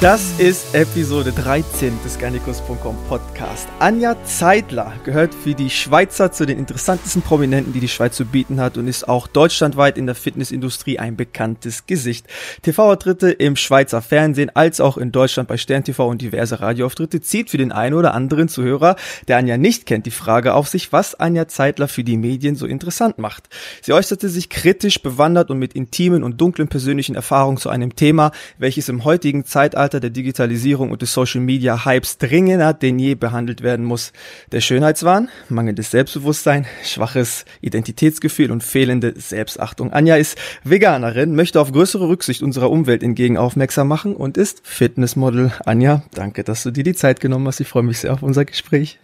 Das ist Episode 13 des Garnicus.com Podcast. Anja Zeitler gehört für die Schweizer zu den interessantesten Prominenten, die die Schweiz zu bieten hat und ist auch deutschlandweit in der Fitnessindustrie ein bekanntes Gesicht. TV-Auftritte im Schweizer Fernsehen als auch in Deutschland bei Stern TV und diverse Radioauftritte zieht für den einen oder anderen Zuhörer, der Anja nicht kennt, die Frage auf sich, was Anja Zeitler für die Medien so interessant macht. Sie äußerte sich kritisch, bewandert und mit intimen und dunklen persönlichen Erfahrungen zu einem Thema, welches im heutigen Zeitalter Zeitalter der Digitalisierung und des Social Media Hypes dringender denn je behandelt werden muss. Der Schönheitswahn, mangelndes Selbstbewusstsein, schwaches Identitätsgefühl und fehlende Selbstachtung. Anja ist Veganerin, möchte auf größere Rücksicht unserer Umwelt entgegen aufmerksam machen und ist Fitnessmodel. Anja, danke, dass du dir die Zeit genommen hast. Ich freue mich sehr auf unser Gespräch.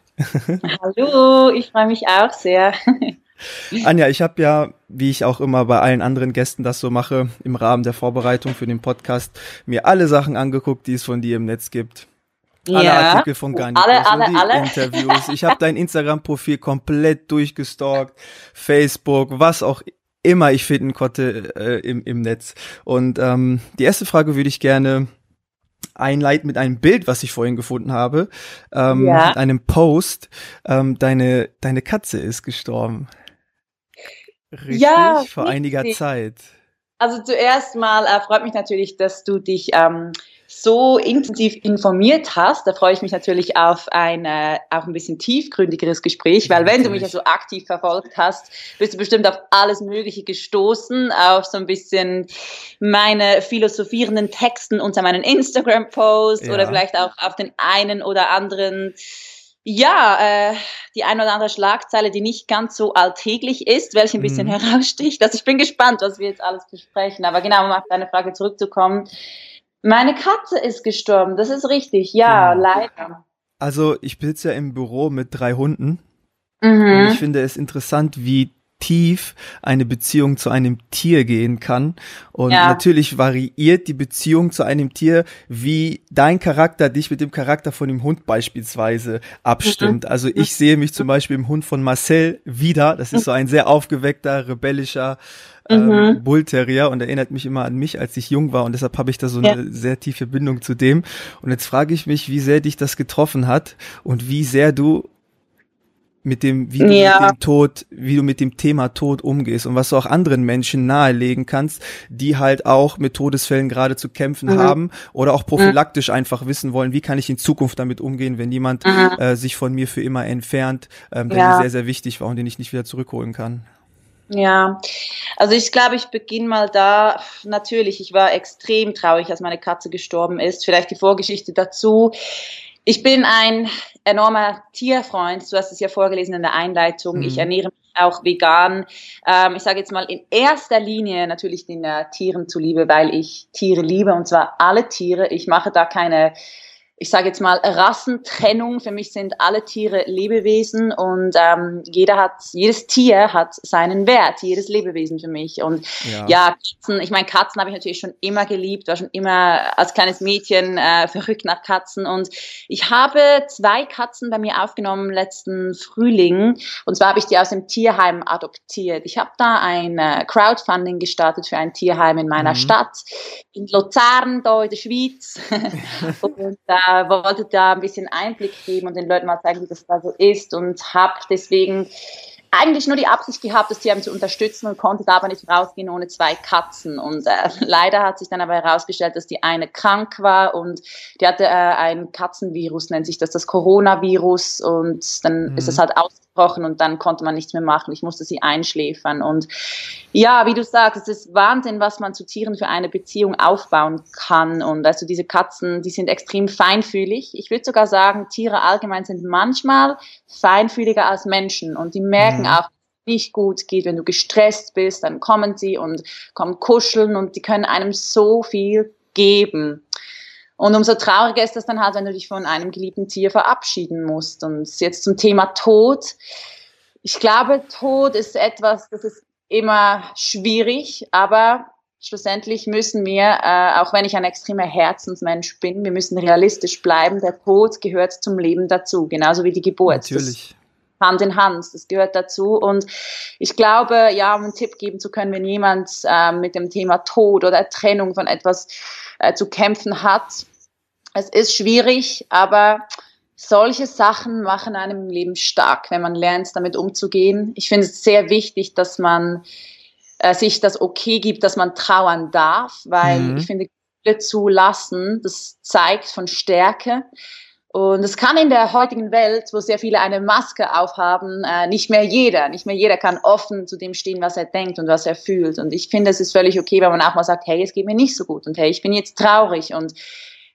Hallo, ich freue mich auch sehr. Anja, ich habe ja, wie ich auch immer bei allen anderen Gästen das so mache, im Rahmen der Vorbereitung für den Podcast, mir alle Sachen angeguckt, die es von dir im Netz gibt. Alle ja. Artikel von Garnikus alle, alle, die alle. Interviews. Ich habe dein Instagram-Profil komplett durchgestalkt, Facebook, was auch immer ich finden konnte äh, im, im Netz. Und ähm, die erste Frage würde ich gerne einleiten mit einem Bild, was ich vorhin gefunden habe, ähm, ja. mit einem Post. Ähm, deine, deine Katze ist gestorben. Richtig? Ja, vor richtig. einiger Zeit. Also zuerst mal äh, freut mich natürlich, dass du dich ähm, so intensiv informiert hast. Da freue ich mich natürlich auf ein äh, auch ein bisschen tiefgründigeres Gespräch, weil wenn du mich ja so aktiv verfolgt hast, bist du bestimmt auf alles Mögliche gestoßen, auf so ein bisschen meine philosophierenden Texten unter meinen Instagram-Posts ja. oder vielleicht auch auf den einen oder anderen ja, äh, die ein oder andere Schlagzeile, die nicht ganz so alltäglich ist, welche ein bisschen mhm. heraussticht. Also ich bin gespannt, was wir jetzt alles besprechen. Aber genau, um auf deine Frage zurückzukommen. Meine Katze ist gestorben, das ist richtig, ja, genau. leider. Also ich sitze ja im Büro mit drei Hunden. Mhm. Und ich finde es interessant, wie tief eine Beziehung zu einem Tier gehen kann. Und ja. natürlich variiert die Beziehung zu einem Tier, wie dein Charakter dich mit dem Charakter von dem Hund beispielsweise abstimmt. Mhm. Also ich sehe mich zum Beispiel im Hund von Marcel wieder. Das ist so ein sehr aufgeweckter, rebellischer ähm, mhm. Bullterrier und erinnert mich immer an mich, als ich jung war und deshalb habe ich da so ja. eine sehr tiefe Bindung zu dem. Und jetzt frage ich mich, wie sehr dich das getroffen hat und wie sehr du mit dem, wie du ja. mit dem Tod, wie du mit dem Thema Tod umgehst und was du auch anderen Menschen nahelegen kannst, die halt auch mit Todesfällen gerade zu kämpfen mhm. haben oder auch prophylaktisch mhm. einfach wissen wollen, wie kann ich in Zukunft damit umgehen, wenn jemand mhm. äh, sich von mir für immer entfernt, ähm, der ja. mir sehr, sehr wichtig war und den ich nicht wieder zurückholen kann. Ja, also ich glaube, ich beginne mal da. Natürlich, ich war extrem traurig, als meine Katze gestorben ist. Vielleicht die Vorgeschichte dazu. Ich bin ein enormer Tierfreund. Du hast es ja vorgelesen in der Einleitung. Mhm. Ich ernähre mich auch vegan. Ähm, ich sage jetzt mal in erster Linie natürlich den äh, Tieren zuliebe, weil ich Tiere liebe und zwar alle Tiere. Ich mache da keine ich sage jetzt mal, Rassentrennung. Für mich sind alle Tiere Lebewesen und ähm, jeder hat, jedes Tier hat seinen Wert, jedes Lebewesen für mich. Und ja, ja Katzen, ich meine, Katzen habe ich natürlich schon immer geliebt, war schon immer als kleines Mädchen äh, verrückt nach Katzen. Und ich habe zwei Katzen bei mir aufgenommen letzten Frühling. Und zwar habe ich die aus dem Tierheim adoptiert. Ich habe da ein äh, Crowdfunding gestartet für ein Tierheim in meiner mhm. Stadt, in Luzern, da in der Schweiz. und äh, äh, wollte da ein bisschen Einblick geben und den Leuten mal zeigen, wie das da so ist und habe deswegen eigentlich nur die Absicht gehabt, das Tier zu unterstützen und konnte da aber nicht rausgehen ohne zwei Katzen. Und äh, leider hat sich dann aber herausgestellt, dass die eine krank war und die hatte äh, ein Katzenvirus, nennt sich das das Coronavirus. Und dann mhm. ist es halt ausgebrochen und dann konnte man nichts mehr machen. Ich musste sie einschläfern. Und ja, wie du sagst, es ist Wahnsinn, was man zu Tieren für eine Beziehung aufbauen kann. Und also diese Katzen, die sind extrem feinfühlig. Ich würde sogar sagen, Tiere allgemein sind manchmal feinfühliger als Menschen und die merken mhm. Auch, nicht gut geht, wenn du gestresst bist, dann kommen sie und kommen kuscheln und die können einem so viel geben. Und umso trauriger ist das dann halt, wenn du dich von einem geliebten Tier verabschieden musst. Und jetzt zum Thema Tod. Ich glaube, Tod ist etwas, das ist immer schwierig, aber schlussendlich müssen wir, äh, auch wenn ich ein extremer Herzensmensch bin, wir müssen realistisch bleiben. Der Tod gehört zum Leben dazu, genauso wie die Geburt. Natürlich. Hand in Hand, das gehört dazu. Und ich glaube, ja, um einen Tipp geben zu können, wenn jemand äh, mit dem Thema Tod oder Trennung von etwas äh, zu kämpfen hat, es ist schwierig, aber solche Sachen machen einem im Leben stark, wenn man lernt, damit umzugehen. Ich finde es sehr wichtig, dass man äh, sich das okay gibt, dass man trauern darf, weil mhm. ich finde, Gefühle zu lassen, das zeigt von Stärke. Und es kann in der heutigen Welt, wo sehr viele eine Maske aufhaben, äh, nicht mehr jeder. Nicht mehr jeder kann offen zu dem stehen, was er denkt und was er fühlt. Und ich finde, es ist völlig okay, wenn man auch mal sagt, hey, es geht mir nicht so gut und hey, ich bin jetzt traurig und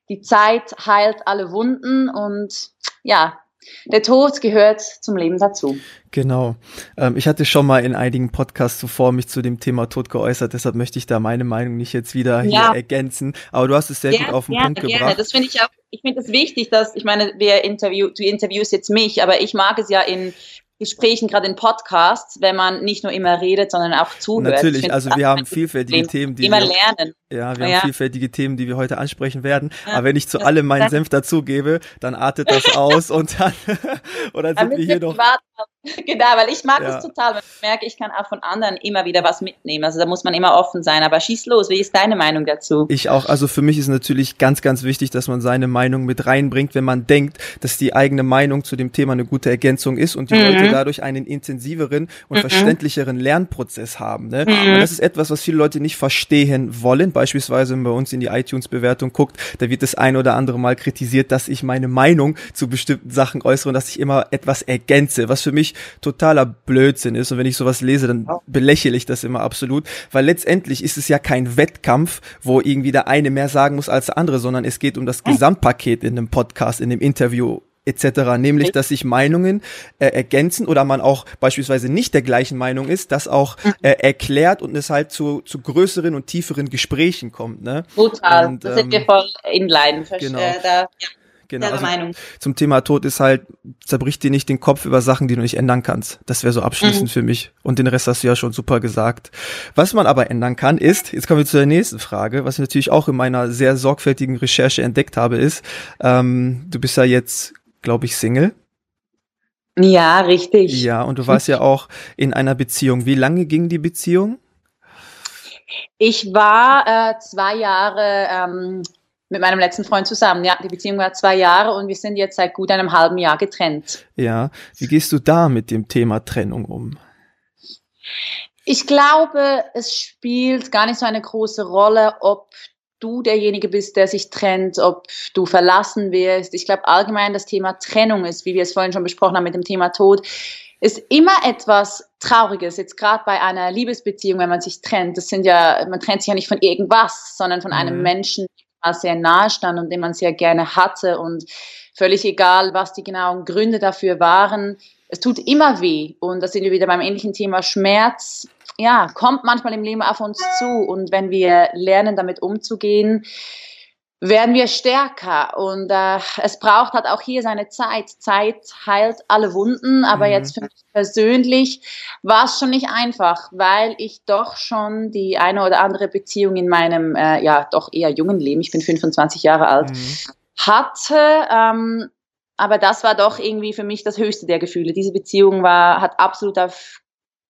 die Zeit heilt alle Wunden und ja, der Tod gehört zum Leben dazu. Genau. Ähm, ich hatte schon mal in einigen Podcasts zuvor mich zu dem Thema Tod geäußert, deshalb möchte ich da meine Meinung nicht jetzt wieder ja. hier ergänzen. Aber du hast es sehr ja, gut auf den Punkt gerne. gebracht. Das finde ich auch, ich finde es wichtig, dass, ich meine, wir interview, du interviewst jetzt mich, aber ich mag es ja in Gesprächen, gerade in Podcasts, wenn man nicht nur immer redet, sondern auch zuhört. Natürlich, also wir haben vielfältige Themen, die immer wir, lernen. Ja, wir ja. haben vielfältige Themen, die wir heute ansprechen werden. Ja. Aber wenn ich zu allem meinen Senf dazugebe, dann artet das aus und dann, und dann sind wir hier noch. Genau, weil ich mag ja. das total, weil ich merke, ich kann auch von anderen immer wieder was mitnehmen. Also da muss man immer offen sein. Aber schieß los, wie ist deine Meinung dazu? Ich auch. Also für mich ist natürlich ganz, ganz wichtig, dass man seine Meinung mit reinbringt, wenn man denkt, dass die eigene Meinung zu dem Thema eine gute Ergänzung ist und die mhm. Leute dadurch einen intensiveren und mhm. verständlicheren Lernprozess haben. Ne? Mhm. Und das ist etwas, was viele Leute nicht verstehen wollen. Beispielsweise, wenn man bei uns in die iTunes-Bewertung guckt, da wird das ein oder andere Mal kritisiert, dass ich meine Meinung zu bestimmten Sachen äußere und dass ich immer etwas ergänze, was für mich totaler Blödsinn ist. Und wenn ich sowas lese, dann belächle ich das immer absolut, weil letztendlich ist es ja kein Wettkampf, wo irgendwie der eine mehr sagen muss als der andere, sondern es geht um das Gesamtpaket in einem Podcast, in einem Interview etc., nämlich dass sich Meinungen äh, ergänzen oder man auch beispielsweise nicht der gleichen Meinung ist, das auch äh, erklärt und es halt zu, zu größeren und tieferen Gesprächen kommt. Ne? Total, und, ähm, sind wir voll in Leiden. Genau. Da, ja. Genau. Also zum Thema Tod ist halt, zerbricht dir nicht den Kopf über Sachen, die du nicht ändern kannst. Das wäre so abschließend mhm. für mich. Und den Rest hast du ja schon super gesagt. Was man aber ändern kann, ist, jetzt kommen wir zu der nächsten Frage, was ich natürlich auch in meiner sehr sorgfältigen Recherche entdeckt habe, ist, ähm, du bist ja jetzt, glaube ich, Single. Ja, richtig. Ja, und du warst ja auch in einer Beziehung. Wie lange ging die Beziehung? Ich war äh, zwei Jahre ähm, mit meinem letzten Freund zusammen. Ja, die Beziehung war zwei Jahre und wir sind jetzt seit gut einem halben Jahr getrennt. Ja, wie gehst du da mit dem Thema Trennung um? Ich glaube, es spielt gar nicht so eine große Rolle, ob du derjenige bist, der sich trennt, ob du verlassen wirst. Ich glaube allgemein das Thema Trennung ist, wie wir es vorhin schon besprochen haben mit dem Thema Tod, ist immer etwas Trauriges. Jetzt gerade bei einer Liebesbeziehung, wenn man sich trennt. Das sind ja, man trennt sich ja nicht von irgendwas, sondern von einem mhm. Menschen, sehr nahe stand und den man sehr gerne hatte und völlig egal, was die genauen Gründe dafür waren. Es tut immer weh und da sind wir wieder beim ähnlichen Thema Schmerz. Ja, kommt manchmal im Leben auf uns zu und wenn wir lernen, damit umzugehen, werden wir stärker. Und äh, es braucht halt auch hier seine Zeit. Zeit heilt alle Wunden, aber mhm. jetzt für mich persönlich war es schon nicht einfach, weil ich doch schon die eine oder andere Beziehung in meinem, äh, ja, doch eher jungen Leben, ich bin 25 Jahre alt, mhm. hatte. Ähm, aber das war doch irgendwie für mich das höchste der Gefühle. Diese Beziehung war, hat absolut auf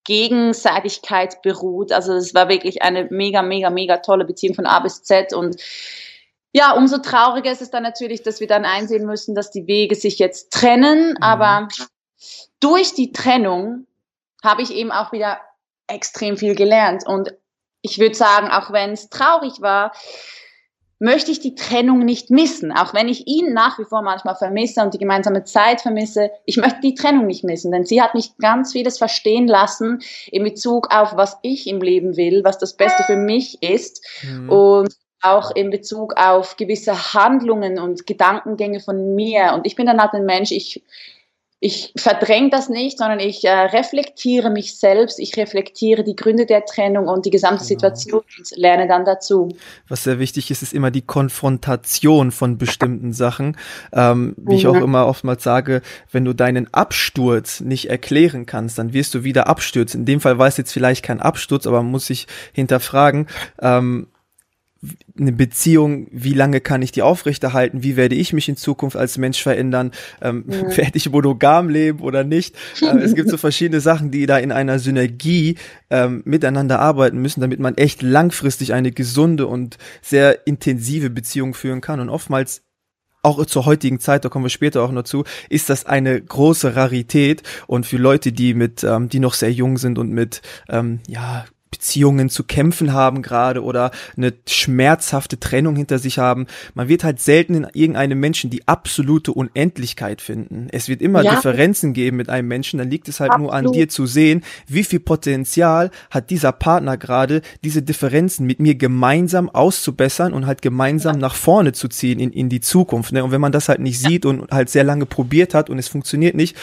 Gegenseitigkeit beruht. Also es war wirklich eine mega, mega, mega tolle Beziehung von A bis Z und ja, umso trauriger ist es dann natürlich, dass wir dann einsehen müssen, dass die Wege sich jetzt trennen. Mhm. Aber durch die Trennung habe ich eben auch wieder extrem viel gelernt. Und ich würde sagen, auch wenn es traurig war, möchte ich die Trennung nicht missen. Auch wenn ich ihn nach wie vor manchmal vermisse und die gemeinsame Zeit vermisse, ich möchte die Trennung nicht missen, denn sie hat mich ganz vieles verstehen lassen in Bezug auf, was ich im Leben will, was das Beste für mich ist. Mhm. Und auch in Bezug auf gewisse Handlungen und Gedankengänge von mir. Und ich bin dann halt ein Mensch, ich ich verdränge das nicht, sondern ich äh, reflektiere mich selbst, ich reflektiere die Gründe der Trennung und die gesamte genau. Situation und lerne dann dazu. Was sehr wichtig ist, ist immer die Konfrontation von bestimmten Sachen. Ähm, wie mhm. ich auch immer oftmals sage, wenn du deinen Absturz nicht erklären kannst, dann wirst du wieder abstürzen. In dem Fall war es jetzt vielleicht kein Absturz, aber man muss sich hinterfragen, ähm, eine Beziehung, wie lange kann ich die aufrechterhalten, wie werde ich mich in Zukunft als Mensch verändern, ähm, ja. werde ich monogam leben oder nicht. Äh, es gibt so verschiedene Sachen, die da in einer Synergie ähm, miteinander arbeiten müssen, damit man echt langfristig eine gesunde und sehr intensive Beziehung führen kann. Und oftmals auch zur heutigen Zeit, da kommen wir später auch noch zu, ist das eine große Rarität und für Leute, die mit, ähm, die noch sehr jung sind und mit, ähm, ja, Beziehungen zu kämpfen haben gerade oder eine schmerzhafte Trennung hinter sich haben. Man wird halt selten in irgendeinem Menschen die absolute Unendlichkeit finden. Es wird immer ja. Differenzen geben mit einem Menschen, dann liegt es halt Absolut. nur an dir zu sehen, wie viel Potenzial hat dieser Partner gerade, diese Differenzen mit mir gemeinsam auszubessern und halt gemeinsam ja. nach vorne zu ziehen in, in die Zukunft. Ne? Und wenn man das halt nicht ja. sieht und halt sehr lange probiert hat und es funktioniert nicht,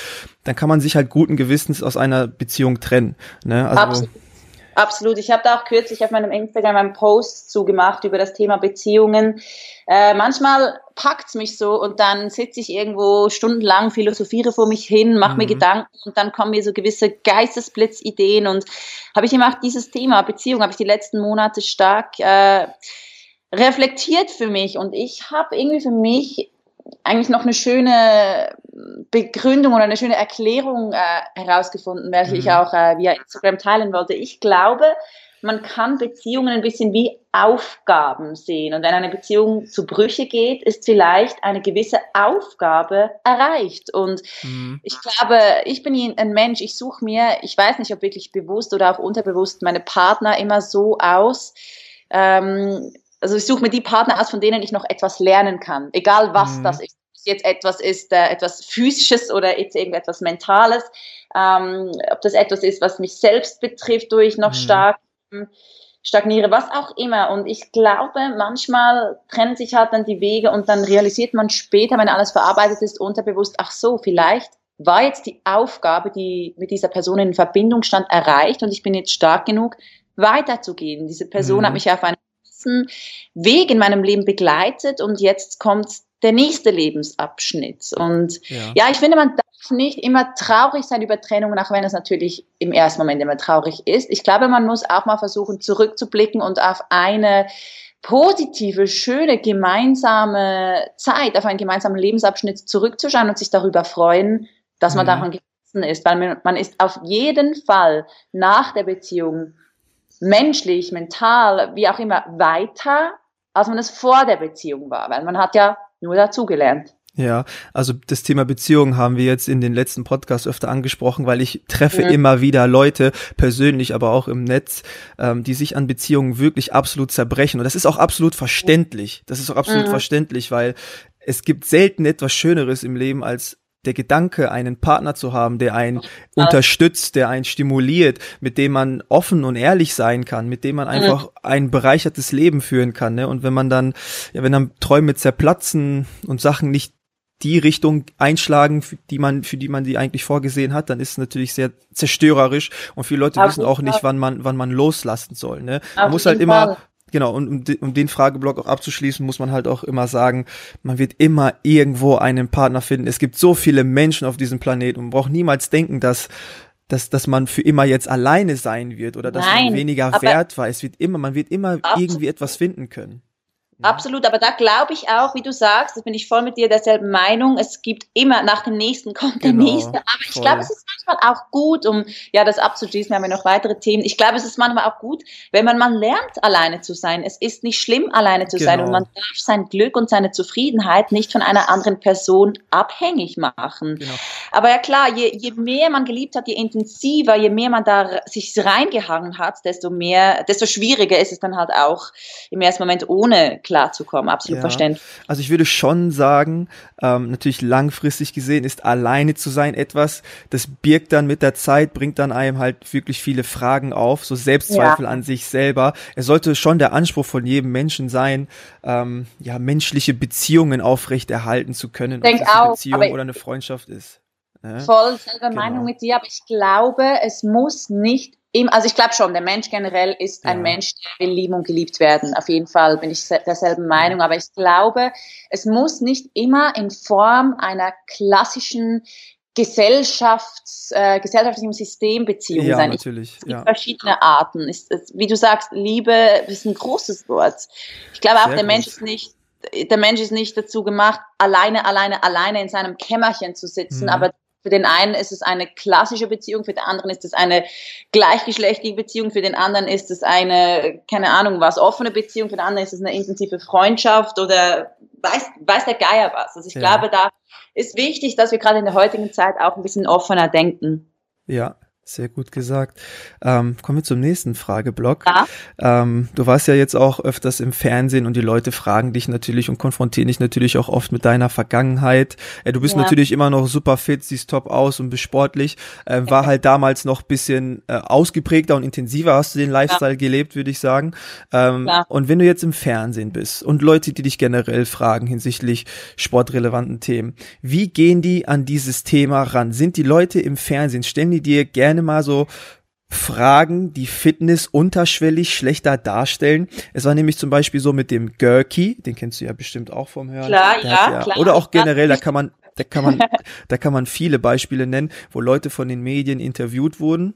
dann kann man sich halt guten Gewissens aus einer Beziehung trennen. Ne? Also, Absolut. Absolut. Ich habe da auch kürzlich auf meinem Instagram einen Post zugemacht über das Thema Beziehungen. Äh, manchmal packt's mich so und dann sitze ich irgendwo stundenlang, philosophiere vor mich hin, mache mhm. mir Gedanken und dann kommen mir so gewisse Geistesblitzideen und habe ich immer auch dieses Thema Beziehung, habe ich die letzten Monate stark äh, reflektiert für mich und ich habe irgendwie für mich eigentlich noch eine schöne Begründung oder eine schöne Erklärung äh, herausgefunden, welche mhm. ich auch äh, via Instagram teilen wollte. Ich glaube, man kann Beziehungen ein bisschen wie Aufgaben sehen. Und wenn eine Beziehung zu Brüche geht, ist vielleicht eine gewisse Aufgabe erreicht. Und mhm. ich glaube, ich bin ein Mensch, ich suche mir, ich weiß nicht, ob wirklich bewusst oder auch unterbewusst, meine Partner immer so aus, ähm, also ich suche mir die Partner aus, von denen ich noch etwas lernen kann, egal was mhm. das ist. Jetzt etwas ist, äh, etwas physisches oder jetzt irgendetwas Mentales, ähm, ob das etwas ist, was mich selbst betrifft, wo ich noch mhm. stark ähm, stagniere, was auch immer. Und ich glaube, manchmal trennen sich halt dann die Wege und dann realisiert man später, wenn alles verarbeitet ist, unterbewusst, ach so, vielleicht war jetzt die Aufgabe, die mit dieser Person in Verbindung stand, erreicht und ich bin jetzt stark genug, weiterzugehen. Diese Person mhm. hat mich auf eine ganzen Weg in meinem Leben begleitet und jetzt kommt der nächste Lebensabschnitt. Und ja. ja, ich finde, man darf nicht immer traurig sein über Trennungen, auch wenn es natürlich im ersten Moment immer traurig ist. Ich glaube, man muss auch mal versuchen, zurückzublicken und auf eine positive, schöne gemeinsame Zeit, auf einen gemeinsamen Lebensabschnitt zurückzuschauen und sich darüber freuen, dass man mhm. daran gewachsen ist, weil man, man ist auf jeden Fall nach der Beziehung menschlich, mental, wie auch immer, weiter, als man es vor der Beziehung war, weil man hat ja nur dazugelernt. Ja, also das Thema Beziehung haben wir jetzt in den letzten Podcasts öfter angesprochen, weil ich treffe mhm. immer wieder Leute, persönlich, aber auch im Netz, ähm, die sich an Beziehungen wirklich absolut zerbrechen. Und das ist auch absolut verständlich. Das ist auch absolut mhm. verständlich, weil es gibt selten etwas Schöneres im Leben als der Gedanke, einen Partner zu haben, der einen ja. unterstützt, der einen stimuliert, mit dem man offen und ehrlich sein kann, mit dem man einfach mhm. ein bereichertes Leben führen kann. Ne? Und wenn man dann, ja, wenn dann Träume zerplatzen und Sachen nicht die Richtung einschlagen, für die man, für die man die eigentlich vorgesehen hat, dann ist es natürlich sehr zerstörerisch und viele Leute Auf wissen auch nicht, wann man, wann man loslassen soll. Ne? Man muss halt immer, Genau, und um, um den Frageblock auch abzuschließen, muss man halt auch immer sagen, man wird immer irgendwo einen Partner finden. Es gibt so viele Menschen auf diesem Planeten und man braucht niemals denken, dass dass, dass man für immer jetzt alleine sein wird oder dass Nein, man weniger wert war. Es wird immer, man wird immer irgendwie etwas finden können. Absolut, aber da glaube ich auch, wie du sagst, da bin ich voll mit dir derselben Meinung. Es gibt immer, nach dem nächsten kommt der genau, nächste. Aber ich glaube, es ist manchmal auch gut, um ja das abzuschließen, haben wir noch weitere Themen. Ich glaube, es ist manchmal auch gut, wenn man mal lernt, alleine zu sein. Es ist nicht schlimm, alleine zu genau. sein und man darf sein Glück und seine Zufriedenheit nicht von einer anderen Person abhängig machen. Genau. Aber ja klar, je, je mehr man geliebt hat, je intensiver, je mehr man da sich reingehangen hat, desto mehr, desto schwieriger ist es dann halt auch im ersten Moment ohne klarzukommen. Absolut ja. verständlich. Also ich würde schon sagen, ähm, natürlich langfristig gesehen ist alleine zu sein etwas, das birgt dann mit der Zeit, bringt dann einem halt wirklich viele Fragen auf, so Selbstzweifel ja. an sich selber. Es sollte schon der Anspruch von jedem Menschen sein, ähm, ja, menschliche Beziehungen aufrechterhalten zu können, Denk ob es eine Beziehung oder eine Freundschaft ist. Ja? Voll selber genau. Meinung mit dir, aber ich glaube, es muss nicht also ich glaube schon, der Mensch generell ist ein ja. Mensch, der will lieben und geliebt werden. Auf jeden Fall bin ich derselben Meinung. Aber ich glaube, es muss nicht immer in Form einer klassischen Gesellschafts, äh, gesellschaftlichen Systembeziehung ja, sein. Natürlich, es gibt ja. verschiedene Arten. Ist, ist, wie du sagst, Liebe ist ein großes Wort. Ich glaube auch, Sehr der groß. Mensch ist nicht der Mensch ist nicht dazu gemacht, alleine, alleine, alleine in seinem Kämmerchen zu sitzen, mhm. aber für den einen ist es eine klassische Beziehung, für den anderen ist es eine gleichgeschlechtliche Beziehung, für den anderen ist es eine, keine Ahnung was, offene Beziehung, für den anderen ist es eine intensive Freundschaft oder weiß, weiß der Geier was. Also ich ja. glaube, da ist wichtig, dass wir gerade in der heutigen Zeit auch ein bisschen offener denken. Ja, sehr gut gesagt. Ähm, kommen wir zum nächsten Frageblock. Ja. Ähm, du warst ja jetzt auch öfters im Fernsehen und die Leute fragen dich natürlich und konfrontieren dich natürlich auch oft mit deiner Vergangenheit. Äh, du bist ja. natürlich immer noch super fit, siehst top aus und bist sportlich. Äh, war halt damals noch bisschen äh, ausgeprägter und intensiver hast du den Lifestyle ja. gelebt, würde ich sagen. Ähm, und wenn du jetzt im Fernsehen bist und Leute, die dich generell fragen hinsichtlich sportrelevanten Themen, wie gehen die an dieses Thema ran? Sind die Leute im Fernsehen, stellen die dir gerne gerne mal so Fragen, die Fitness unterschwellig schlechter darstellen. Es war nämlich zum Beispiel so mit dem Gurky, den kennst du ja bestimmt auch vom Hören. Klar, ja, ja, klar. Oder auch generell, da kann man, da kann man, da kann man viele Beispiele nennen, wo Leute von den Medien interviewt wurden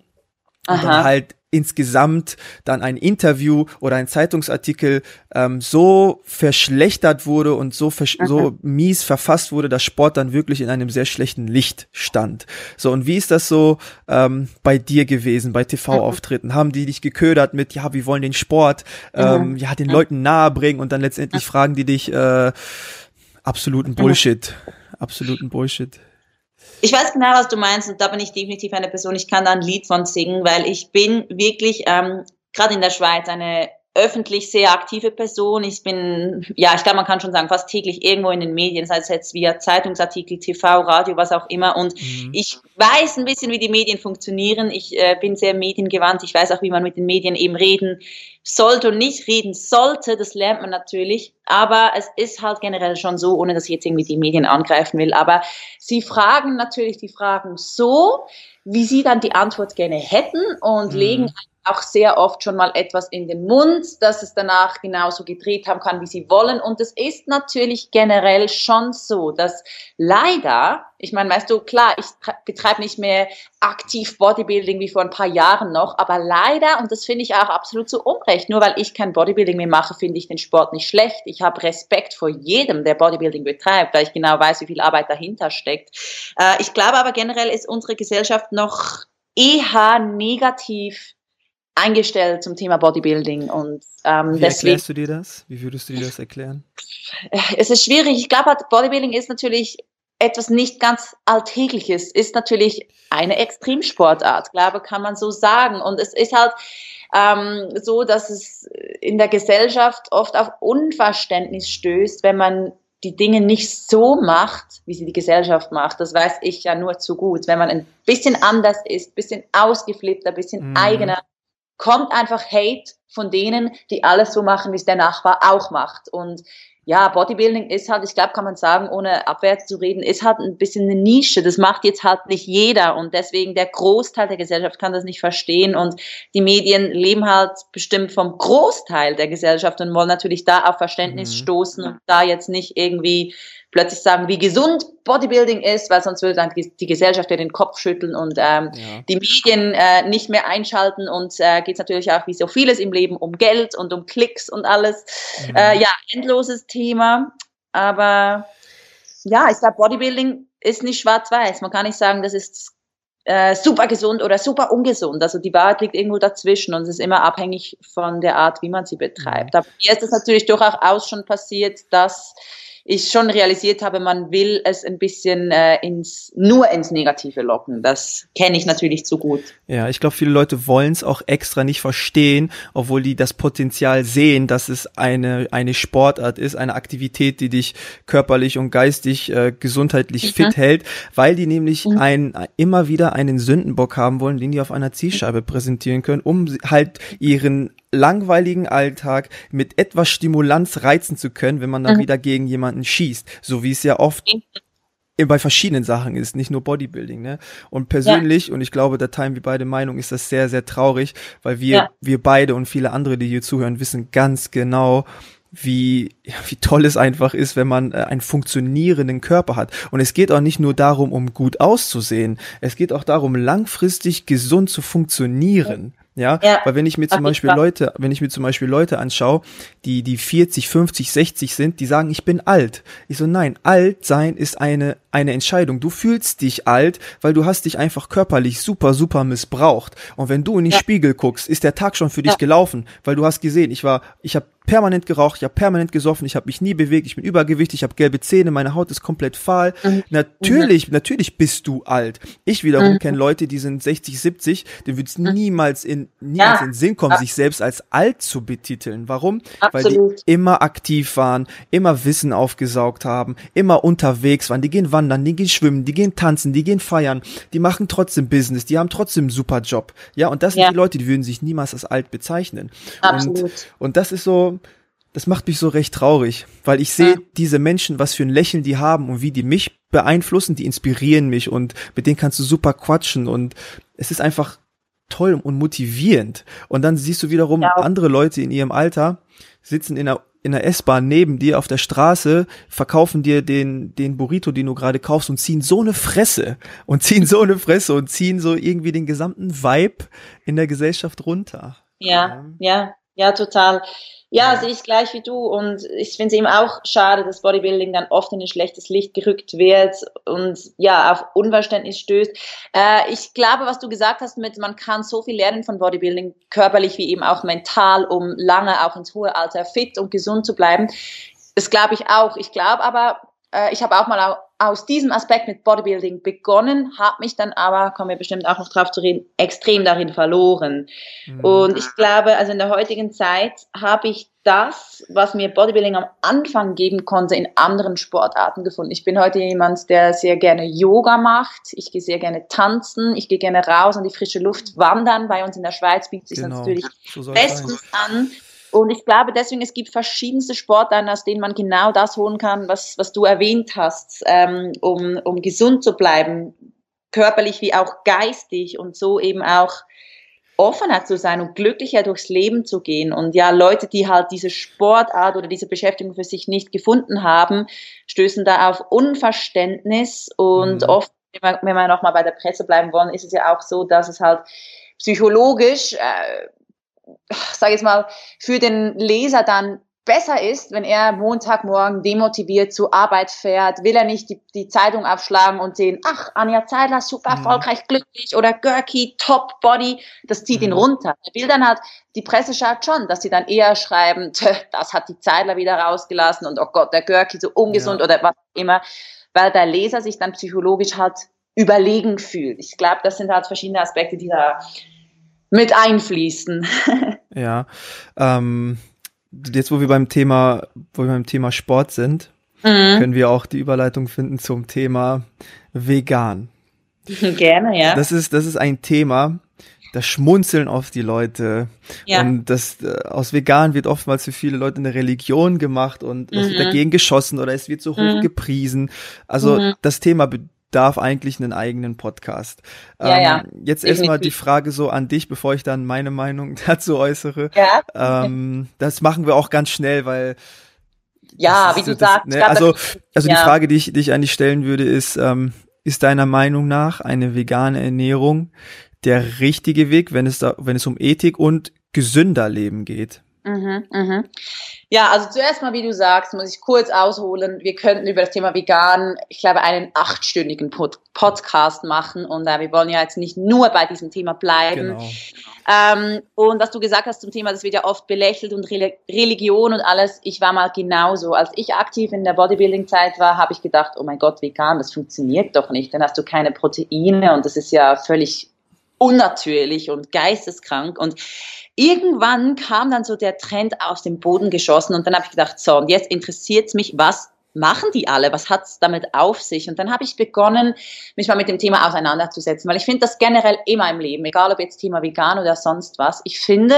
und dann halt insgesamt dann ein Interview oder ein Zeitungsartikel ähm, so verschlechtert wurde und so, versch okay. so mies verfasst wurde, dass Sport dann wirklich in einem sehr schlechten Licht stand. So, und wie ist das so ähm, bei dir gewesen, bei TV-Auftritten? Mhm. Haben die dich geködert mit, ja, wir wollen den Sport ähm, mhm. ja, den Leuten nahebringen und dann letztendlich fragen die dich äh, absoluten Bullshit. Absoluten Bullshit. Ich weiß genau, was du meinst und da bin ich definitiv eine Person, ich kann da ein Lied von singen, weil ich bin wirklich ähm, gerade in der Schweiz eine öffentlich sehr aktive Person. Ich bin, ja, ich glaube, man kann schon sagen, fast täglich irgendwo in den Medien, sei es jetzt via Zeitungsartikel, TV, Radio, was auch immer. Und mhm. ich weiß ein bisschen, wie die Medien funktionieren. Ich äh, bin sehr mediengewandt. Ich weiß auch, wie man mit den Medien eben reden sollte und nicht reden sollte. Das lernt man natürlich. Aber es ist halt generell schon so, ohne dass ich jetzt irgendwie die Medien angreifen will. Aber sie fragen natürlich die Fragen so, wie sie dann die Antwort gerne hätten und mhm. legen auch sehr oft schon mal etwas in den Mund, dass es danach genauso gedreht haben kann, wie sie wollen. Und es ist natürlich generell schon so, dass leider, ich meine, weißt du, klar, ich betreibe nicht mehr aktiv Bodybuilding wie vor ein paar Jahren noch, aber leider, und das finde ich auch absolut zu Unrecht, nur weil ich kein Bodybuilding mehr mache, finde ich den Sport nicht schlecht. Ich habe Respekt vor jedem, der Bodybuilding betreibt, weil ich genau weiß, wie viel Arbeit dahinter steckt. Äh, ich glaube aber generell ist unsere Gesellschaft noch eher negativ eingestellt zum Thema Bodybuilding und ähm, Wie deswegen, erklärst du dir das? Wie würdest du dir das erklären? Es ist schwierig. Ich glaube, Bodybuilding ist natürlich etwas nicht ganz Alltägliches, ist natürlich eine Extremsportart, glaube kann man so sagen. Und es ist halt ähm, so, dass es in der Gesellschaft oft auf Unverständnis stößt, wenn man die Dinge nicht so macht, wie sie die Gesellschaft macht. Das weiß ich ja nur zu gut. Wenn man ein bisschen anders ist, bisschen ausgeflippter, bisschen mm. eigener, kommt einfach Hate von denen, die alles so machen, wie es der Nachbar auch macht. Und ja, Bodybuilding ist halt, ich glaube, kann man sagen, ohne abwärts zu reden, ist halt ein bisschen eine Nische. Das macht jetzt halt nicht jeder und deswegen der Großteil der Gesellschaft kann das nicht verstehen und die Medien leben halt bestimmt vom Großteil der Gesellschaft und wollen natürlich da auf Verständnis mhm. stoßen und da jetzt nicht irgendwie plötzlich sagen, wie gesund Bodybuilding ist, weil sonst würde dann die, Gesellschaft ja den Kopf schütteln und ähm, ja. die Medien äh, nicht mehr einschalten und äh, geht es natürlich auch wie so vieles im Leben um Geld und um Klicks und alles. Mhm. Äh, ja, endloses Thema, aber ja, ich glaube, Bodybuilding ist nicht schwarz-weiß. Man kann nicht sagen, das ist äh, super gesund oder super ungesund. Also die Wahrheit liegt irgendwo dazwischen und es ist immer abhängig von der Art, wie man sie betreibt. Mhm. Aber mir ist es natürlich durchaus schon passiert, dass ich schon realisiert habe, man will es ein bisschen äh, ins, nur ins Negative locken. Das kenne ich natürlich zu gut. Ja, ich glaube, viele Leute wollen es auch extra nicht verstehen, obwohl die das Potenzial sehen, dass es eine, eine Sportart ist, eine Aktivität, die dich körperlich und geistig äh, gesundheitlich mhm. fit hält, weil die nämlich mhm. ein, immer wieder einen Sündenbock haben wollen, den die auf einer Zielscheibe präsentieren können, um halt ihren langweiligen Alltag mit etwas Stimulanz reizen zu können, wenn man dann mhm. wieder gegen jemanden schießt, so wie es ja oft bei verschiedenen Sachen ist, nicht nur Bodybuilding, ne? Und persönlich, ja. und ich glaube, da teilen wir beide Meinung, ist das sehr, sehr traurig, weil wir, ja. wir beide und viele andere, die hier zuhören, wissen ganz genau, wie, wie toll es einfach ist, wenn man äh, einen funktionierenden Körper hat. Und es geht auch nicht nur darum, um gut auszusehen. Es geht auch darum, langfristig gesund zu funktionieren. Ja, ja, weil wenn ich mir zum Beispiel Leute, wenn ich mir zum Beispiel Leute anschaue, die, die 40, 50, 60 sind, die sagen, ich bin alt. Ich so, nein, alt sein ist eine, eine Entscheidung. Du fühlst dich alt, weil du hast dich einfach körperlich super, super missbraucht. Und wenn du in den ja. Spiegel guckst, ist der Tag schon für dich ja. gelaufen, weil du hast gesehen, ich war, ich habe permanent geraucht, ich habe permanent gesoffen, ich habe mich nie bewegt, ich bin übergewichtig, ich habe gelbe Zähne, meine Haut ist komplett fahl. Mhm. Natürlich, mhm. natürlich bist du alt. Ich wiederum mhm. kenne Leute, die sind 60, 70, denen würde es mhm. niemals in niemals ja. in Sinn kommen, sich selbst als alt zu betiteln. Warum? Absolut. Weil die immer aktiv waren, immer Wissen aufgesaugt haben, immer unterwegs waren. Die gehen wandern, die gehen schwimmen, die gehen tanzen, die gehen feiern, die machen trotzdem Business, die haben trotzdem einen super Job. Ja, und das sind ja. die Leute, die würden sich niemals als alt bezeichnen. Absolut. Und, und das ist so, das macht mich so recht traurig, weil ich sehe ja. diese Menschen, was für ein Lächeln die haben und wie die mich beeinflussen, die inspirieren mich und mit denen kannst du super quatschen und es ist einfach toll und motivierend. Und dann siehst du wiederum ja. andere Leute in ihrem Alter sitzen in der in der S-Bahn neben dir auf der Straße, verkaufen dir den, den Burrito, den du gerade kaufst und ziehen so eine Fresse und ziehen so eine Fresse und ziehen so irgendwie den gesamten Vibe in der Gesellschaft runter. Ja, ja, ja, total. Ja, sehe ich gleich wie du und ich finde es eben auch schade, dass Bodybuilding dann oft in ein schlechtes Licht gerückt wird und ja, auf Unverständnis stößt. Äh, ich glaube, was du gesagt hast mit, man kann so viel lernen von Bodybuilding, körperlich wie eben auch mental, um lange auch ins hohe Alter fit und gesund zu bleiben. Das glaube ich auch. Ich glaube aber, äh, ich habe auch mal aus diesem Aspekt mit Bodybuilding begonnen, habe mich dann aber, kommen wir bestimmt auch noch drauf zu reden, extrem darin verloren. Mhm. Und ich glaube, also in der heutigen Zeit habe ich das, was mir Bodybuilding am Anfang geben konnte, in anderen Sportarten gefunden. Ich bin heute jemand, der sehr gerne Yoga macht. Ich gehe sehr gerne tanzen. Ich gehe gerne raus an die frische Luft wandern. Bei uns in der Schweiz bietet sich genau. natürlich so bestens an. Und ich glaube deswegen, es gibt verschiedenste Sportarten, aus denen man genau das holen kann, was, was du erwähnt hast, ähm, um, um gesund zu bleiben, körperlich wie auch geistig und so eben auch offener zu sein und glücklicher durchs Leben zu gehen. Und ja, Leute, die halt diese Sportart oder diese Beschäftigung für sich nicht gefunden haben, stößen da auf Unverständnis und mhm. oft, wenn wir nochmal bei der Presse bleiben wollen, ist es ja auch so, dass es halt psychologisch äh, sage jetzt mal, für den Leser dann besser ist, wenn er Montagmorgen demotiviert zur Arbeit fährt, will er nicht die, die Zeitung aufschlagen und sehen, ach, Anja Zeidler, super mhm. erfolgreich, glücklich oder Görki, top Body, das zieht mhm. ihn runter. Er will dann halt, die Presse schaut schon, dass sie dann eher schreiben, das hat die Zeidler wieder rausgelassen und oh Gott, der Görki so ungesund ja. oder was immer, weil der Leser sich dann psychologisch halt überlegen fühlt. Ich glaube, das sind halt verschiedene Aspekte, die da mit einfließen. ja. Ähm, jetzt, wo wir beim Thema, wo wir beim Thema Sport sind, mhm. können wir auch die Überleitung finden zum Thema vegan. Gerne, ja. Das ist, das ist ein Thema, das schmunzeln oft die Leute. Ja. Und das äh, aus vegan wird oftmals für viele Leute eine Religion gemacht und es wird mhm. dagegen geschossen oder es wird so hoch mhm. gepriesen. Also mhm. das Thema darf eigentlich einen eigenen Podcast. Ja, ähm, ja, jetzt erstmal die Frage so an dich, bevor ich dann meine Meinung dazu äußere. Ja. Ähm, das machen wir auch ganz schnell, weil ja, wie du das, sagst. Ne, also, also ja. die Frage, die ich, die ich eigentlich stellen würde, ist, ähm, ist deiner Meinung nach eine vegane Ernährung der richtige Weg, wenn es da, wenn es um Ethik und gesünder Leben geht? Mhm, mhm. Ja, also zuerst mal, wie du sagst, muss ich kurz ausholen. Wir könnten über das Thema Vegan, ich glaube, einen achtstündigen Pod Podcast machen und äh, wir wollen ja jetzt nicht nur bei diesem Thema bleiben. Genau. Ähm, und was du gesagt hast zum Thema, das wird ja oft belächelt und Re Religion und alles. Ich war mal genauso. Als ich aktiv in der Bodybuilding-Zeit war, habe ich gedacht, oh mein Gott, vegan, das funktioniert doch nicht. Dann hast du keine Proteine und das ist ja völlig unnatürlich und geisteskrank und irgendwann kam dann so der Trend aus dem Boden geschossen und dann habe ich gedacht, so, und jetzt interessiert es mich, was machen die alle? Was hat es damit auf sich? Und dann habe ich begonnen, mich mal mit dem Thema auseinanderzusetzen, weil ich finde das generell immer im Leben, egal ob jetzt Thema vegan oder sonst was. Ich finde,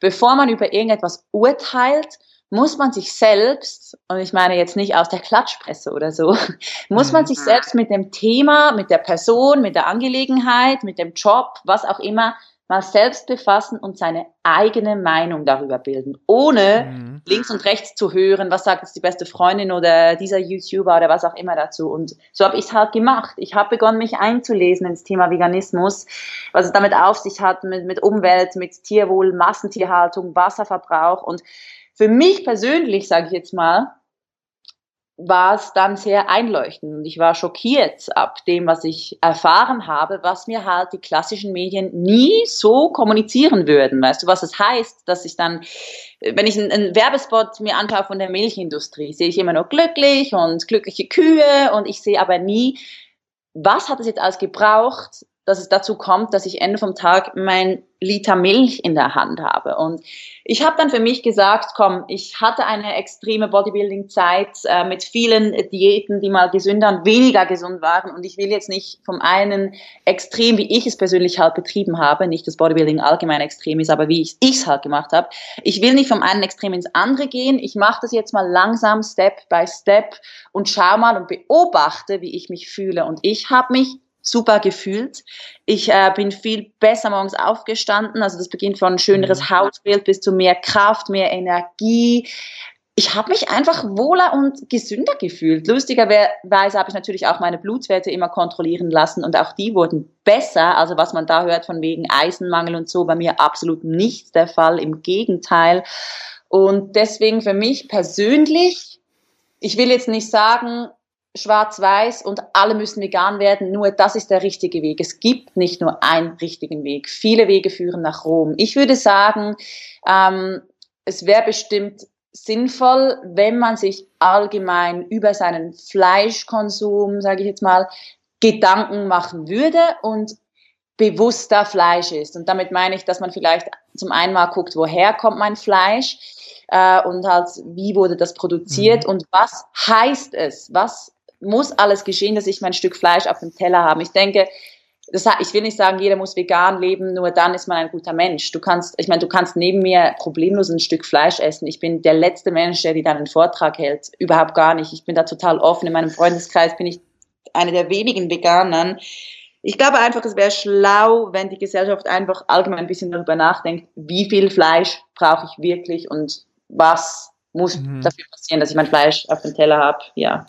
bevor man über irgendetwas urteilt, muss man sich selbst, und ich meine jetzt nicht aus der Klatschpresse oder so, muss man sich mhm. selbst mit dem Thema, mit der Person, mit der Angelegenheit, mit dem Job, was auch immer, mal selbst befassen und seine eigene Meinung darüber bilden, ohne mhm. links und rechts zu hören, was sagt jetzt die beste Freundin oder dieser YouTuber oder was auch immer dazu. Und so habe ich es halt gemacht. Ich habe begonnen, mich einzulesen ins Thema Veganismus, was es damit auf sich hat mit, mit Umwelt, mit Tierwohl, Massentierhaltung, Wasserverbrauch. Und für mich persönlich, sage ich jetzt mal, war es dann sehr einleuchtend und ich war schockiert ab dem, was ich erfahren habe, was mir halt die klassischen Medien nie so kommunizieren würden. Weißt du, was es das heißt, dass ich dann, wenn ich einen Werbespot mir anschaue von der Milchindustrie, sehe ich immer nur glücklich und glückliche Kühe und ich sehe aber nie, was hat es jetzt alles gebraucht, dass es dazu kommt, dass ich Ende vom Tag mein Liter Milch in der Hand habe. Und ich habe dann für mich gesagt, komm, ich hatte eine extreme Bodybuilding-Zeit äh, mit vielen Diäten, die mal gesünder und weniger gesund waren. Und ich will jetzt nicht vom einen extrem, wie ich es persönlich halt betrieben habe, nicht dass Bodybuilding allgemein extrem ist, aber wie ich es halt gemacht habe. Ich will nicht vom einen Extrem ins andere gehen. Ich mache das jetzt mal langsam, Step by Step und schau mal und beobachte, wie ich mich fühle. Und ich habe mich super gefühlt. Ich äh, bin viel besser morgens aufgestanden. Also das beginnt von schöneres mhm. Hautbild bis zu mehr Kraft, mehr Energie. Ich habe mich einfach wohler und gesünder gefühlt. Lustigerweise habe ich natürlich auch meine Blutwerte immer kontrollieren lassen und auch die wurden besser. Also was man da hört von wegen Eisenmangel und so, bei mir absolut nicht der Fall. Im Gegenteil. Und deswegen für mich persönlich, ich will jetzt nicht sagen, schwarz-weiß und alle müssen vegan werden, nur das ist der richtige Weg. Es gibt nicht nur einen richtigen Weg. Viele Wege führen nach Rom. Ich würde sagen, ähm, es wäre bestimmt sinnvoll, wenn man sich allgemein über seinen Fleischkonsum, sage ich jetzt mal, Gedanken machen würde und bewusster Fleisch ist. Und damit meine ich, dass man vielleicht zum einen mal guckt, woher kommt mein Fleisch äh, und halt, wie wurde das produziert mhm. und was heißt es? Was muss alles geschehen, dass ich mein Stück Fleisch auf dem Teller habe. Ich denke, das, ich will nicht sagen, jeder muss vegan leben, nur dann ist man ein guter Mensch. Du kannst, ich meine, du kannst neben mir problemlos ein Stück Fleisch essen. Ich bin der letzte Mensch, der dir dann einen Vortrag hält. Überhaupt gar nicht. Ich bin da total offen. In meinem Freundeskreis bin ich eine der wenigen Veganern. Ich glaube einfach, es wäre schlau, wenn die Gesellschaft einfach allgemein ein bisschen darüber nachdenkt, wie viel Fleisch brauche ich wirklich und was muss mhm. dafür passieren, dass ich mein Fleisch auf dem Teller habe. Ja.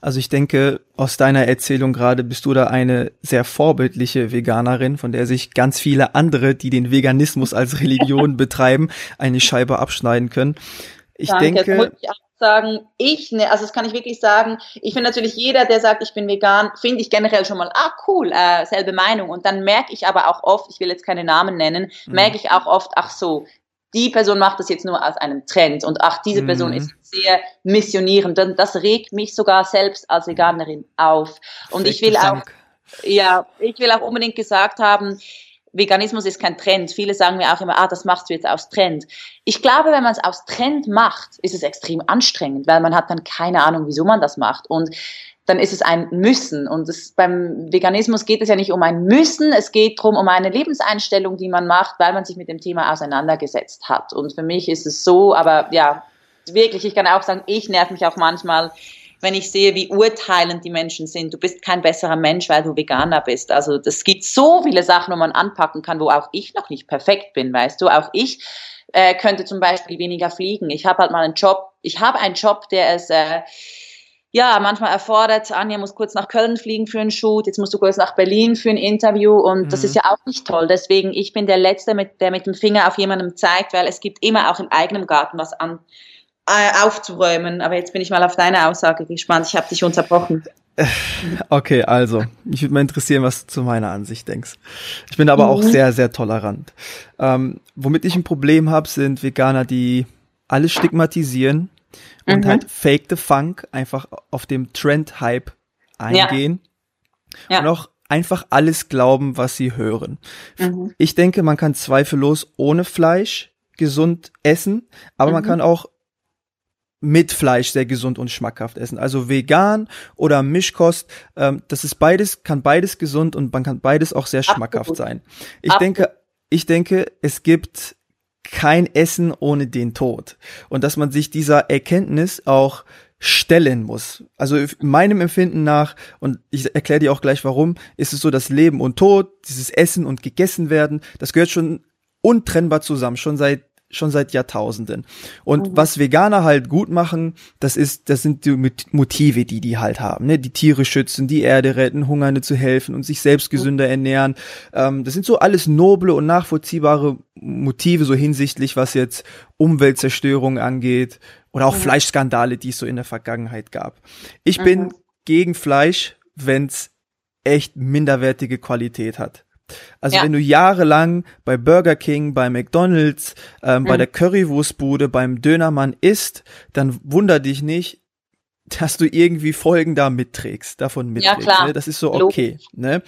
Also ich denke, aus deiner Erzählung gerade bist du da eine sehr vorbildliche Veganerin, von der sich ganz viele andere, die den Veganismus als Religion betreiben, eine Scheibe abschneiden können. Ich Danke, denke, muss ich auch sagen, ich, ne, also das kann ich wirklich sagen, ich finde natürlich jeder, der sagt, ich bin vegan, finde ich generell schon mal, ah cool, äh, selbe Meinung. Und dann merke ich aber auch oft, ich will jetzt keine Namen nennen, mhm. merke ich auch oft, ach so, die Person macht das jetzt nur aus einem Trend und ach, diese Person mhm. ist sehr missionierend. Das regt mich sogar selbst als Veganerin auf. Und ich will auch, ja, ich will auch unbedingt gesagt haben, Veganismus ist kein Trend. Viele sagen mir auch immer, ah, das machst du jetzt aus Trend. Ich glaube, wenn man es aus Trend macht, ist es extrem anstrengend, weil man hat dann keine Ahnung, wieso man das macht. Und dann ist es ein Müssen. Und es, beim Veganismus geht es ja nicht um ein Müssen, es geht darum, um eine Lebenseinstellung, die man macht, weil man sich mit dem Thema auseinandergesetzt hat. Und für mich ist es so, aber ja, wirklich, ich kann auch sagen, ich nerv mich auch manchmal, wenn ich sehe, wie urteilend die Menschen sind. Du bist kein besserer Mensch, weil du Veganer bist. Also es gibt so viele Sachen, wo man anpacken kann, wo auch ich noch nicht perfekt bin, weißt du. Auch ich äh, könnte zum Beispiel weniger fliegen. Ich habe halt mal einen Job. Ich habe einen Job, der es äh, ja, manchmal erfordert, Anja muss kurz nach Köln fliegen für einen Shoot, jetzt musst du kurz nach Berlin für ein Interview und mhm. das ist ja auch nicht toll. Deswegen, ich bin der Letzte, mit, der mit dem Finger auf jemandem zeigt, weil es gibt immer auch im eigenen Garten was an, äh, aufzuräumen. Aber jetzt bin ich mal auf deine Aussage gespannt. Ich habe dich unterbrochen. Okay, also, ich würde mal interessieren, was du zu meiner Ansicht denkst. Ich bin aber mhm. auch sehr, sehr tolerant. Ähm, womit ich ein Problem habe, sind Veganer, die alles stigmatisieren und mhm. halt Fake the Funk einfach auf dem Trend-Hype eingehen ja. Ja. und auch einfach alles glauben, was sie hören. Mhm. Ich denke, man kann zweifellos ohne Fleisch gesund essen, aber mhm. man kann auch mit Fleisch sehr gesund und schmackhaft essen. Also vegan oder Mischkost, ähm, das ist beides, kann beides gesund und man kann beides auch sehr schmackhaft Absolut. sein. Ich Absolut. denke, ich denke, es gibt kein Essen ohne den Tod. Und dass man sich dieser Erkenntnis auch stellen muss. Also meinem Empfinden nach, und ich erkläre dir auch gleich warum, ist es so, dass Leben und Tod, dieses Essen und gegessen werden, das gehört schon untrennbar zusammen, schon seit schon seit Jahrtausenden. Und mhm. was Veganer halt gut machen, das ist, das sind die Motive, die die halt haben, ne? Die Tiere schützen, die Erde retten, Hungernde zu helfen und sich selbst gesünder mhm. ernähren. Ähm, das sind so alles noble und nachvollziehbare Motive, so hinsichtlich, was jetzt Umweltzerstörung angeht oder auch mhm. Fleischskandale, die es so in der Vergangenheit gab. Ich bin mhm. gegen Fleisch, wenn's echt minderwertige Qualität hat. Also ja. wenn du jahrelang bei Burger King, bei McDonald's, ähm, mhm. bei der Currywurstbude, beim Dönermann isst, dann wunder dich nicht, dass du irgendwie Folgen da mitträgst, davon mitträgst. Ja, klar. Ne? Das ist so okay. Ne?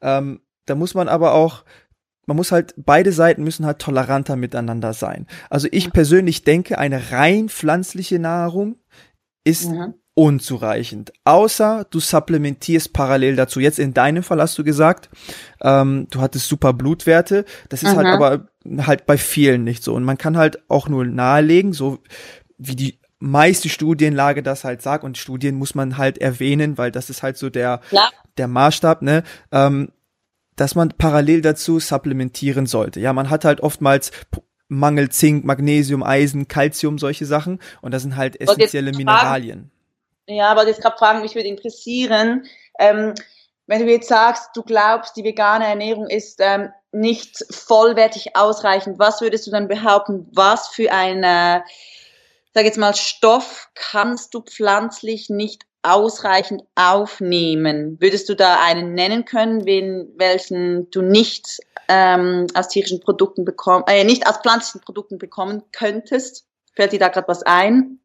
Ähm, da muss man aber auch, man muss halt, beide Seiten müssen halt toleranter miteinander sein. Also ich persönlich denke, eine rein pflanzliche Nahrung ist mhm unzureichend. Außer du supplementierst parallel dazu. Jetzt in deinem Fall hast du gesagt, ähm, du hattest super Blutwerte. Das ist halt mhm. halt aber halt bei vielen nicht so. Und man kann halt auch nur nahelegen, so wie die meiste Studienlage das halt sagt. Und Studien muss man halt erwähnen, weil das ist halt so der, ja. der Maßstab, ne? Ähm, dass man parallel dazu supplementieren sollte. Ja, man hat halt oftmals Mangel Zink, Magnesium, Eisen, Calcium, solche Sachen. Und das sind halt essentielle Mineralien. Ja, aber jetzt gerade fragen, mich würde interessieren, ähm, wenn du jetzt sagst, du glaubst, die vegane Ernährung ist ähm, nicht vollwertig ausreichend, was würdest du dann behaupten, was für ein, äh, sag jetzt mal, Stoff kannst du pflanzlich nicht ausreichend aufnehmen? Würdest du da einen nennen können, wen, welchen du nicht ähm, aus tierischen Produkten bekommen, äh, nicht aus pflanzlichen Produkten bekommen könntest? Fällt dir da gerade was ein?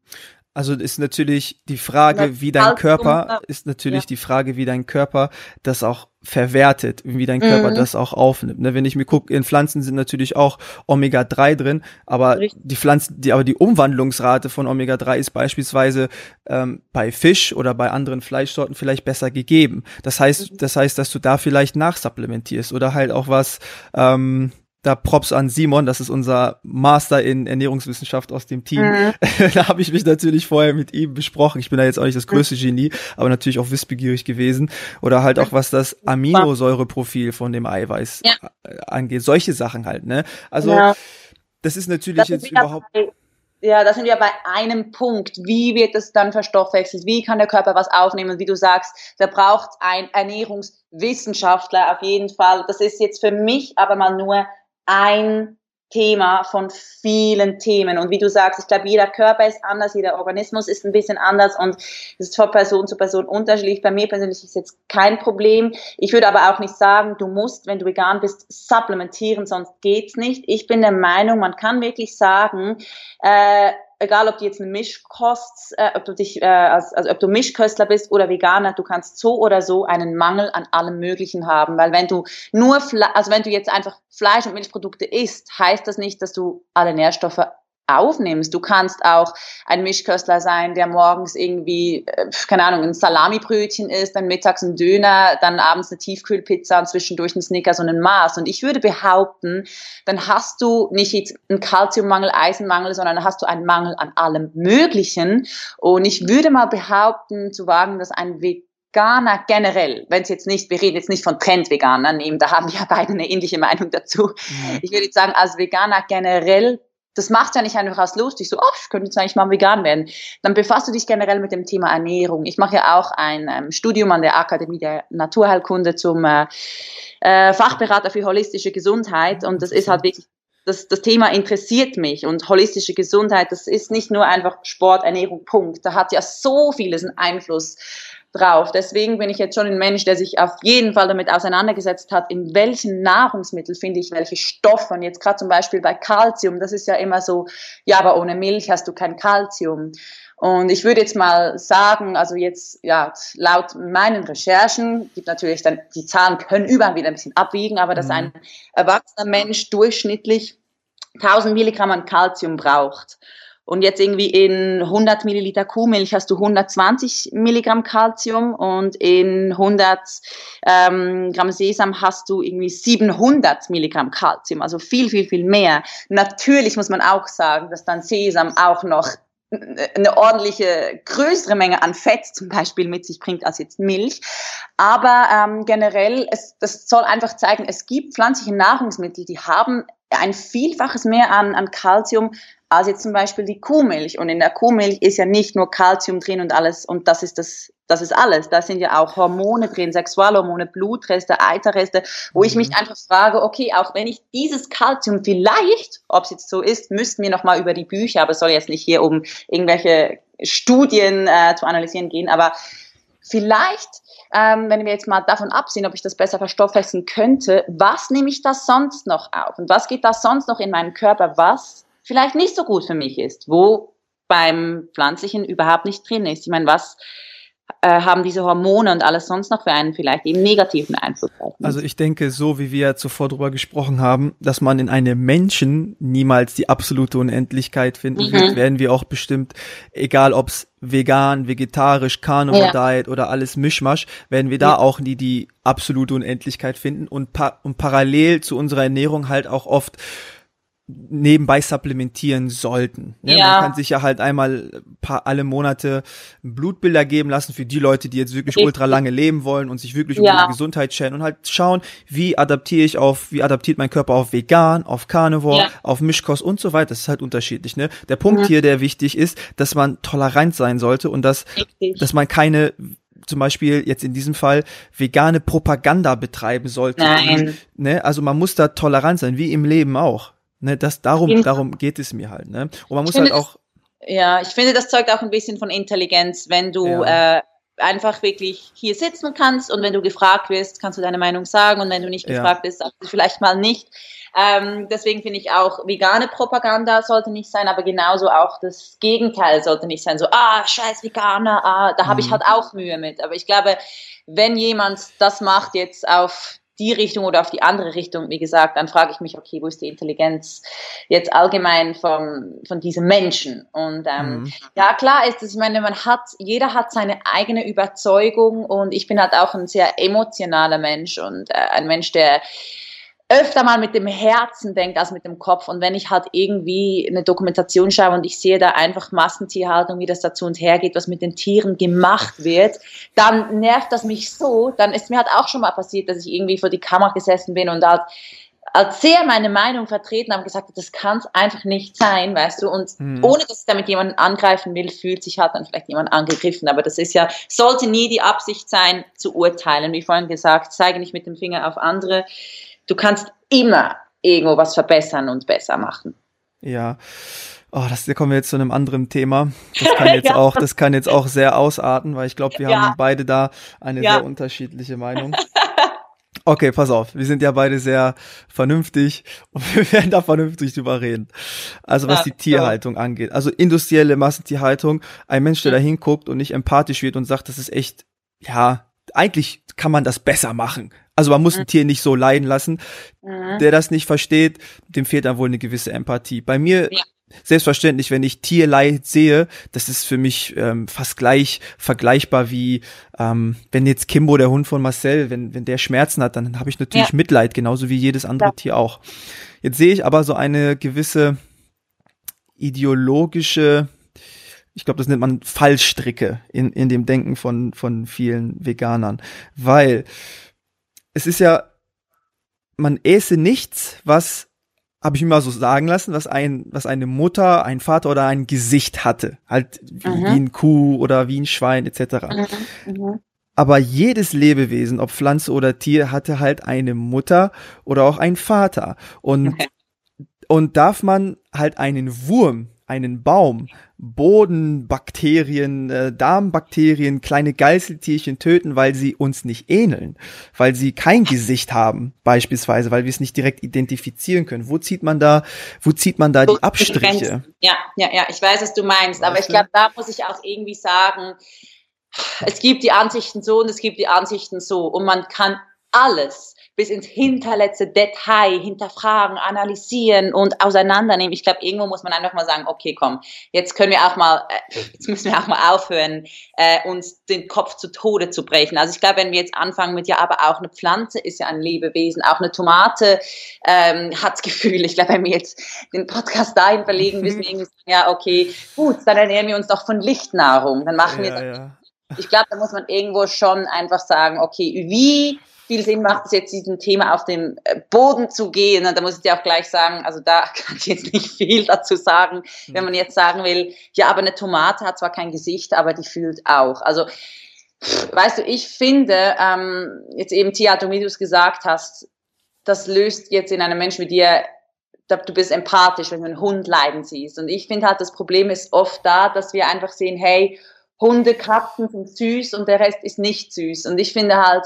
Also ist natürlich die Frage, wie dein Körper, ist natürlich ja. die Frage, wie dein Körper das auch verwertet, wie dein Körper mhm. das auch aufnimmt. Ne, wenn ich mir gucke, in Pflanzen sind natürlich auch Omega-3 drin, aber Richtig. die Pflanzen, die, aber die Umwandlungsrate von Omega-3 ist beispielsweise ähm, bei Fisch oder bei anderen Fleischsorten vielleicht besser gegeben. Das heißt, mhm. das heißt, dass du da vielleicht nachsupplementierst oder halt auch was, ähm, da Props an Simon, das ist unser Master in Ernährungswissenschaft aus dem Team. Mhm. da habe ich mich natürlich vorher mit ihm besprochen. Ich bin da jetzt auch nicht das größte Genie, aber natürlich auch wissbegierig gewesen. Oder halt auch, was das Aminosäureprofil von dem Eiweiß ja. angeht. Solche Sachen halt, ne? Also, ja. das ist natürlich das jetzt überhaupt. Bei, ja, da sind wir bei einem Punkt. Wie wird das dann verstoffwechselt? Wie kann der Körper was aufnehmen? Wie du sagst, da braucht ein Ernährungswissenschaftler auf jeden Fall. Das ist jetzt für mich aber mal nur ein Thema von vielen Themen. Und wie du sagst, ich glaube, jeder Körper ist anders, jeder Organismus ist ein bisschen anders und es ist von Person zu Person unterschiedlich. Bei mir persönlich ist jetzt kein Problem. Ich würde aber auch nicht sagen, du musst, wenn du vegan bist, supplementieren, sonst geht's nicht. Ich bin der Meinung, man kann wirklich sagen, äh, egal ob du jetzt eine Mischkost, äh, ob du dich, äh, als, also ob du Mischköstler bist oder Veganer, du kannst so oder so einen Mangel an allem Möglichen haben, weil wenn du nur, Fle also wenn du jetzt einfach Fleisch und Milchprodukte isst, heißt das nicht, dass du alle Nährstoffe aufnimmst. Du kannst auch ein Mischköstler sein, der morgens irgendwie, äh, keine Ahnung, ein Salamibrötchen isst, dann mittags ein Döner, dann abends eine Tiefkühlpizza und zwischendurch ein Snickers und ein Mars. Und ich würde behaupten, dann hast du nicht jetzt einen Kalziummangel, Eisenmangel, sondern hast du einen Mangel an allem Möglichen. Und ich würde mal behaupten, zu wagen, dass ein Veganer generell, wenn es jetzt nicht, wir reden jetzt nicht von Trendveganern, eben, da haben wir ja beide eine ähnliche Meinung dazu. Ich würde jetzt sagen, als Veganer generell das macht ja nicht einfach aus lustig, so, oh, ich könnte jetzt eigentlich mal vegan werden. Dann befasst du dich generell mit dem Thema Ernährung. Ich mache ja auch ein ähm, Studium an der Akademie der Naturheilkunde zum äh, äh, Fachberater für holistische Gesundheit und das ist halt wirklich das, das Thema interessiert mich und holistische Gesundheit, das ist nicht nur einfach Sport, Ernährung, Punkt. Da hat ja so vieles einen Einfluss drauf. Deswegen bin ich jetzt schon ein Mensch, der sich auf jeden Fall damit auseinandergesetzt hat, in welchen Nahrungsmitteln finde ich welche Stoffe. Und jetzt gerade zum Beispiel bei Kalzium, das ist ja immer so, ja, aber ohne Milch hast du kein Kalzium. Und ich würde jetzt mal sagen, also jetzt, ja, laut meinen Recherchen, gibt natürlich dann, die Zahlen können überall wieder ein bisschen abwiegen, aber dass mhm. ein erwachsener Mensch durchschnittlich 1000 Milligramm an Kalzium braucht. Und jetzt irgendwie in 100 Milliliter Kuhmilch hast du 120 Milligramm Calcium und in 100 ähm, Gramm Sesam hast du irgendwie 700 Milligramm Calcium, also viel, viel, viel mehr. Natürlich muss man auch sagen, dass dann Sesam auch noch eine ordentliche größere Menge an Fett zum Beispiel mit sich bringt als jetzt Milch. Aber ähm, generell, es, das soll einfach zeigen, es gibt pflanzliche Nahrungsmittel, die haben ein Vielfaches mehr an, an Calcium als jetzt zum Beispiel die Kuhmilch. Und in der Kuhmilch ist ja nicht nur Kalzium drin und alles, und das ist das, das ist alles. Da sind ja auch Hormone drin, Sexualhormone, Blutreste, Eiterreste, wo mhm. ich mich mhm. einfach frage, okay, auch wenn ich dieses Kalzium vielleicht, ob es jetzt so ist, müssten wir nochmal über die Bücher, aber es soll jetzt nicht hier um irgendwelche Studien äh, zu analysieren gehen, aber vielleicht ähm, wenn wir jetzt mal davon absehen, ob ich das besser verstoffwechseln könnte, was nehme ich da sonst noch auf? Und was geht da sonst noch in meinen Körper, was vielleicht nicht so gut für mich ist, wo beim Pflanzlichen überhaupt nicht drin ist. Ich meine, was äh, haben diese Hormone und alles sonst noch für einen vielleicht eben negativen Einfluss Also ich denke, so wie wir zuvor darüber gesprochen haben, dass man in einem Menschen niemals die absolute Unendlichkeit finden mhm. wird, werden wir auch bestimmt, egal ob's vegan, vegetarisch, Carnivore ja. Diet oder alles Mischmasch, werden wir da ja. auch nie die absolute Unendlichkeit finden und, pa und parallel zu unserer Ernährung halt auch oft nebenbei supplementieren sollten. Ne? Ja. Man kann sich ja halt einmal paar, alle Monate Blutbilder geben lassen für die Leute, die jetzt wirklich ultra lange leben wollen und sich wirklich ja. um die Gesundheit scheren und halt schauen, wie adaptiere ich auf, wie adaptiert mein Körper auf vegan, auf Carnivore, ja. auf Mischkost und so weiter. Das ist halt unterschiedlich. Ne? Der Punkt mhm. hier, der wichtig ist, dass man tolerant sein sollte und dass, dass man keine zum Beispiel jetzt in diesem Fall vegane Propaganda betreiben sollte. Nein. Ne? Also man muss da tolerant sein, wie im Leben auch. Ne, das, darum, darum geht es mir halt. Ne? Und man muss halt auch. Ja, ich finde, das zeugt auch ein bisschen von Intelligenz, wenn du ja. äh, einfach wirklich hier sitzen kannst und wenn du gefragt wirst, kannst du deine Meinung sagen und wenn du nicht gefragt ja. bist, sagst du vielleicht mal nicht. Ähm, deswegen finde ich auch, vegane Propaganda sollte nicht sein, aber genauso auch das Gegenteil sollte nicht sein. So, ah, scheiß Veganer, ah, da habe mhm. ich halt auch Mühe mit. Aber ich glaube, wenn jemand das macht jetzt auf die Richtung oder auf die andere Richtung, wie gesagt, dann frage ich mich, okay, wo ist die Intelligenz jetzt allgemein von, von diesem Menschen? Und ähm, mhm. ja, klar ist es, ich meine, man hat, jeder hat seine eigene Überzeugung und ich bin halt auch ein sehr emotionaler Mensch und äh, ein Mensch, der öfter mal mit dem Herzen denkt als mit dem Kopf. Und wenn ich halt irgendwie eine Dokumentation schaue und ich sehe da einfach Massentierhaltung, wie das dazu und her geht, was mit den Tieren gemacht wird, dann nervt das mich so. Dann ist mir halt auch schon mal passiert, dass ich irgendwie vor die Kamera gesessen bin und halt als sehr meine Meinung vertreten habe gesagt, das kann es einfach nicht sein, weißt du, und mhm. ohne dass ich damit jemanden angreifen will, fühlt sich halt dann vielleicht jemand angegriffen, aber das ist ja, sollte nie die Absicht sein, zu urteilen, wie vorhin gesagt, zeige nicht mit dem Finger auf andere, du kannst immer irgendwo was verbessern und besser machen. Ja. Oh, das, da kommen wir jetzt zu einem anderen Thema. Das kann jetzt ja. auch, das kann jetzt auch sehr ausarten, weil ich glaube, wir ja. haben beide da eine ja. sehr unterschiedliche Meinung. Okay, pass auf. Wir sind ja beide sehr vernünftig und wir werden da vernünftig drüber reden. Also was die Tierhaltung angeht. Also industrielle Massentierhaltung. Ein Mensch, der da hinguckt und nicht empathisch wird und sagt, das ist echt, ja, eigentlich kann man das besser machen. Also man muss ein mhm. Tier nicht so leiden lassen. Mhm. Der das nicht versteht, dem fehlt dann wohl eine gewisse Empathie. Bei mir ja. selbstverständlich, wenn ich Tierleid sehe, das ist für mich ähm, fast gleich vergleichbar wie ähm, wenn jetzt Kimbo, der Hund von Marcel, wenn, wenn der Schmerzen hat, dann habe ich natürlich ja. Mitleid, genauso wie jedes andere ja. Tier auch. Jetzt sehe ich aber so eine gewisse ideologische, ich glaube, das nennt man Fallstricke in, in dem Denken von, von vielen Veganern. Weil es ist ja, man äße nichts, was habe ich mir mal so sagen lassen, was ein, was eine Mutter, ein Vater oder ein Gesicht hatte. Halt wie, mhm. wie ein Kuh oder wie ein Schwein etc. Mhm. Mhm. Aber jedes Lebewesen, ob Pflanze oder Tier, hatte halt eine Mutter oder auch einen Vater. Und, okay. und darf man halt einen Wurm einen Baum, Bodenbakterien, äh, Darmbakterien, kleine Geißeltierchen töten, weil sie uns nicht ähneln, weil sie kein Gesicht haben, beispielsweise, weil wir es nicht direkt identifizieren können. Wo zieht man da, wo zieht man da die Abstriche? Ja, ja, ja, ich weiß, was du meinst, aber ich glaube, da muss ich auch irgendwie sagen, es gibt die Ansichten so und es gibt die Ansichten so und man kann alles bis ins hinterletzte Detail hinterfragen, analysieren und auseinandernehmen. Ich glaube, irgendwo muss man einfach mal sagen, okay, komm, jetzt können wir auch mal, äh, jetzt müssen wir auch mal aufhören, äh, uns den Kopf zu Tode zu brechen. Also ich glaube, wenn wir jetzt anfangen mit, ja, aber auch eine Pflanze ist ja ein Lebewesen, auch eine Tomate ähm, hat Gefühl. Ich glaube, wenn wir jetzt den Podcast dahin verlegen, müssen wir irgendwie sagen, ja, okay, gut, dann ernähren wir uns doch von Lichtnahrung. Dann machen ja, wir das. Ja. Ich glaube, da muss man irgendwo schon einfach sagen, okay, wie viel Sinn macht es jetzt, diesem Thema auf den äh, Boden zu gehen. Und da muss ich dir auch gleich sagen, also da kann ich jetzt nicht viel dazu sagen, wenn man jetzt sagen will, ja, aber eine Tomate hat zwar kein Gesicht, aber die fühlt auch. Also, weißt du, ich finde, ähm, jetzt eben wie du es gesagt hast, das löst jetzt in einem Menschen wie dir du bist empathisch, wenn du einen Hund leiden siehst. Und ich finde halt, das Problem ist oft da, dass wir einfach sehen, hey, Hunde, Katzen sind süß und der Rest ist nicht süß. Und ich finde halt,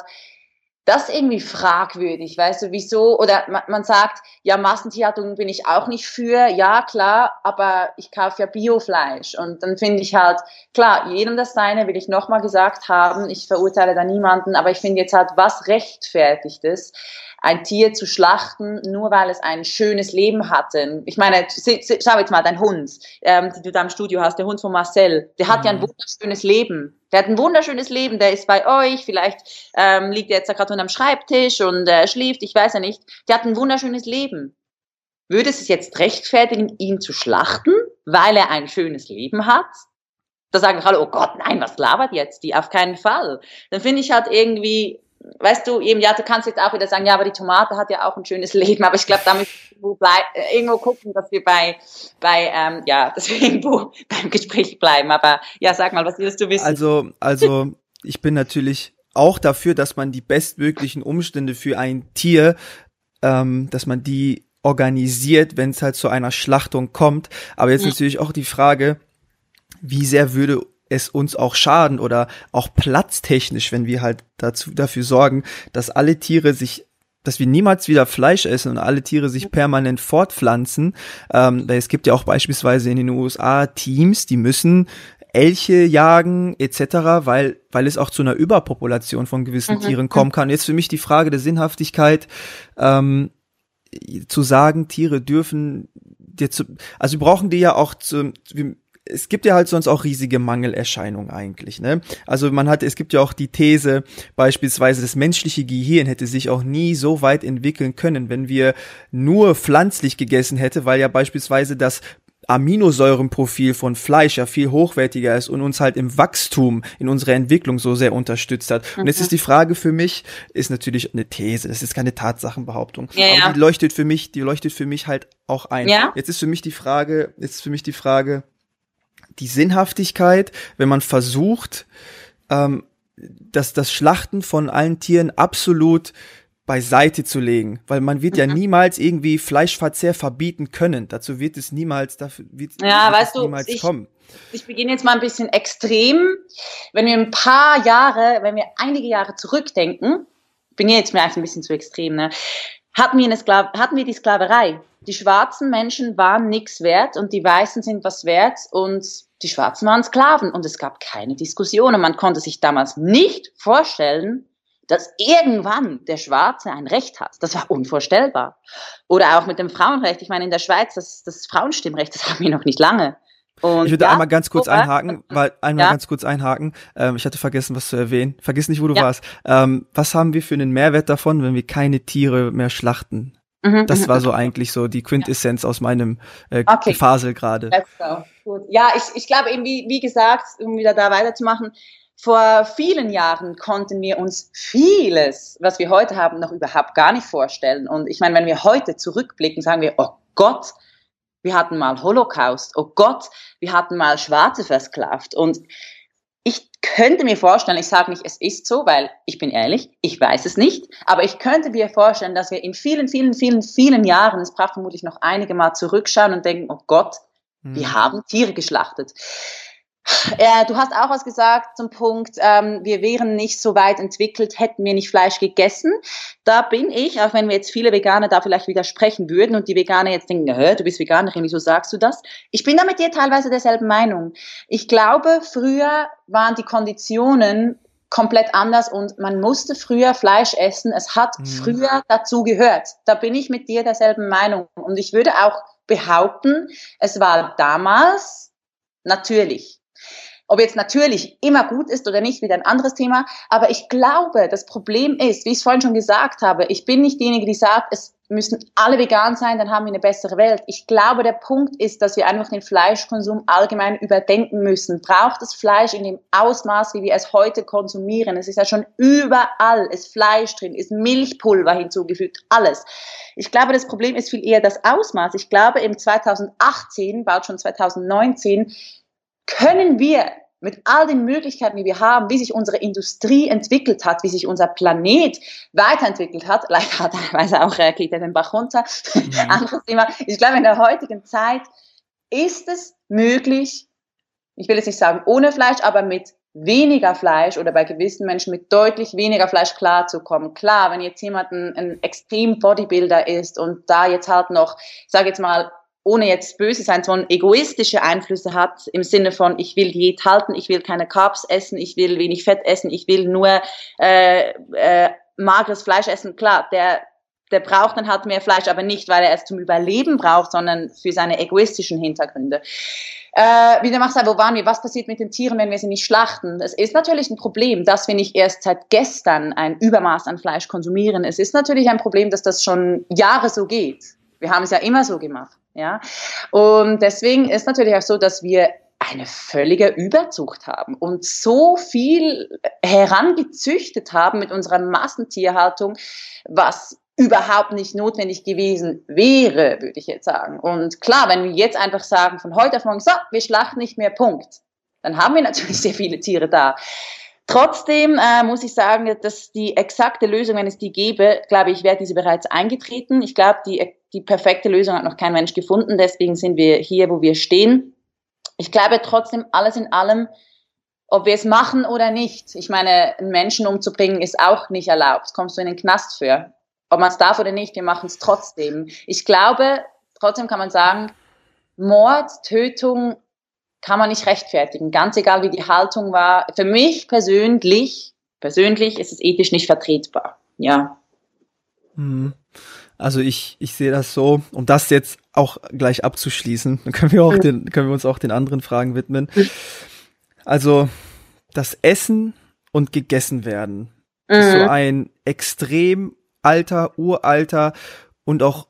das ist irgendwie fragwürdig, weißt du, wieso? Oder man, man sagt, ja, Massentierhaltung bin ich auch nicht für, ja, klar, aber ich kaufe ja Biofleisch. Und dann finde ich halt, klar, jedem das seine, will ich nochmal gesagt haben, ich verurteile da niemanden, aber ich finde jetzt halt, was rechtfertigt es, ein Tier zu schlachten, nur weil es ein schönes Leben hatte. Ich meine, schau jetzt mal, dein Hund, ähm, den du da im Studio hast, der Hund von Marcel, der hat mhm. ja ein mhm. wunderschönes Leben. Der hat ein wunderschönes Leben, der ist bei euch, vielleicht ähm, liegt er jetzt da gerade unter dem Schreibtisch und äh, schläft, ich weiß ja nicht. Der hat ein wunderschönes Leben. Würde es jetzt rechtfertigen, ihn zu schlachten, weil er ein schönes Leben hat? Da sagen alle, oh Gott, nein, was labert jetzt die? Auf keinen Fall. Dann finde ich halt irgendwie, weißt du, eben, ja, du kannst jetzt auch wieder sagen, ja, aber die Tomate hat ja auch ein schönes Leben, aber ich glaube, damit äh, irgendwo gucken, dass wir bei, bei ähm, ja, dass wir irgendwo beim Gespräch bleiben. Aber ja, sag mal, was willst du wissen? Also, also ich bin natürlich auch dafür, dass man die bestmöglichen Umstände für ein Tier, ähm, dass man die organisiert, wenn es halt zu einer Schlachtung kommt. Aber jetzt mhm. natürlich auch die Frage, wie sehr würde es uns auch schaden oder auch platztechnisch, wenn wir halt dazu, dafür sorgen, dass alle Tiere sich dass wir niemals wieder Fleisch essen und alle Tiere sich permanent fortpflanzen. Ähm, es gibt ja auch beispielsweise in den USA Teams, die müssen Elche jagen etc., weil weil es auch zu einer Überpopulation von gewissen mhm. Tieren kommen kann. Jetzt für mich die Frage der Sinnhaftigkeit ähm, zu sagen, Tiere dürfen jetzt, also wir brauchen die ja auch zu, wir, es gibt ja halt sonst auch riesige Mangelerscheinungen eigentlich, ne? Also man hat, es gibt ja auch die These, beispielsweise das menschliche Gehirn hätte sich auch nie so weit entwickeln können, wenn wir nur pflanzlich gegessen hätte, weil ja beispielsweise das Aminosäurenprofil von Fleisch ja viel hochwertiger ist und uns halt im Wachstum, in unserer Entwicklung so sehr unterstützt hat. Mhm. Und jetzt ist die Frage für mich, ist natürlich eine These, das ist keine Tatsachenbehauptung. Ja, aber ja. die leuchtet für mich, die leuchtet für mich halt auch ein. Ja? Jetzt ist für mich die Frage, jetzt ist für mich die Frage, die Sinnhaftigkeit, wenn man versucht, ähm, dass das Schlachten von allen Tieren absolut beiseite zu legen, weil man wird mhm. ja niemals irgendwie Fleischverzehr verbieten können. Dazu wird es niemals, dafür wird, ja, weißt es niemals du, ich, kommen. Ich beginne jetzt mal ein bisschen extrem. Wenn wir ein paar Jahre, wenn wir einige Jahre zurückdenken, bin jetzt mir ein bisschen zu extrem, ne? hatten wir, eine hatten wir die Sklaverei. Die schwarzen Menschen waren nichts wert und die Weißen sind was wert und die Schwarzen waren Sklaven und es gab keine Diskussion und man konnte sich damals nicht vorstellen, dass irgendwann der Schwarze ein Recht hat. Das war unvorstellbar. Oder auch mit dem Frauenrecht. Ich meine, in der Schweiz, das, das Frauenstimmrecht, das haben wir noch nicht lange. Und ich würde ja, einmal ganz kurz einhaken, weil einmal ja. ganz kurz einhaken. Ähm, ich hatte vergessen, was zu erwähnen. Vergiss nicht, wo du ja. warst. Ähm, was haben wir für einen Mehrwert davon, wenn wir keine Tiere mehr schlachten? Mhm, das mhm, war so eigentlich so die Quintessenz aus meinem äh, okay. Gefasel gerade. Ja, ich, ich glaube eben, wie, wie gesagt, um wieder da weiterzumachen, vor vielen Jahren konnten wir uns vieles, was wir heute haben, noch überhaupt gar nicht vorstellen. Und ich meine, wenn wir heute zurückblicken, sagen wir, oh Gott, wir hatten mal Holocaust, oh Gott, wir hatten mal Schwarze versklavt. Und ich könnte mir vorstellen, ich sage nicht, es ist so, weil ich bin ehrlich, ich weiß es nicht, aber ich könnte mir vorstellen, dass wir in vielen, vielen, vielen, vielen Jahren, es braucht vermutlich noch einige Mal zurückschauen und denken, oh Gott, wir mhm. haben Tiere geschlachtet. Äh, du hast auch was gesagt zum Punkt, ähm, wir wären nicht so weit entwickelt, hätten wir nicht Fleisch gegessen. Da bin ich, auch wenn wir jetzt viele Veganer da vielleicht widersprechen würden und die Veganer jetzt denken, Hä, du bist Veganerin, wieso sagst du das? Ich bin da mit dir teilweise derselben Meinung. Ich glaube, früher waren die Konditionen komplett anders und man musste früher Fleisch essen. Es hat mhm. früher dazu gehört. Da bin ich mit dir derselben Meinung. Und ich würde auch behaupten, es war damals natürlich. Ob jetzt natürlich immer gut ist oder nicht, wieder ein anderes Thema. Aber ich glaube, das Problem ist, wie ich es vorhin schon gesagt habe, ich bin nicht diejenige, die sagt, es müssen alle vegan sein, dann haben wir eine bessere Welt. Ich glaube, der Punkt ist, dass wir einfach den Fleischkonsum allgemein überdenken müssen. Braucht das Fleisch in dem Ausmaß, wie wir es heute konsumieren? Es ist ja schon überall, ist Fleisch drin, ist Milchpulver hinzugefügt, alles. Ich glaube, das Problem ist viel eher das Ausmaß. Ich glaube, im 2018, bald schon 2019, können wir mit all den Möglichkeiten, die wir haben, wie sich unsere Industrie entwickelt hat, wie sich unser Planet weiterentwickelt hat, leider teilweise auch äh, geht er den Bach runter, mhm. anderes Thema. Ich glaube, in der heutigen Zeit ist es möglich, ich will jetzt nicht sagen ohne Fleisch, aber mit weniger Fleisch oder bei gewissen Menschen mit deutlich weniger Fleisch klarzukommen. Klar, wenn jetzt jemand ein, ein extrem Bodybuilder ist und da jetzt halt noch, ich sage jetzt mal, ohne jetzt böse sein zu wollen, egoistische Einflüsse hat, im Sinne von, ich will Diät halten, ich will keine Carbs essen, ich will wenig Fett essen, ich will nur äh, äh, mageres Fleisch essen. Klar, der, der braucht dann halt mehr Fleisch, aber nicht, weil er es zum Überleben braucht, sondern für seine egoistischen Hintergründe. Äh, wie der macht, wo waren wir? Was passiert mit den Tieren, wenn wir sie nicht schlachten? Es ist natürlich ein Problem, dass wir nicht erst seit gestern ein Übermaß an Fleisch konsumieren. Es ist natürlich ein Problem, dass das schon Jahre so geht. Wir haben es ja immer so gemacht. Ja? Und deswegen ist natürlich auch so, dass wir eine völlige Überzucht haben und so viel herangezüchtet haben mit unserer Massentierhaltung, was überhaupt nicht notwendig gewesen wäre, würde ich jetzt sagen. Und klar, wenn wir jetzt einfach sagen, von heute auf morgen, so, wir schlachten nicht mehr, Punkt, dann haben wir natürlich sehr viele Tiere da. Trotzdem äh, muss ich sagen, dass die exakte Lösung, wenn es die gäbe, glaube ich, wäre diese bereits eingetreten. Ich glaube, die, die perfekte Lösung hat noch kein Mensch gefunden. Deswegen sind wir hier, wo wir stehen. Ich glaube trotzdem, alles in allem, ob wir es machen oder nicht. Ich meine, einen Menschen umzubringen ist auch nicht erlaubt. Kommst du in den Knast für. Ob man es darf oder nicht, wir machen es trotzdem. Ich glaube, trotzdem kann man sagen, Mord, Tötung kann man nicht rechtfertigen. Ganz egal, wie die Haltung war. Für mich persönlich, persönlich ist es ethisch nicht vertretbar. Ja. Mhm. Also ich, ich sehe das so, um das jetzt auch gleich abzuschließen, dann können wir auch den, können wir uns auch den anderen Fragen widmen. Also das Essen und gegessen werden mhm. ist so ein extrem alter, uralter und auch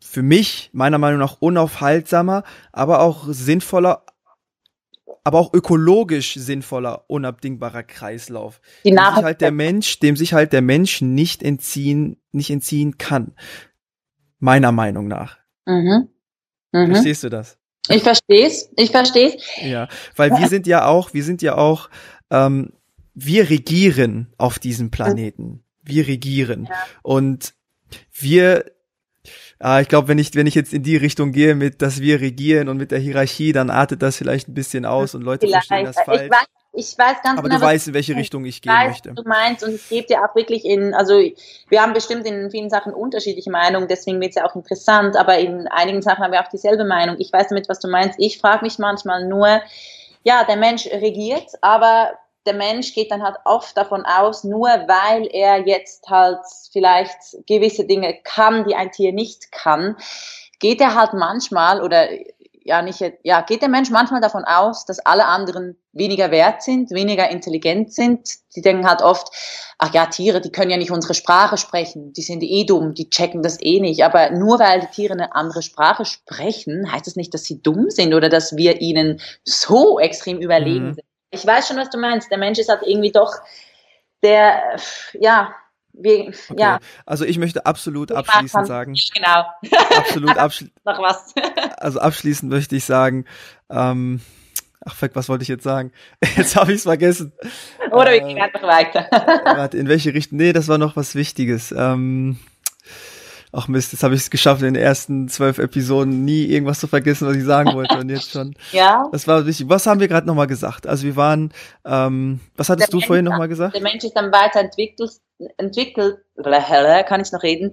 für mich meiner Meinung nach unaufhaltsamer, aber auch sinnvoller aber auch ökologisch sinnvoller, unabdingbarer Kreislauf. Die dem sich halt der Mensch, dem sich halt der Mensch nicht entziehen, nicht entziehen kann. Meiner Meinung nach. Mhm. Mhm. Verstehst du das? Ich versteh's, ich versteh's. Ja, weil wir sind ja auch, wir sind ja auch, ähm, wir regieren auf diesem Planeten. Wir regieren. Ja. Und wir Ah, ich glaube, wenn ich, wenn ich jetzt in die Richtung gehe, mit, dass wir regieren und mit der Hierarchie, dann artet das vielleicht ein bisschen aus und Leute vielleicht. verstehen das falsch. Ich weiß, ich weiß ganz Aber genau, du weißt, in welche Richtung ich gehen weiß, möchte. Du meinst und ich gebe dir auch wirklich in, also wir haben bestimmt in vielen Sachen unterschiedliche Meinungen, deswegen wird es ja auch interessant, aber in einigen Sachen haben wir auch dieselbe Meinung. Ich weiß damit, was du meinst. Ich frage mich manchmal nur, ja, der Mensch regiert, aber der Mensch geht dann halt oft davon aus, nur weil er jetzt halt vielleicht gewisse Dinge kann, die ein Tier nicht kann, geht er halt manchmal oder ja nicht, ja, geht der Mensch manchmal davon aus, dass alle anderen weniger wert sind, weniger intelligent sind. Die denken halt oft, ach ja, Tiere, die können ja nicht unsere Sprache sprechen, die sind eh dumm, die checken das eh nicht. Aber nur weil die Tiere eine andere Sprache sprechen, heißt das nicht, dass sie dumm sind oder dass wir ihnen so extrem überlegen mhm. sind. Ich weiß schon, was du meinst. Der Mensch ist halt irgendwie doch der, ja, wir, okay. ja. Also ich möchte absolut abschließend sagen. Genau. Absolut abschließend. Noch was. also abschließend möchte ich sagen, ähm, ach fuck, was wollte ich jetzt sagen? Jetzt habe ich es vergessen. Oder wir gehen einfach weiter. warte, in welche Richtung? Nee, das war noch was Wichtiges. Ähm, ach Mist, jetzt habe ich es geschafft, in den ersten zwölf Episoden nie irgendwas zu vergessen, was ich sagen wollte. Und jetzt schon. ja. Das war wichtig. Was haben wir gerade nochmal gesagt? Also wir waren, ähm, was hattest der du Mensch, vorhin nochmal gesagt? Der Mensch ist dann weiterentwickelt, entwickelt, kann ich noch reden,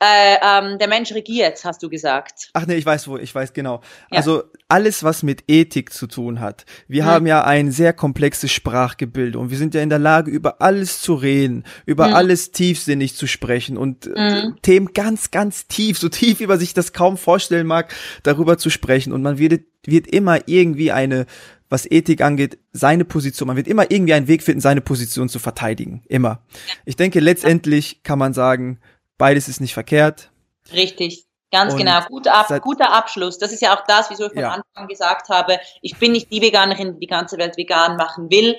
äh, ähm, der Mensch regiert, hast du gesagt. Ach nee, ich weiß wo, ich weiß genau. Ja. Also alles, was mit Ethik zu tun hat. Wir mhm. haben ja ein sehr komplexes Sprachgebilde und wir sind ja in der Lage, über alles zu reden, über mhm. alles tiefsinnig zu sprechen und äh, mhm. Themen ganz, ganz tief, so tief, wie man sich das kaum vorstellen mag, darüber zu sprechen. Und man wird, wird immer irgendwie eine was Ethik angeht, seine Position. Man wird immer irgendwie einen Weg finden, seine Position zu verteidigen. Immer. Ich denke, letztendlich kann man sagen, Beides ist nicht verkehrt. Richtig. Ganz und genau, Gut ab, guter Abschluss. Das ist ja auch das, wieso ich von ja. Anfang gesagt habe, ich bin nicht die Veganerin, die die ganze Welt vegan machen will.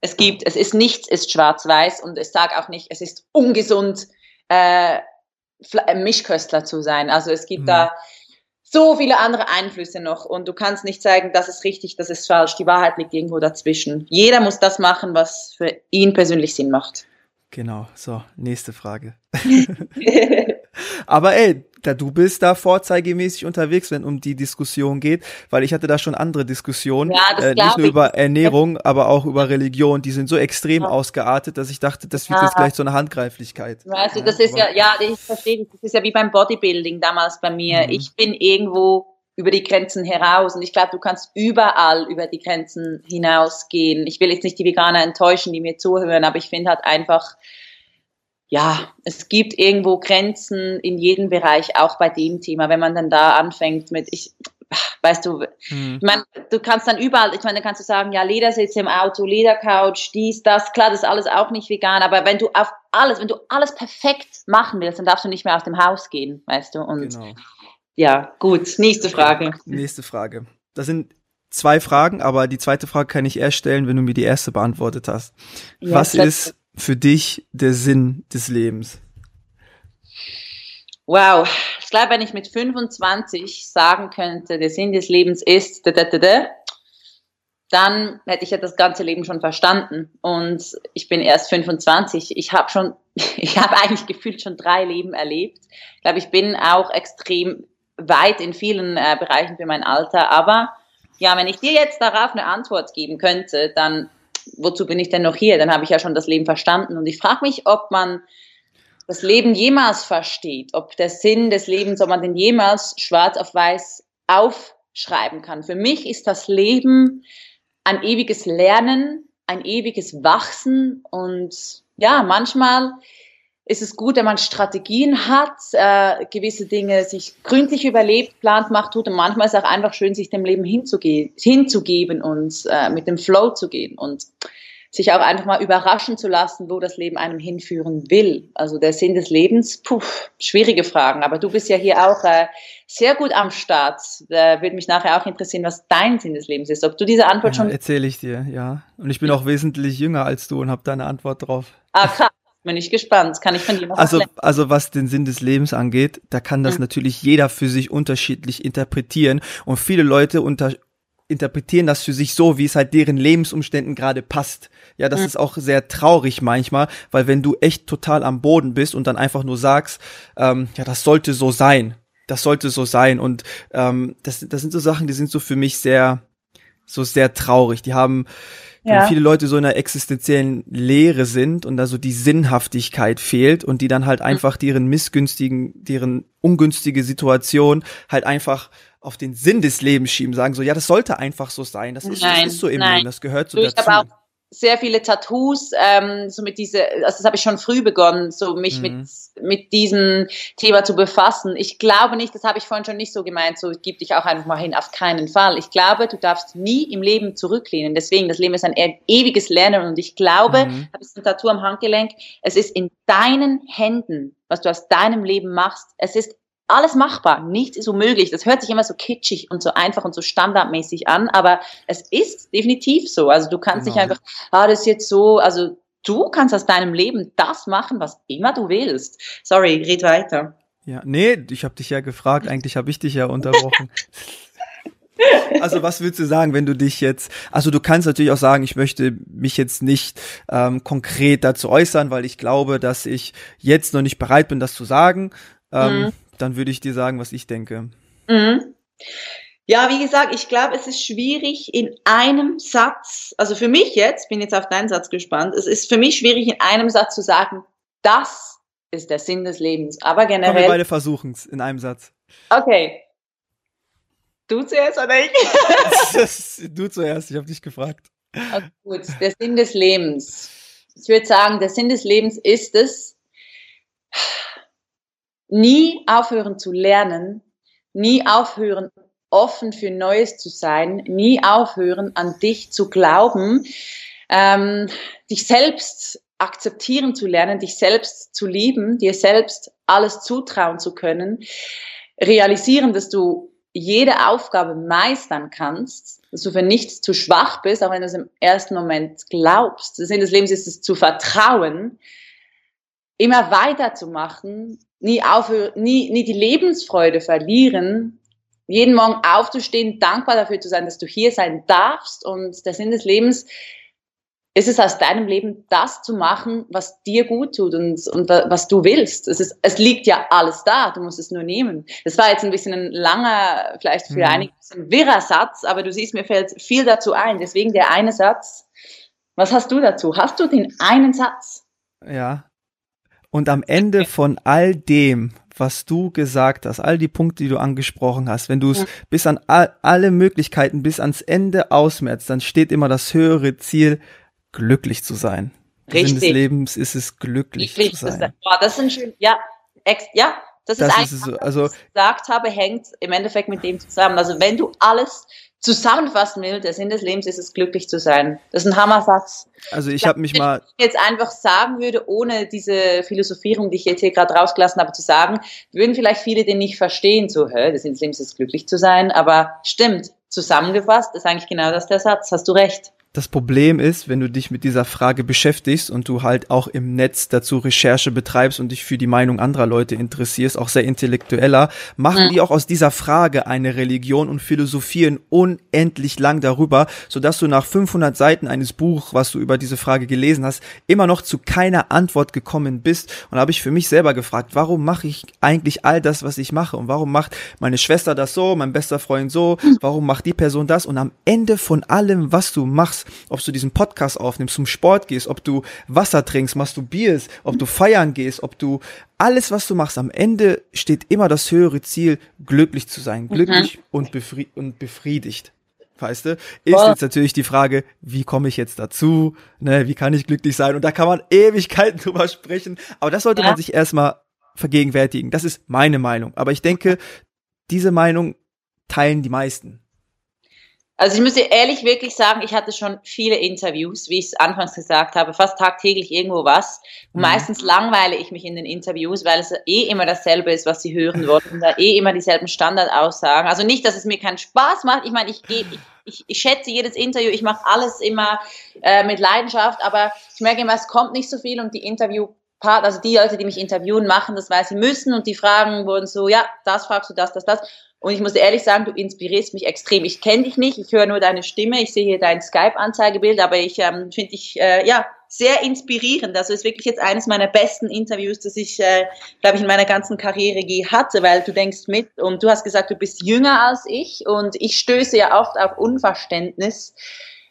Es gibt, es ist nichts, ist schwarz-weiß und ich sage auch nicht, es ist ungesund, äh, Mischköstler zu sein. Also es gibt mhm. da so viele andere Einflüsse noch und du kannst nicht sagen, das ist richtig, das ist falsch. Die Wahrheit liegt irgendwo dazwischen. Jeder muss das machen, was für ihn persönlich Sinn macht. Genau, so, nächste Frage. Aber ey, da du bist da vorzeigemäßig unterwegs, wenn um die Diskussion geht, weil ich hatte da schon andere Diskussionen, ja, äh, nicht nur über Ernährung, aber auch über Religion, die sind so extrem ja. ausgeartet, dass ich dachte, das wird ja. jetzt gleich so eine Handgreiflichkeit. Du, das ist ja, ja, ich verstehe, das ist ja wie beim Bodybuilding damals bei mir. Mhm. Ich bin irgendwo über die Grenzen heraus. Und ich glaube, du kannst überall über die Grenzen hinausgehen. Ich will jetzt nicht die Veganer enttäuschen, die mir zuhören, aber ich finde halt einfach, ja, es gibt irgendwo Grenzen in jedem Bereich, auch bei dem Thema, wenn man dann da anfängt mit, ich, weißt du, hm. ich meine, du kannst dann überall, ich meine, dann kannst du sagen, ja, Ledersitz im Auto, Ledercouch, dies, das, klar, das ist alles auch nicht vegan, aber wenn du auf alles, wenn du alles perfekt machen willst, dann darfst du nicht mehr aus dem Haus gehen, weißt du, und genau. Ja, gut. Nächste Frage. Nächste Frage. Das sind zwei Fragen, aber die zweite Frage kann ich erst stellen, wenn du mir die erste beantwortet hast. Ja, Was ist für dich der Sinn des Lebens? Wow, ich glaube, wenn ich mit 25 sagen könnte, der Sinn des Lebens ist, dann hätte ich ja das ganze Leben schon verstanden. Und ich bin erst 25. Ich habe schon, ich habe eigentlich gefühlt schon drei Leben erlebt. Ich glaube, ich bin auch extrem weit in vielen äh, Bereichen für mein Alter. Aber ja, wenn ich dir jetzt darauf eine Antwort geben könnte, dann wozu bin ich denn noch hier? Dann habe ich ja schon das Leben verstanden. Und ich frage mich, ob man das Leben jemals versteht, ob der Sinn des Lebens, ob man den jemals schwarz auf weiß aufschreiben kann. Für mich ist das Leben ein ewiges Lernen, ein ewiges Wachsen und ja, manchmal ist es gut, wenn man Strategien hat, äh, gewisse Dinge sich gründlich überlebt, plant, macht, tut. Und manchmal ist es auch einfach schön, sich dem Leben hinzugehen, hinzugeben und äh, mit dem Flow zu gehen und sich auch einfach mal überraschen zu lassen, wo das Leben einem hinführen will. Also der Sinn des Lebens, puh, schwierige Fragen. Aber du bist ja hier auch äh, sehr gut am Start. Da würde mich nachher auch interessieren, was dein Sinn des Lebens ist. Ob du diese Antwort ja, schon... Erzähle ich dir, ja. Und ich bin auch wesentlich jünger als du und habe da eine Antwort drauf. Ah, krass. Bin ich gespannt. Kann ich von dir noch also, also was den Sinn des Lebens angeht, da kann das mhm. natürlich jeder für sich unterschiedlich interpretieren. Und viele Leute unter, interpretieren das für sich so, wie es halt deren Lebensumständen gerade passt. Ja, das mhm. ist auch sehr traurig manchmal, weil wenn du echt total am Boden bist und dann einfach nur sagst, ähm, ja, das sollte so sein, das sollte so sein. Und ähm, das, das sind so Sachen, die sind so für mich sehr, so sehr traurig. Die haben ja. Wenn viele Leute so in einer existenziellen Leere sind und da so die Sinnhaftigkeit fehlt und die dann halt mhm. einfach deren missgünstigen, deren ungünstige Situation halt einfach auf den Sinn des Lebens schieben, sagen so, ja, das sollte einfach so sein, das ist, nein, das ist so im nein. Leben, das gehört so du, dazu. Sehr viele Tattoos, ähm, so mit diese, also das habe ich schon früh begonnen, so mich mhm. mit mit diesem Thema zu befassen. Ich glaube nicht, das habe ich vorhin schon nicht so gemeint, so gib dich auch einfach mal hin, auf keinen Fall. Ich glaube, du darfst nie im Leben zurücklehnen. Deswegen, das Leben ist ein e-, ewiges Lernen und ich glaube, mhm. habe ich ein Tattoo am Handgelenk, es ist in deinen Händen, was du aus deinem Leben machst. Es ist alles machbar, nichts ist unmöglich. Das hört sich immer so kitschig und so einfach und so standardmäßig an, aber es ist definitiv so. Also du kannst genau. nicht einfach, ah, das ist jetzt so, also du kannst aus deinem Leben das machen, was immer du willst. Sorry, red weiter. Ja, nee, ich habe dich ja gefragt, eigentlich habe ich dich ja unterbrochen. Also was würdest du sagen, wenn du dich jetzt, also du kannst natürlich auch sagen, ich möchte mich jetzt nicht ähm, konkret dazu äußern, weil ich glaube, dass ich jetzt noch nicht bereit bin, das zu sagen. Ähm, mhm dann würde ich dir sagen, was ich denke. Mhm. Ja, wie gesagt, ich glaube, es ist schwierig in einem Satz, also für mich jetzt, bin jetzt auf deinen Satz gespannt, es ist für mich schwierig in einem Satz zu sagen, das ist der Sinn des Lebens. Aber generell. Komm, wir beide versuchen es in einem Satz. Okay. Du zuerst oder ich? du zuerst, ich habe dich gefragt. Okay, gut, der Sinn des Lebens. Ich würde sagen, der Sinn des Lebens ist es, nie aufhören zu lernen, nie aufhören, offen für Neues zu sein, nie aufhören, an dich zu glauben, ähm, dich selbst akzeptieren zu lernen, dich selbst zu lieben, dir selbst alles zutrauen zu können, realisieren, dass du jede Aufgabe meistern kannst, dass du für nichts zu schwach bist, auch wenn du es im ersten Moment glaubst. Der Sinn des Lebens ist es zu vertrauen, immer weiterzumachen, nie aufhören, nie, nie die Lebensfreude verlieren, jeden Morgen aufzustehen, dankbar dafür zu sein, dass du hier sein darfst und der Sinn des Lebens ist es aus deinem Leben das zu machen, was dir gut tut und, und was du willst. Es, ist, es liegt ja alles da, du musst es nur nehmen. Das war jetzt ein bisschen ein langer, vielleicht für mhm. einige ein wirrer Satz, aber du siehst, mir fällt viel dazu ein. Deswegen der eine Satz. Was hast du dazu? Hast du den einen Satz? Ja, und am Ende von all dem, was du gesagt hast, all die Punkte, die du angesprochen hast, wenn du es ja. bis an all, alle Möglichkeiten, bis ans Ende ausmerzt, dann steht immer das höhere Ziel, glücklich zu sein. Richtig. Sinn des Lebens ist es, glücklich Richtig, zu sein. Das, boah, das sind schön, ja, ex, ja, das, das ist, ist einfach, so, also, was ich gesagt habe, hängt im Endeffekt mit dem zusammen. Also wenn du alles zusammenfassen will, der Sinn des Lebens ist es, glücklich zu sein. Das ist ein Hammersatz. Also ich habe mich wenn mal. Ich jetzt einfach sagen würde, ohne diese Philosophierung, die ich jetzt hier gerade rausgelassen habe, zu sagen, würden vielleicht viele den nicht verstehen, so, hä, der Sinn des Lebens ist glücklich zu sein, aber stimmt, zusammengefasst ist eigentlich genau das der Satz, hast du recht. Das Problem ist, wenn du dich mit dieser Frage beschäftigst und du halt auch im Netz dazu Recherche betreibst und dich für die Meinung anderer Leute interessierst, auch sehr intellektueller, machen mhm. die auch aus dieser Frage eine Religion und philosophieren unendlich lang darüber, sodass du nach 500 Seiten eines Buchs, was du über diese Frage gelesen hast, immer noch zu keiner Antwort gekommen bist. Und da habe ich für mich selber gefragt, warum mache ich eigentlich all das, was ich mache? Und warum macht meine Schwester das so, mein bester Freund so? Warum macht die Person das? Und am Ende von allem, was du machst, ob du diesen Podcast aufnimmst, zum Sport gehst, ob du Wasser trinkst, masturbierst, ob du feiern gehst, ob du alles, was du machst, am Ende steht immer das höhere Ziel, glücklich zu sein, glücklich mhm. und, befri und befriedigt. Weißt du, ist oh. jetzt natürlich die Frage, wie komme ich jetzt dazu, ne, wie kann ich glücklich sein? Und da kann man Ewigkeiten drüber sprechen, aber das sollte ja. man sich erstmal vergegenwärtigen. Das ist meine Meinung. Aber ich denke, diese Meinung teilen die meisten. Also ich muss dir ehrlich wirklich sagen, ich hatte schon viele Interviews, wie ich es anfangs gesagt habe, fast tagtäglich irgendwo was. Mhm. meistens langweile ich mich in den Interviews, weil es eh immer dasselbe ist, was sie hören wollen und da eh immer dieselben Standardaussagen. Also nicht, dass es mir keinen Spaß macht. Ich meine, ich gehe, ich, ich, ich schätze jedes Interview, ich mache alles immer äh, mit Leidenschaft, aber ich merke immer, es kommt nicht so viel und die Interview also die Leute, die mich interviewen, machen das, weil sie müssen und die Fragen wurden so, ja, das fragst du, das, das, das. Und ich muss ehrlich sagen, du inspirierst mich extrem. Ich kenne dich nicht, ich höre nur deine Stimme, ich sehe hier dein Skype-Anzeigebild, aber ich ähm, finde dich äh, ja sehr inspirierend. Also ist wirklich jetzt eines meiner besten Interviews, das ich, äh, glaube ich, in meiner ganzen Karriere je hatte, weil du denkst mit und du hast gesagt, du bist jünger als ich und ich stöße ja oft auf Unverständnis,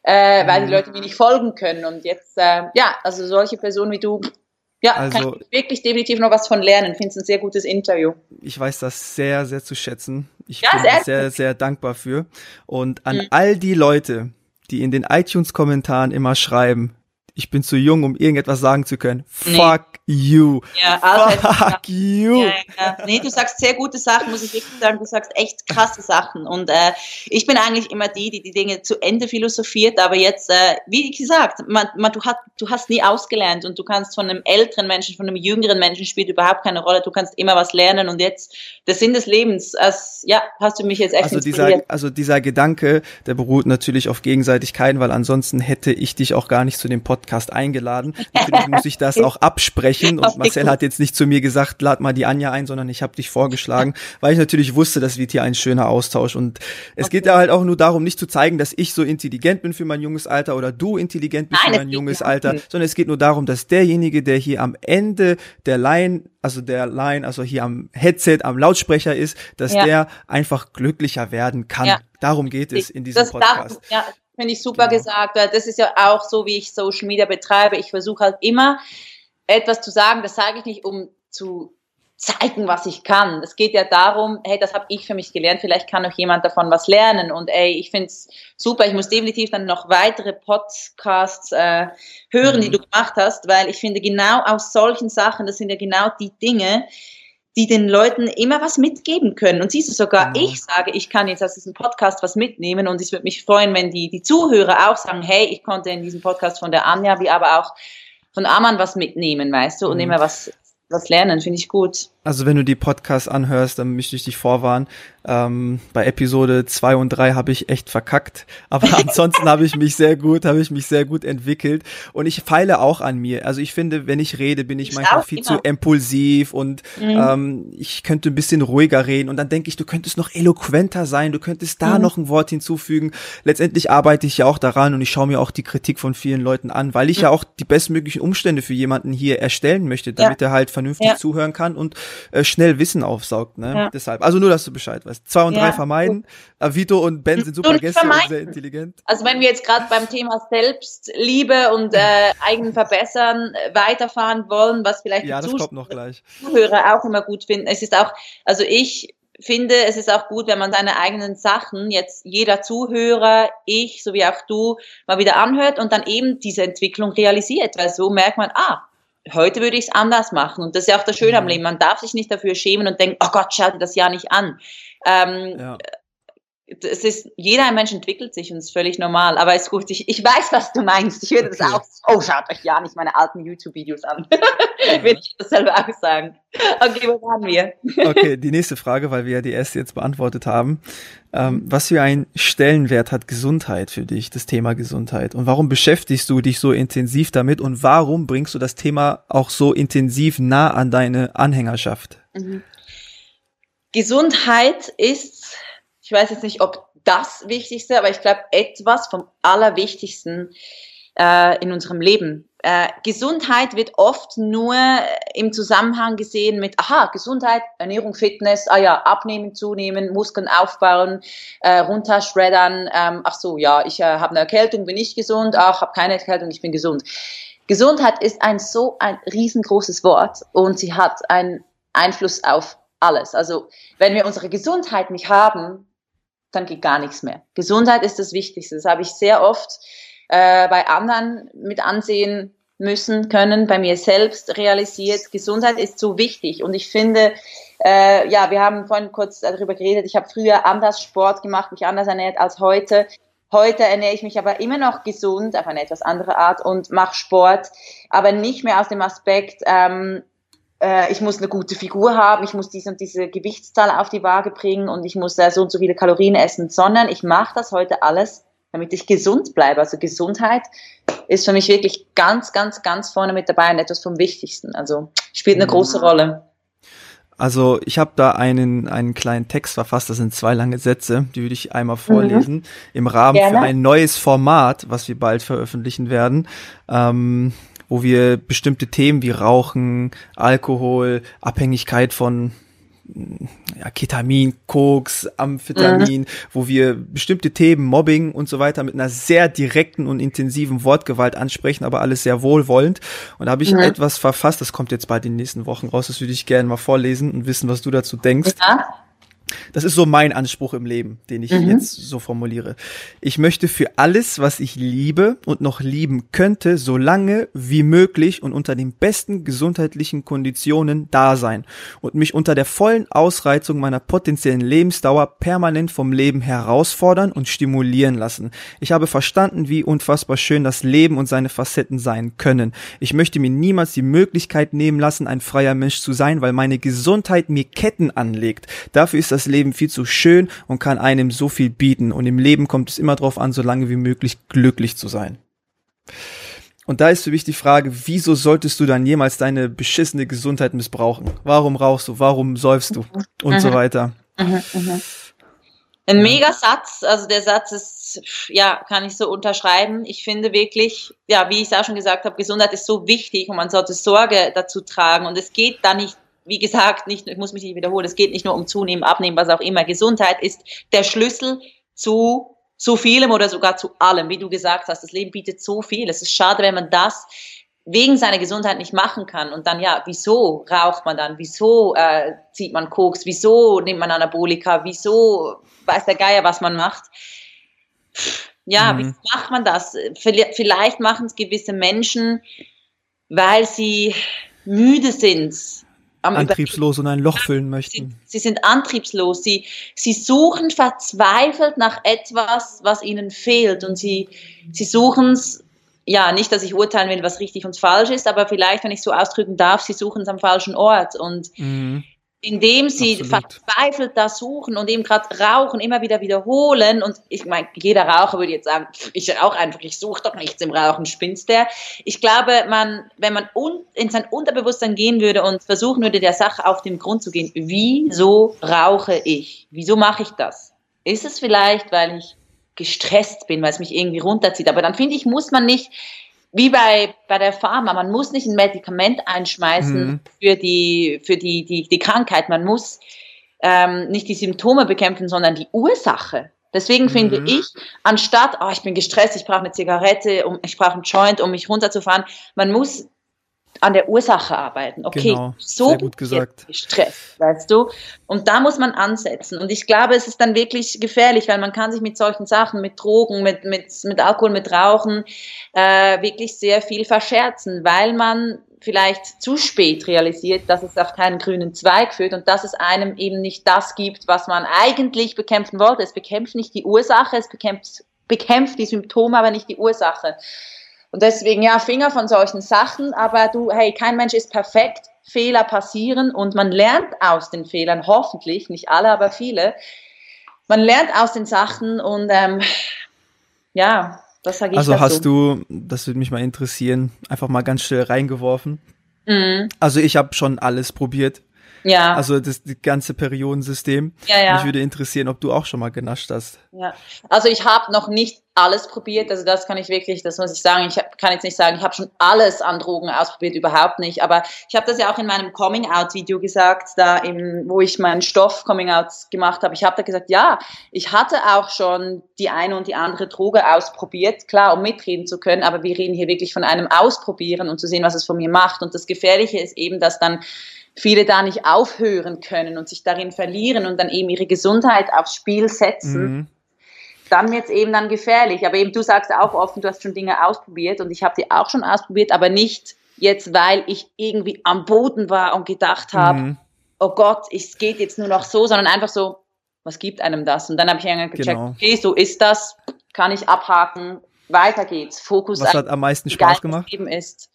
äh, weil die mhm. Leute mir nicht folgen können. Und jetzt, äh, ja, also solche Personen wie du ja, also, kann ich wirklich definitiv noch was von lernen. Finde es ein sehr gutes Interview. Ich weiß das sehr, sehr zu schätzen. Ich ja, bin sehr, sehr, sehr dankbar für. Und an mhm. all die Leute, die in den iTunes-Kommentaren immer schreiben, ich bin zu jung, um irgendetwas sagen zu können. Nee. Fuck you. Ja, also, Fuck you. Ja, ja. Nee, du sagst sehr gute Sachen, muss ich wirklich sagen. Du sagst echt krasse Sachen. Und äh, ich bin eigentlich immer die, die die Dinge zu Ende philosophiert. Aber jetzt, äh, wie gesagt, man, man, du, hast, du hast nie ausgelernt und du kannst von einem älteren Menschen, von einem jüngeren Menschen spielt überhaupt keine Rolle. Du kannst immer was lernen. Und jetzt, der Sinn des Lebens, als, ja, hast du mich jetzt echt also dieser, also dieser Gedanke, der beruht natürlich auf Gegenseitigkeit, weil ansonsten hätte ich dich auch gar nicht zu dem Podcast Podcast eingeladen. Natürlich muss ich das auch absprechen und Marcel hat jetzt nicht zu mir gesagt, lad mal die Anja ein, sondern ich habe dich vorgeschlagen, weil ich natürlich wusste, das wird hier ein schöner Austausch und es okay. geht ja halt auch nur darum, nicht zu zeigen, dass ich so intelligent bin für mein junges Alter oder du intelligent bist Nein, für mein junges Alter, sondern es geht nur darum, dass derjenige, der hier am Ende der Line also der Line, also hier am Headset, am Lautsprecher ist, dass ja. der einfach glücklicher werden kann. Ja. Darum geht es in diesem das Podcast. Darf, ja, Finde ich super genau. gesagt. Das ist ja auch so, wie ich Social Media betreibe. Ich versuche halt immer etwas zu sagen. Das sage ich nicht, um zu zeigen, was ich kann. Es geht ja darum, hey, das habe ich für mich gelernt, vielleicht kann auch jemand davon was lernen. Und ey, ich finde es super. Ich muss definitiv dann noch weitere Podcasts äh, hören, mhm. die du gemacht hast, weil ich finde, genau aus solchen Sachen, das sind ja genau die Dinge, die den Leuten immer was mitgeben können. Und siehst du, sogar genau. ich sage, ich kann jetzt aus diesem Podcast was mitnehmen und ich würde mich freuen, wenn die, die Zuhörer auch sagen, hey, ich konnte in diesem Podcast von der Anja, wie aber auch von Amann was mitnehmen, weißt du, und mhm. immer was, was lernen, finde ich gut. Also wenn du die Podcasts anhörst, dann möchte ich dich vorwarnen. Ähm, bei Episode zwei und drei habe ich echt verkackt, aber ansonsten habe ich mich sehr gut, habe ich mich sehr gut entwickelt und ich feile auch an mir. Also ich finde, wenn ich rede, bin ich, ich manchmal viel immer. zu impulsiv und mhm. ähm, ich könnte ein bisschen ruhiger reden und dann denke ich, du könntest noch eloquenter sein, du könntest da mhm. noch ein Wort hinzufügen. Letztendlich arbeite ich ja auch daran und ich schaue mir auch die Kritik von vielen Leuten an, weil ich mhm. ja auch die bestmöglichen Umstände für jemanden hier erstellen möchte, damit ja. er halt vernünftig ja. zuhören kann und äh, schnell Wissen aufsaugt. Ne? Ja. Deshalb, also nur, dass du Bescheid weißt. Zwei und ja. drei vermeiden. Äh, Vito und Ben sind super Gäste und sehr intelligent. Also wenn wir jetzt gerade beim Thema Selbstliebe und äh, eigen verbessern weiterfahren wollen, was vielleicht ja, die Zuhörer auch immer gut finden. Es ist auch, also ich finde, es ist auch gut, wenn man seine eigenen Sachen jetzt jeder Zuhörer, ich sowie auch du mal wieder anhört und dann eben diese Entwicklung realisiert, weil so merkt man, ah, heute würde ich es anders machen. Und das ist ja auch das Schöne am mhm. Leben. Man darf sich nicht dafür schämen und denken, oh Gott, schau dir das ja nicht an. Ähm, ja es ist, jeder Mensch entwickelt sich und ist völlig normal, aber ist gut, ich, ich weiß, was du meinst. Ich würde okay. das auch, oh, schaut euch ja nicht meine alten YouTube-Videos an. Ja. würde ich das selber auch sagen. Okay, wo waren wir? okay, die nächste Frage, weil wir ja die erste jetzt beantwortet haben. Ähm, was für einen Stellenwert hat Gesundheit für dich, das Thema Gesundheit? Und warum beschäftigst du dich so intensiv damit und warum bringst du das Thema auch so intensiv nah an deine Anhängerschaft? Mhm. Gesundheit ist ich weiß jetzt nicht, ob das Wichtigste, aber ich glaube, etwas vom Allerwichtigsten äh, in unserem Leben. Äh, Gesundheit wird oft nur im Zusammenhang gesehen mit, aha, Gesundheit, Ernährung, Fitness, ah ja, abnehmen, zunehmen, Muskeln aufbauen, äh, runterschreddern, ähm, ach so, ja, ich äh, habe eine Erkältung, bin ich gesund, ach, habe keine Erkältung, ich bin gesund. Gesundheit ist ein so ein riesengroßes Wort und sie hat einen Einfluss auf alles. Also wenn wir unsere Gesundheit nicht haben, dann geht gar nichts mehr. Gesundheit ist das Wichtigste. Das habe ich sehr oft äh, bei anderen mit ansehen müssen können, bei mir selbst realisiert. Gesundheit ist so wichtig und ich finde, äh, ja, wir haben vorhin kurz darüber geredet. Ich habe früher anders Sport gemacht, mich anders ernährt als heute. Heute ernähre ich mich aber immer noch gesund, auf eine etwas andere Art und mache Sport, aber nicht mehr aus dem Aspekt, ähm, äh, ich muss eine gute Figur haben, ich muss diese und diese Gewichtszahl auf die Waage bringen und ich muss äh, so und so viele Kalorien essen, sondern ich mache das heute alles, damit ich gesund bleibe. Also Gesundheit ist für mich wirklich ganz, ganz, ganz vorne mit dabei und etwas vom Wichtigsten. Also spielt eine große Rolle. Also ich habe da einen, einen kleinen Text verfasst, das sind zwei lange Sätze, die würde ich einmal vorlesen, mhm. im Rahmen Gerne. für ein neues Format, was wir bald veröffentlichen werden. Ähm, wo wir bestimmte Themen wie Rauchen, Alkohol, Abhängigkeit von ja, Ketamin, Koks, Amphetamin, mhm. wo wir bestimmte Themen, Mobbing und so weiter mit einer sehr direkten und intensiven Wortgewalt ansprechen, aber alles sehr wohlwollend. Und da habe ich mhm. etwas verfasst, das kommt jetzt bald in den nächsten Wochen raus, das würde ich gerne mal vorlesen und wissen, was du dazu denkst. Ja. Das ist so mein Anspruch im Leben, den ich mhm. jetzt so formuliere. Ich möchte für alles, was ich liebe und noch lieben könnte, so lange wie möglich und unter den besten gesundheitlichen Konditionen da sein und mich unter der vollen Ausreizung meiner potenziellen Lebensdauer permanent vom Leben herausfordern und stimulieren lassen. Ich habe verstanden, wie unfassbar schön das Leben und seine Facetten sein können. Ich möchte mir niemals die Möglichkeit nehmen lassen, ein freier Mensch zu sein, weil meine Gesundheit mir Ketten anlegt. Dafür ist das Leben viel zu schön und kann einem so viel bieten. Und im Leben kommt es immer darauf an, so lange wie möglich glücklich zu sein. Und da ist für mich die Frage, wieso solltest du dann jemals deine beschissene Gesundheit missbrauchen? Warum rauchst du? Warum säufst du? Und mhm. so weiter. Mhm. Mhm. Ein mega Satz, also der Satz ist, ja, kann ich so unterschreiben. Ich finde wirklich, ja, wie ich es auch schon gesagt habe, Gesundheit ist so wichtig und man sollte Sorge dazu tragen. Und es geht da nicht wie gesagt, nicht, ich muss mich nicht wiederholen, es geht nicht nur um Zunehmen, Abnehmen, was auch immer. Gesundheit ist der Schlüssel zu so vielem oder sogar zu allem. Wie du gesagt hast, das Leben bietet so viel. Es ist schade, wenn man das wegen seiner Gesundheit nicht machen kann. Und dann, ja, wieso raucht man dann? Wieso äh, zieht man Koks? Wieso nimmt man Anabolika? Wieso weiß der Geier, was man macht? Ja, mhm. wie macht man das? Vielleicht machen es gewisse Menschen, weil sie müde sind antriebslos und ein Loch füllen möchten. Sie, sie, sind antriebslos. Sie, sie suchen verzweifelt nach etwas, was ihnen fehlt. Und sie, sie suchen es, ja, nicht, dass ich urteilen will, was richtig und falsch ist, aber vielleicht, wenn ich so ausdrücken darf, sie suchen es am falschen Ort. Und mhm indem sie Absolut. verzweifelt da suchen und eben gerade rauchen, immer wieder wiederholen. Und ich meine, jeder Raucher würde jetzt sagen, ich rauche einfach, ich suche doch nichts im Rauchen, spinnst der. Ich glaube, man, wenn man in sein Unterbewusstsein gehen würde und versuchen würde, der Sache auf den Grund zu gehen, wieso rauche ich? Wieso mache ich das? Ist es vielleicht, weil ich gestresst bin, weil es mich irgendwie runterzieht? Aber dann finde ich, muss man nicht wie bei, bei der Pharma, man muss nicht ein Medikament einschmeißen mhm. für, die, für die, die, die Krankheit. Man muss ähm, nicht die Symptome bekämpfen, sondern die Ursache. Deswegen mhm. finde ich, anstatt, oh, ich bin gestresst, ich brauche eine Zigarette, um, ich brauche einen Joint, um mich runterzufahren, man muss an der Ursache arbeiten. Okay, genau, so gut gesagt. Stress, weißt du? Und da muss man ansetzen. Und ich glaube, es ist dann wirklich gefährlich, weil man kann sich mit solchen Sachen, mit Drogen, mit, mit, mit Alkohol, mit Rauchen äh, wirklich sehr viel verscherzen, weil man vielleicht zu spät realisiert, dass es auf keinen grünen Zweig führt und dass es einem eben nicht das gibt, was man eigentlich bekämpfen wollte. Es bekämpft nicht die Ursache, es bekämpft, bekämpft die Symptome, aber nicht die Ursache. Und deswegen, ja, Finger von solchen Sachen, aber du, hey, kein Mensch ist perfekt, Fehler passieren und man lernt aus den Fehlern, hoffentlich, nicht alle, aber viele. Man lernt aus den Sachen und ähm, ja, das sage ich Also dazu. hast du, das würde mich mal interessieren, einfach mal ganz schnell reingeworfen. Mhm. Also ich habe schon alles probiert. Ja. Also das, das ganze Periodensystem. Ja, ja. Mich würde interessieren, ob du auch schon mal genascht hast. Ja. Also ich habe noch nicht alles probiert, also das kann ich wirklich, das muss ich sagen, ich kann jetzt nicht sagen, ich habe schon alles an Drogen ausprobiert, überhaupt nicht, aber ich habe das ja auch in meinem Coming-out-Video gesagt, da eben, wo ich meinen Stoff Coming-out gemacht habe, ich habe da gesagt, ja, ich hatte auch schon die eine und die andere Droge ausprobiert, klar, um mitreden zu können, aber wir reden hier wirklich von einem Ausprobieren und zu sehen, was es von mir macht und das Gefährliche ist eben, dass dann viele da nicht aufhören können und sich darin verlieren und dann eben ihre Gesundheit aufs Spiel setzen, mhm. dann wird es eben dann gefährlich. Aber eben du sagst auch offen, du hast schon Dinge ausprobiert und ich habe die auch schon ausprobiert, aber nicht jetzt, weil ich irgendwie am Boden war und gedacht habe, mhm. oh Gott, es geht jetzt nur noch so, sondern einfach so, was gibt einem das? Und dann habe ich irgendwann gecheckt, genau. okay, so ist das, kann ich abhaken, weiter geht's. Fokus. Was hat am meisten Spaß gemacht? Leben ist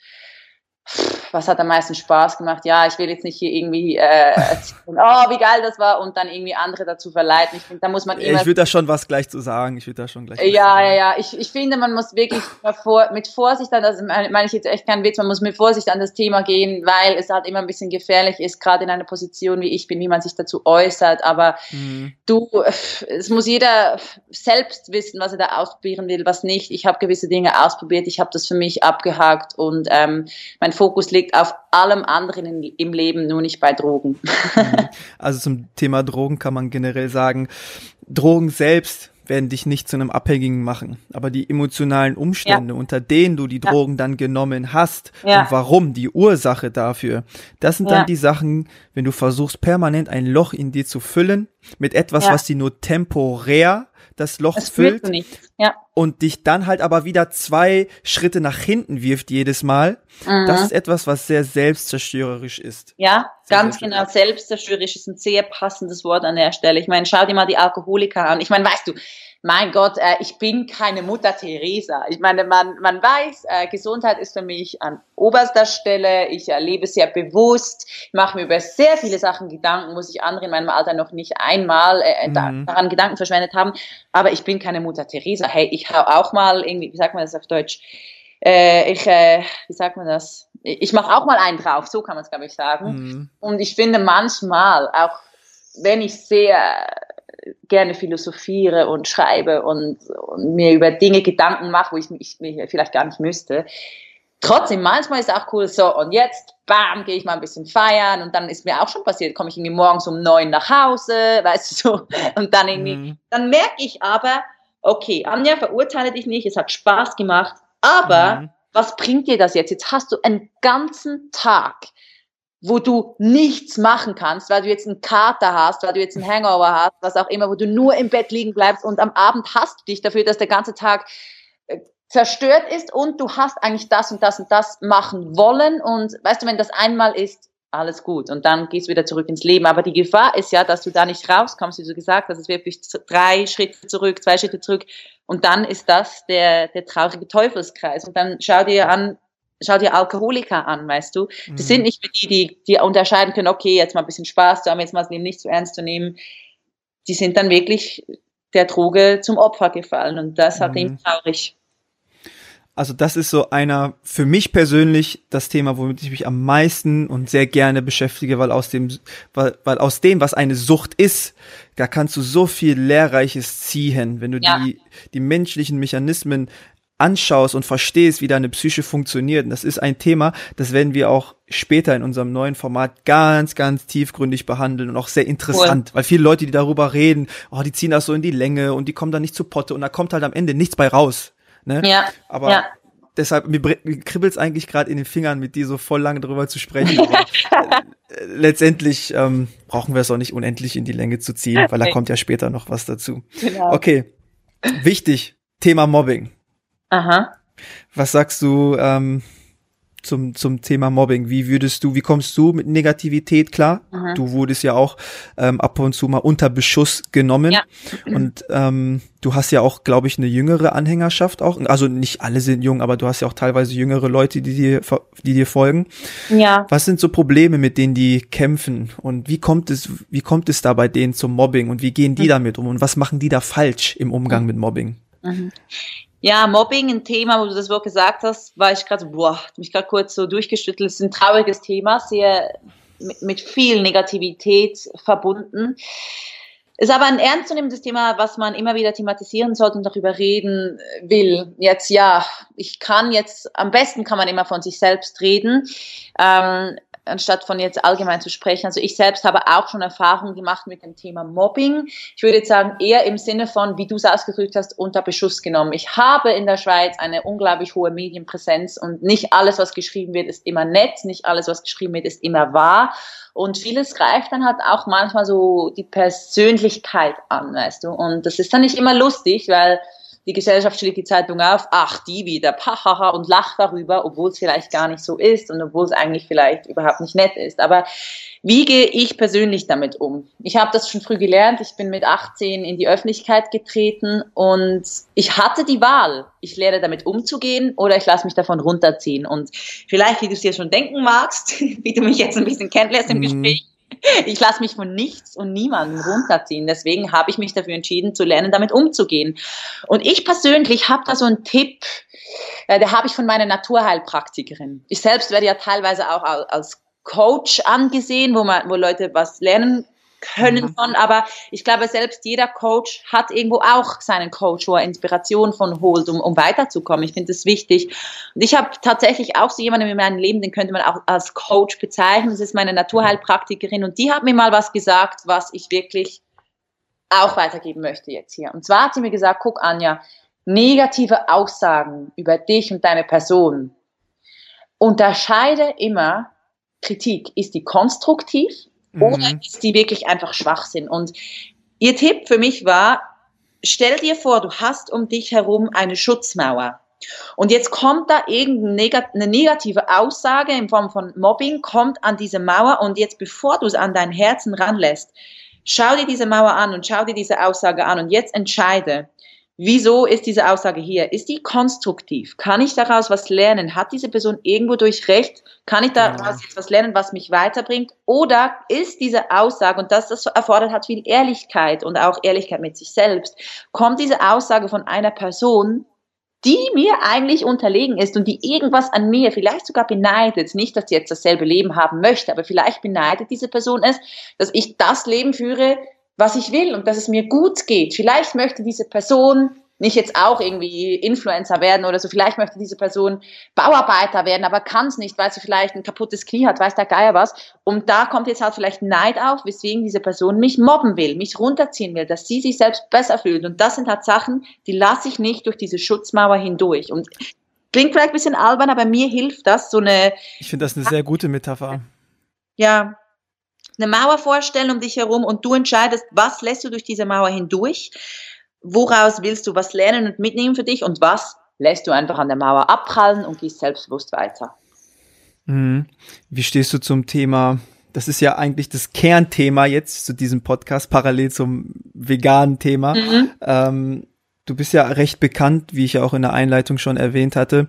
was hat am meisten Spaß gemacht? Ja, ich will jetzt nicht hier irgendwie äh, erzählen, oh, wie geil das war und dann irgendwie andere dazu verleiten. Ich finde, da muss man immer. Ich würde da schon was gleich zu sagen. Ich würde da schon gleich. Ja, ja, ja. Ich, ich finde, man muss wirklich vor, mit Vorsicht an das, meine ich jetzt echt keinen Witz, man muss mit Vorsicht an das Thema gehen, weil es halt immer ein bisschen gefährlich ist, gerade in einer Position wie ich bin, wie man sich dazu äußert. Aber mhm. du, es muss jeder selbst wissen, was er da ausprobieren will, was nicht. Ich habe gewisse Dinge ausprobiert, ich habe das für mich abgehakt und ähm, mein Fokus liegt auf allem anderen in, im Leben, nur nicht bei Drogen. Also zum Thema Drogen kann man generell sagen, Drogen selbst werden dich nicht zu einem Abhängigen machen. Aber die emotionalen Umstände, ja. unter denen du die Drogen ja. dann genommen hast ja. und warum, die Ursache dafür, das sind dann die Sachen, wenn du versuchst, permanent ein Loch in dir zu füllen mit etwas, was die nur temporär das Loch das füllt ja. und dich dann halt aber wieder zwei Schritte nach hinten wirft jedes Mal. Mhm. Das ist etwas, was sehr selbstzerstörerisch ist. Ja, sehr ganz genau. Selbstzerstörerisch ist ein sehr passendes Wort an der Stelle. Ich meine, schau dir mal die Alkoholiker an. Ich meine, weißt du, mein Gott, äh, ich bin keine Mutter Teresa. Ich meine, man, man weiß, äh, Gesundheit ist für mich an oberster Stelle. Ich äh, lebe sehr bewusst, ich mache mir über sehr viele Sachen Gedanken, wo sich andere in meinem Alter noch nicht einmal äh, mhm. daran Gedanken verschwendet haben. Aber ich bin keine Mutter Teresa. Hey, ich hau auch mal irgendwie, wie sagt man das auf Deutsch? Äh, ich, äh, wie sagt man das? Ich mache auch mal einen drauf, so kann man es, glaube ich, sagen. Mhm. Und ich finde manchmal, auch wenn ich sehr gerne philosophiere und schreibe und, und mir über Dinge Gedanken mache, wo ich mich, vielleicht gar nicht müsste. Trotzdem, manchmal ist es auch cool, so, und jetzt, bam, gehe ich mal ein bisschen feiern und dann ist mir auch schon passiert, komme ich irgendwie morgens um neun nach Hause, weißt du, so, und dann irgendwie, mhm. dann merke ich aber, okay, Anja, verurteile dich nicht, es hat Spaß gemacht, aber mhm. was bringt dir das jetzt? Jetzt hast du einen ganzen Tag wo du nichts machen kannst, weil du jetzt einen Kater hast, weil du jetzt einen Hangover hast, was auch immer, wo du nur im Bett liegen bleibst und am Abend hast du dich dafür, dass der ganze Tag äh, zerstört ist und du hast eigentlich das und das und das machen wollen und weißt du, wenn das einmal ist, alles gut und dann gehst du wieder zurück ins Leben. Aber die Gefahr ist ja, dass du da nicht rauskommst, wie du gesagt hast, es wirklich drei Schritte zurück, zwei Schritte zurück und dann ist das der, der traurige Teufelskreis und dann schau dir an, schau dir Alkoholiker an, weißt du. Das mhm. sind nicht die, die, die unterscheiden können, okay, jetzt mal ein bisschen Spaß zu haben, jetzt mal das Leben nicht zu ernst zu nehmen. Die sind dann wirklich der Droge zum Opfer gefallen und das hat mhm. ihn traurig. Also das ist so einer, für mich persönlich, das Thema, womit ich mich am meisten und sehr gerne beschäftige, weil aus dem, weil, weil aus dem, was eine Sucht ist, da kannst du so viel Lehrreiches ziehen, wenn du ja. die, die menschlichen Mechanismen anschaust und verstehst, wie deine Psyche funktioniert. Und das ist ein Thema, das werden wir auch später in unserem neuen Format ganz, ganz tiefgründig behandeln und auch sehr interessant, cool. weil viele Leute, die darüber reden, oh, die ziehen das so in die Länge und die kommen da nicht zu Potte und da kommt halt am Ende nichts bei raus. Ne? Ja. Aber ja. deshalb, mir, mir kribbelt es eigentlich gerade in den Fingern, mit dir so voll lange darüber zu sprechen. Aber, äh, letztendlich ähm, brauchen wir es auch nicht unendlich in die Länge zu ziehen, weil da kommt ja später noch was dazu. Genau. Okay. Wichtig, Thema Mobbing. Aha. Was sagst du ähm, zum, zum Thema Mobbing? Wie würdest du, wie kommst du mit Negativität klar? Aha. Du wurdest ja auch ähm, ab und zu mal unter Beschuss genommen. Ja. Und ähm, du hast ja auch, glaube ich, eine jüngere Anhängerschaft auch. Also nicht alle sind jung, aber du hast ja auch teilweise jüngere Leute, die dir, die dir folgen. Ja. Was sind so Probleme, mit denen die kämpfen? Und wie kommt es, wie kommt es da bei denen zum Mobbing? Und wie gehen die mhm. damit um? Und was machen die da falsch im Umgang mhm. mit Mobbing? Mhm. Ja, Mobbing, ein Thema, wo du das Wort gesagt hast, war ich gerade, boah, mich gerade kurz so durchgeschüttelt. Es ist ein trauriges Thema, sehr mit, mit viel Negativität verbunden. Ist aber ein ernstzunehmendes Thema, was man immer wieder thematisieren sollte und darüber reden will. Jetzt ja, ich kann jetzt, am besten kann man immer von sich selbst reden. Ähm, anstatt von jetzt allgemein zu sprechen. Also ich selbst habe auch schon Erfahrungen gemacht mit dem Thema Mobbing. Ich würde jetzt sagen, eher im Sinne von, wie du es ausgedrückt hast, unter Beschuss genommen. Ich habe in der Schweiz eine unglaublich hohe Medienpräsenz und nicht alles, was geschrieben wird, ist immer nett, nicht alles, was geschrieben wird, ist immer wahr. Und vieles greift dann halt auch manchmal so die Persönlichkeit an, weißt du. Und das ist dann nicht immer lustig, weil die Gesellschaft schlägt die Zeitung auf, ach, die wieder, pahaha, und lacht darüber, obwohl es vielleicht gar nicht so ist und obwohl es eigentlich vielleicht überhaupt nicht nett ist. Aber wie gehe ich persönlich damit um? Ich habe das schon früh gelernt. Ich bin mit 18 in die Öffentlichkeit getreten und ich hatte die Wahl. Ich lerne damit umzugehen oder ich lasse mich davon runterziehen. Und vielleicht, wie du es dir schon denken magst, wie du mich jetzt ein bisschen kennenlässt im mhm. Gespräch, ich lasse mich von nichts und niemandem runterziehen. Deswegen habe ich mich dafür entschieden, zu lernen, damit umzugehen. Und ich persönlich habe da so einen Tipp, äh, der habe ich von meiner Naturheilpraktikerin. Ich selbst werde ja teilweise auch als Coach angesehen, wo man, wo Leute was lernen können von, aber ich glaube, selbst jeder Coach hat irgendwo auch seinen Coach, wo er Inspiration von holt, um, um weiterzukommen. Ich finde das wichtig. Und ich habe tatsächlich auch so jemanden in meinem Leben, den könnte man auch als Coach bezeichnen. Das ist meine Naturheilpraktikerin und die hat mir mal was gesagt, was ich wirklich auch weitergeben möchte jetzt hier. Und zwar hat sie mir gesagt, guck Anja, negative Aussagen über dich und deine Person. Unterscheide immer Kritik. Ist die konstruktiv mhm. oder ist die wirklich einfach Schwachsinn? Und ihr Tipp für mich war, stell dir vor, du hast um dich herum eine Schutzmauer. Und jetzt kommt da irgendeine negative Aussage in Form von Mobbing, kommt an diese Mauer und jetzt, bevor du es an dein Herzen ranlässt, schau dir diese Mauer an und schau dir diese Aussage an und jetzt entscheide, Wieso ist diese Aussage hier? Ist die konstruktiv? Kann ich daraus was lernen? Hat diese Person irgendwo durch Recht? Kann ich daraus jetzt was lernen, was mich weiterbringt? Oder ist diese Aussage, und das, das erfordert hat viel Ehrlichkeit und auch Ehrlichkeit mit sich selbst, kommt diese Aussage von einer Person, die mir eigentlich unterlegen ist und die irgendwas an mir vielleicht sogar beneidet, nicht, dass sie jetzt dasselbe Leben haben möchte, aber vielleicht beneidet diese Person es, dass ich das Leben führe, was ich will und dass es mir gut geht. Vielleicht möchte diese Person nicht jetzt auch irgendwie Influencer werden oder so. Vielleicht möchte diese Person Bauarbeiter werden, aber kann es nicht, weil sie vielleicht ein kaputtes Knie hat, weiß der Geier was. Und da kommt jetzt halt vielleicht Neid auf, weswegen diese Person mich mobben will, mich runterziehen will, dass sie sich selbst besser fühlt. Und das sind halt Sachen, die lasse ich nicht durch diese Schutzmauer hindurch. Und klingt vielleicht ein bisschen albern, aber mir hilft das, so eine. Ich finde das eine sehr gute Metapher. Ja, eine Mauer vorstellen um dich herum und du entscheidest, was lässt du durch diese Mauer hindurch, woraus willst du was lernen und mitnehmen für dich und was lässt du einfach an der Mauer abprallen und gehst selbstbewusst weiter. Mhm. Wie stehst du zum Thema? Das ist ja eigentlich das Kernthema jetzt zu diesem Podcast, parallel zum veganen Thema. Mhm. Ähm, du bist ja recht bekannt, wie ich ja auch in der Einleitung schon erwähnt hatte,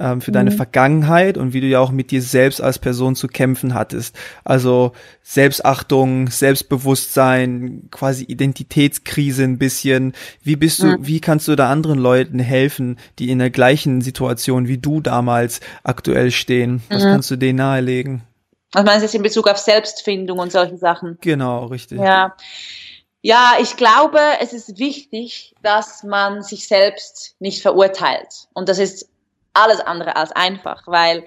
ähm, für mhm. deine Vergangenheit und wie du ja auch mit dir selbst als Person zu kämpfen hattest. Also Selbstachtung, Selbstbewusstsein, quasi Identitätskrise ein bisschen. Wie bist du, mhm. wie kannst du da anderen Leuten helfen, die in der gleichen Situation wie du damals aktuell stehen? Was mhm. kannst du denen nahelegen? Was meinst du jetzt in Bezug auf Selbstfindung und solche Sachen? Genau, richtig. Ja. Ja, ich glaube, es ist wichtig, dass man sich selbst nicht verurteilt. Und das ist alles andere als einfach, weil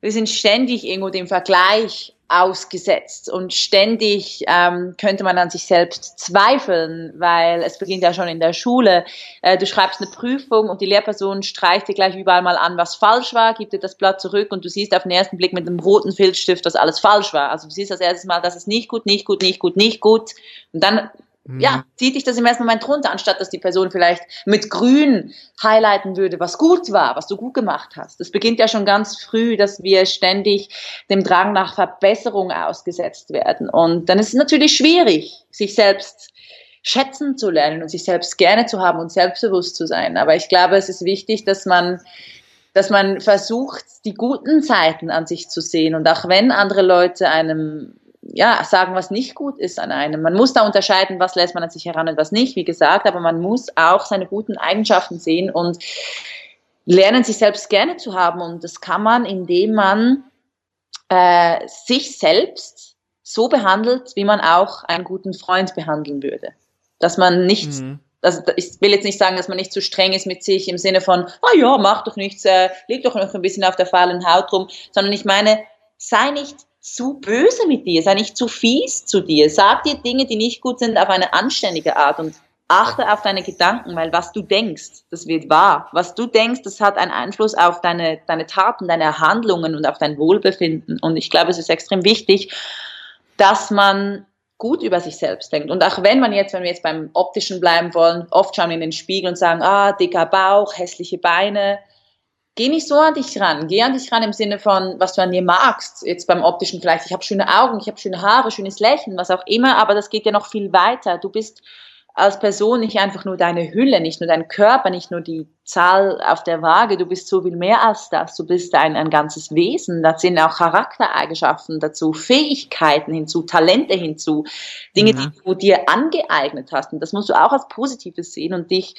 wir sind ständig irgendwo dem Vergleich ausgesetzt und ständig ähm, könnte man an sich selbst zweifeln, weil es beginnt ja schon in der Schule. Äh, du schreibst eine Prüfung und die Lehrperson streicht dir gleich überall mal an, was falsch war, gibt dir das Blatt zurück und du siehst auf den ersten Blick mit einem roten Filzstift, dass alles falsch war. Also du siehst das erste Mal, das ist nicht gut, nicht gut, nicht gut, nicht gut. Und dann. Ja, zieht dich das im ersten Moment runter, anstatt dass die Person vielleicht mit grün highlighten würde, was gut war, was du gut gemacht hast. Das beginnt ja schon ganz früh, dass wir ständig dem Drang nach Verbesserung ausgesetzt werden. Und dann ist es natürlich schwierig, sich selbst schätzen zu lernen und sich selbst gerne zu haben und selbstbewusst zu sein. Aber ich glaube, es ist wichtig, dass man dass man versucht, die guten Zeiten an sich zu sehen. Und auch wenn andere Leute einem ja, sagen, was nicht gut ist an einem. Man muss da unterscheiden, was lässt man an sich heran und was nicht, wie gesagt, aber man muss auch seine guten Eigenschaften sehen und lernen, sich selbst gerne zu haben. Und das kann man, indem man äh, sich selbst so behandelt, wie man auch einen guten Freund behandeln würde. Dass man nicht, mhm. also ich will jetzt nicht sagen, dass man nicht zu streng ist mit sich im Sinne von, ah ja, mach doch nichts, äh, leg doch noch ein bisschen auf der fahlen Haut rum, sondern ich meine, sei nicht zu böse mit dir, sei nicht zu fies zu dir. Sag dir Dinge, die nicht gut sind, auf eine anständige Art und achte auf deine Gedanken, weil was du denkst, das wird wahr. Was du denkst, das hat einen Einfluss auf deine, deine Taten, deine Handlungen und auf dein Wohlbefinden. Und ich glaube, es ist extrem wichtig, dass man gut über sich selbst denkt. Und auch wenn man jetzt, wenn wir jetzt beim Optischen bleiben wollen, oft schauen in den Spiegel und sagen, ah, dicker Bauch, hässliche Beine, geh nicht so an dich ran. Geh an dich ran im Sinne von, was du an dir magst. Jetzt beim optischen vielleicht, ich habe schöne Augen, ich habe schöne Haare, schönes Lächeln, was auch immer, aber das geht ja noch viel weiter. Du bist als Person nicht einfach nur deine Hülle, nicht nur dein Körper, nicht nur die Zahl auf der Waage, du bist so viel mehr als das. Du bist ein, ein ganzes Wesen. Da sind auch Charaktereigenschaften dazu, Fähigkeiten hinzu, Talente hinzu, Dinge, mhm. die du dir angeeignet hast. Und das musst du auch als Positives sehen und dich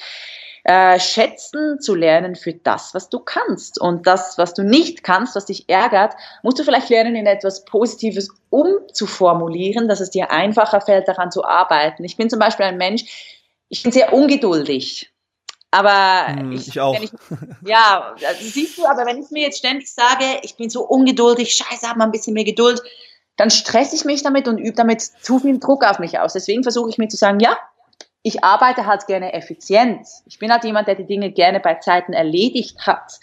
äh, schätzen zu lernen für das, was du kannst. Und das, was du nicht kannst, was dich ärgert, musst du vielleicht lernen, in etwas Positives umzuformulieren, dass es dir einfacher fällt, daran zu arbeiten. Ich bin zum Beispiel ein Mensch, ich bin sehr ungeduldig. Aber hm, ich, ich, auch. Ich, ja, also siehst du, aber wenn ich mir jetzt ständig sage, ich bin so ungeduldig, scheiße, hab mal ein bisschen mehr Geduld, dann stresse ich mich damit und übe damit zu viel Druck auf mich aus. Deswegen versuche ich mir zu sagen, ja, ich arbeite halt gerne effizient. Ich bin halt jemand, der die Dinge gerne bei Zeiten erledigt hat.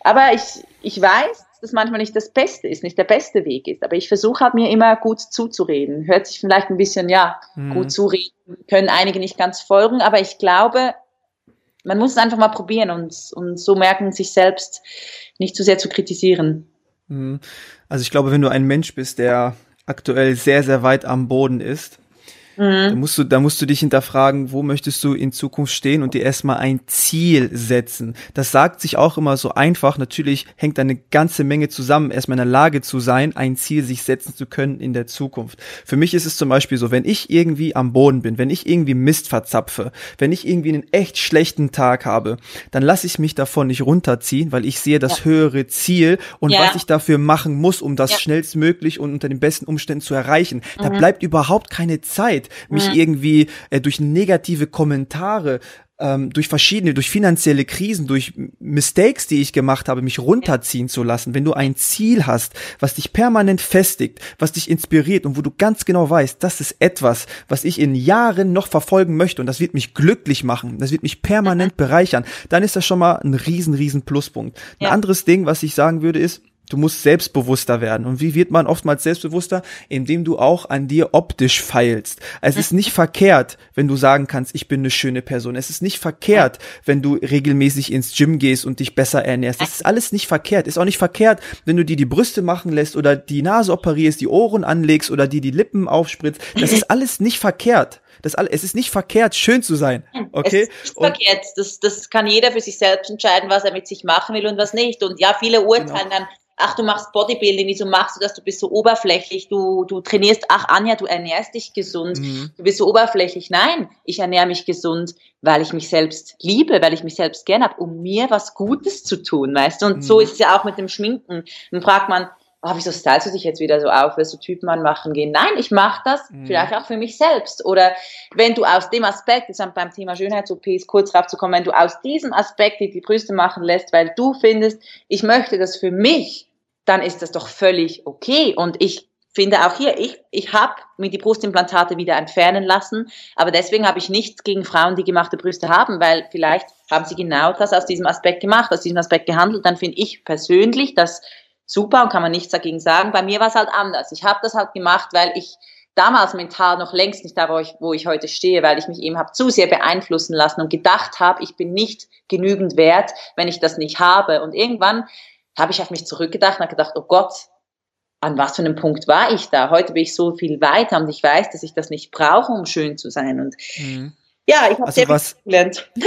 Aber ich, ich weiß, dass manchmal nicht das Beste ist, nicht der beste Weg ist. Aber ich versuche halt mir immer gut zuzureden. Hört sich vielleicht ein bisschen, ja, mhm. gut zureden, können einige nicht ganz folgen, aber ich glaube, man muss es einfach mal probieren und, und so merken, sich selbst nicht zu sehr zu kritisieren. Mhm. Also ich glaube, wenn du ein Mensch bist, der aktuell sehr, sehr weit am Boden ist, Mhm. Da musst du, da musst du dich hinterfragen, wo möchtest du in Zukunft stehen und dir erstmal ein Ziel setzen. Das sagt sich auch immer so einfach. Natürlich hängt eine ganze Menge zusammen, erstmal in der Lage zu sein, ein Ziel sich setzen zu können in der Zukunft. Für mich ist es zum Beispiel so, wenn ich irgendwie am Boden bin, wenn ich irgendwie Mist verzapfe, wenn ich irgendwie einen echt schlechten Tag habe, dann lasse ich mich davon nicht runterziehen, weil ich sehe das ja. höhere Ziel und ja. was ich dafür machen muss, um das ja. schnellstmöglich und unter den besten Umständen zu erreichen. Mhm. Da bleibt überhaupt keine Zeit mich mhm. irgendwie äh, durch negative Kommentare ähm, durch verschiedene, durch finanzielle Krisen, durch Mistakes, die ich gemacht habe, mich runterziehen zu lassen. Wenn du ein Ziel hast, was dich permanent festigt, was dich inspiriert und wo du ganz genau weißt, das ist etwas, was ich in Jahren noch verfolgen möchte und das wird mich glücklich machen, das wird mich permanent mhm. bereichern, dann ist das schon mal ein riesen, riesen Pluspunkt. Ein ja. anderes Ding, was ich sagen würde, ist, Du musst selbstbewusster werden. Und wie wird man oftmals selbstbewusster? Indem du auch an dir optisch feilst. Es ist nicht verkehrt, wenn du sagen kannst, ich bin eine schöne Person. Es ist nicht verkehrt, wenn du regelmäßig ins Gym gehst und dich besser ernährst. Es ist alles nicht verkehrt. Ist auch nicht verkehrt, wenn du dir die Brüste machen lässt oder die Nase operierst, die Ohren anlegst oder dir die Lippen aufspritzt. Das ist alles nicht verkehrt. Das alles, es ist nicht verkehrt, schön zu sein. Okay? Es ist nicht verkehrt. Das, das kann jeder für sich selbst entscheiden, was er mit sich machen will und was nicht. Und ja, viele urteilen genau. dann, ach, du machst Bodybuilding, wieso machst du das? Du bist so oberflächlich, du, du trainierst, ach, Anja, du ernährst dich gesund, mhm. du bist so oberflächlich. Nein, ich ernähre mich gesund, weil ich mich selbst liebe, weil ich mich selbst gerne habe, um mir was Gutes zu tun, weißt du? Und mhm. so ist es ja auch mit dem Schminken. Dann fragt man, oh, wieso stylst du dich jetzt wieder so auf, willst du Typen anmachen gehen? Nein, ich mache das mhm. vielleicht auch für mich selbst. Oder wenn du aus dem Aspekt, das ist beim Thema Schönheits-OPs kurz drauf zu kommen, wenn du aus diesem Aspekt die, die Brüste machen lässt, weil du findest, ich möchte das für mich, dann ist das doch völlig okay. Und ich finde auch hier, ich, ich habe mir die Brustimplantate wieder entfernen lassen, aber deswegen habe ich nichts gegen Frauen, die gemachte Brüste haben, weil vielleicht haben sie genau das aus diesem Aspekt gemacht, aus diesem Aspekt gehandelt. Dann finde ich persönlich das super und kann man nichts dagegen sagen. Bei mir war es halt anders. Ich habe das halt gemacht, weil ich damals mental noch längst nicht da, wo ich, wo ich heute stehe, weil ich mich eben habe zu sehr beeinflussen lassen und gedacht habe, ich bin nicht genügend wert, wenn ich das nicht habe. Und irgendwann habe ich auf mich zurückgedacht und habe gedacht, oh Gott, an was für einem Punkt war ich da? Heute bin ich so viel weiter und ich weiß, dass ich das nicht brauche, um schön zu sein. Und mhm. Ja, ich habe also sehr was, gelernt.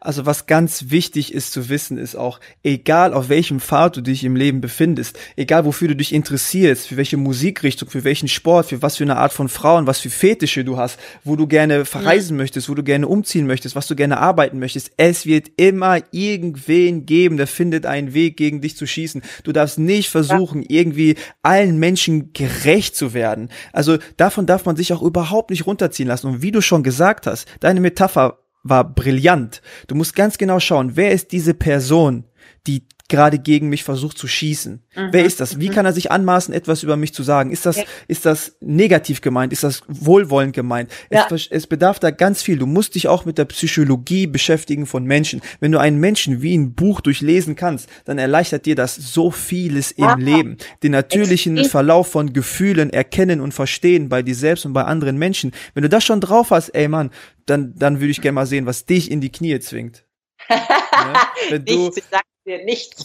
Also was ganz wichtig ist zu wissen, ist auch, egal auf welchem Pfad du dich im Leben befindest, egal wofür du dich interessierst, für welche Musikrichtung, für welchen Sport, für was für eine Art von Frauen, was für Fetische du hast, wo du gerne verreisen mhm. möchtest, wo du gerne umziehen möchtest, was du gerne arbeiten möchtest, es wird immer irgendwen geben, der findet einen Weg, gegen dich zu schießen. Du darfst nicht versuchen, ja. irgendwie allen Menschen gerecht zu werden. Also davon darf man sich auch überhaupt nicht runterziehen lassen. Und wie du schon gesagt hast, deine Metapher war brillant. Du musst ganz genau schauen, wer ist diese Person, die gerade gegen mich versucht zu schießen. Mhm. Wer ist das? Wie mhm. kann er sich anmaßen, etwas über mich zu sagen? Ist das, ja. ist das negativ gemeint? Ist das wohlwollend gemeint? Ja. Es, es, bedarf da ganz viel. Du musst dich auch mit der Psychologie beschäftigen von Menschen. Wenn du einen Menschen wie ein Buch durchlesen kannst, dann erleichtert dir das so vieles im ja. Leben. Den natürlichen ich, Verlauf von Gefühlen erkennen und verstehen bei dir selbst und bei anderen Menschen. Wenn du das schon drauf hast, ey Mann, dann, dann würde ich gerne mal sehen, was dich in die Knie zwingt. ja? Wenn du, Nichts, dir nichts.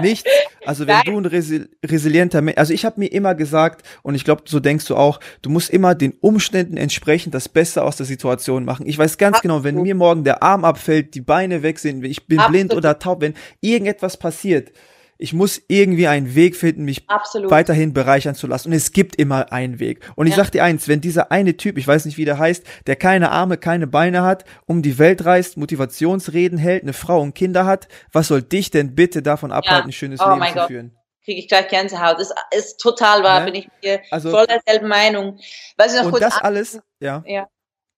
nichts. Also wenn Nein. du ein resi resilienter Mensch, also ich habe mir immer gesagt, und ich glaube, so denkst du auch, du musst immer den Umständen entsprechend das Beste aus der Situation machen. Ich weiß ganz Absolut. genau, wenn mir morgen der Arm abfällt, die Beine weg sind, ich bin Absolut. blind oder taub, wenn irgendetwas passiert, ich muss irgendwie einen Weg finden, mich Absolut. weiterhin bereichern zu lassen. Und es gibt immer einen Weg. Und ich ja. sag dir eins, wenn dieser eine Typ, ich weiß nicht, wie der heißt, der keine Arme, keine Beine hat, um die Welt reist, Motivationsreden hält, eine Frau und Kinder hat, was soll dich denn bitte davon abhalten, ja. ein schönes oh Leben zu Gott. führen? kriege ich gleich Gänsehaut. Das ist total wahr, ne? bin ich mir also, voll derselben Meinung. Was ich noch kurz das alles, ja. ja.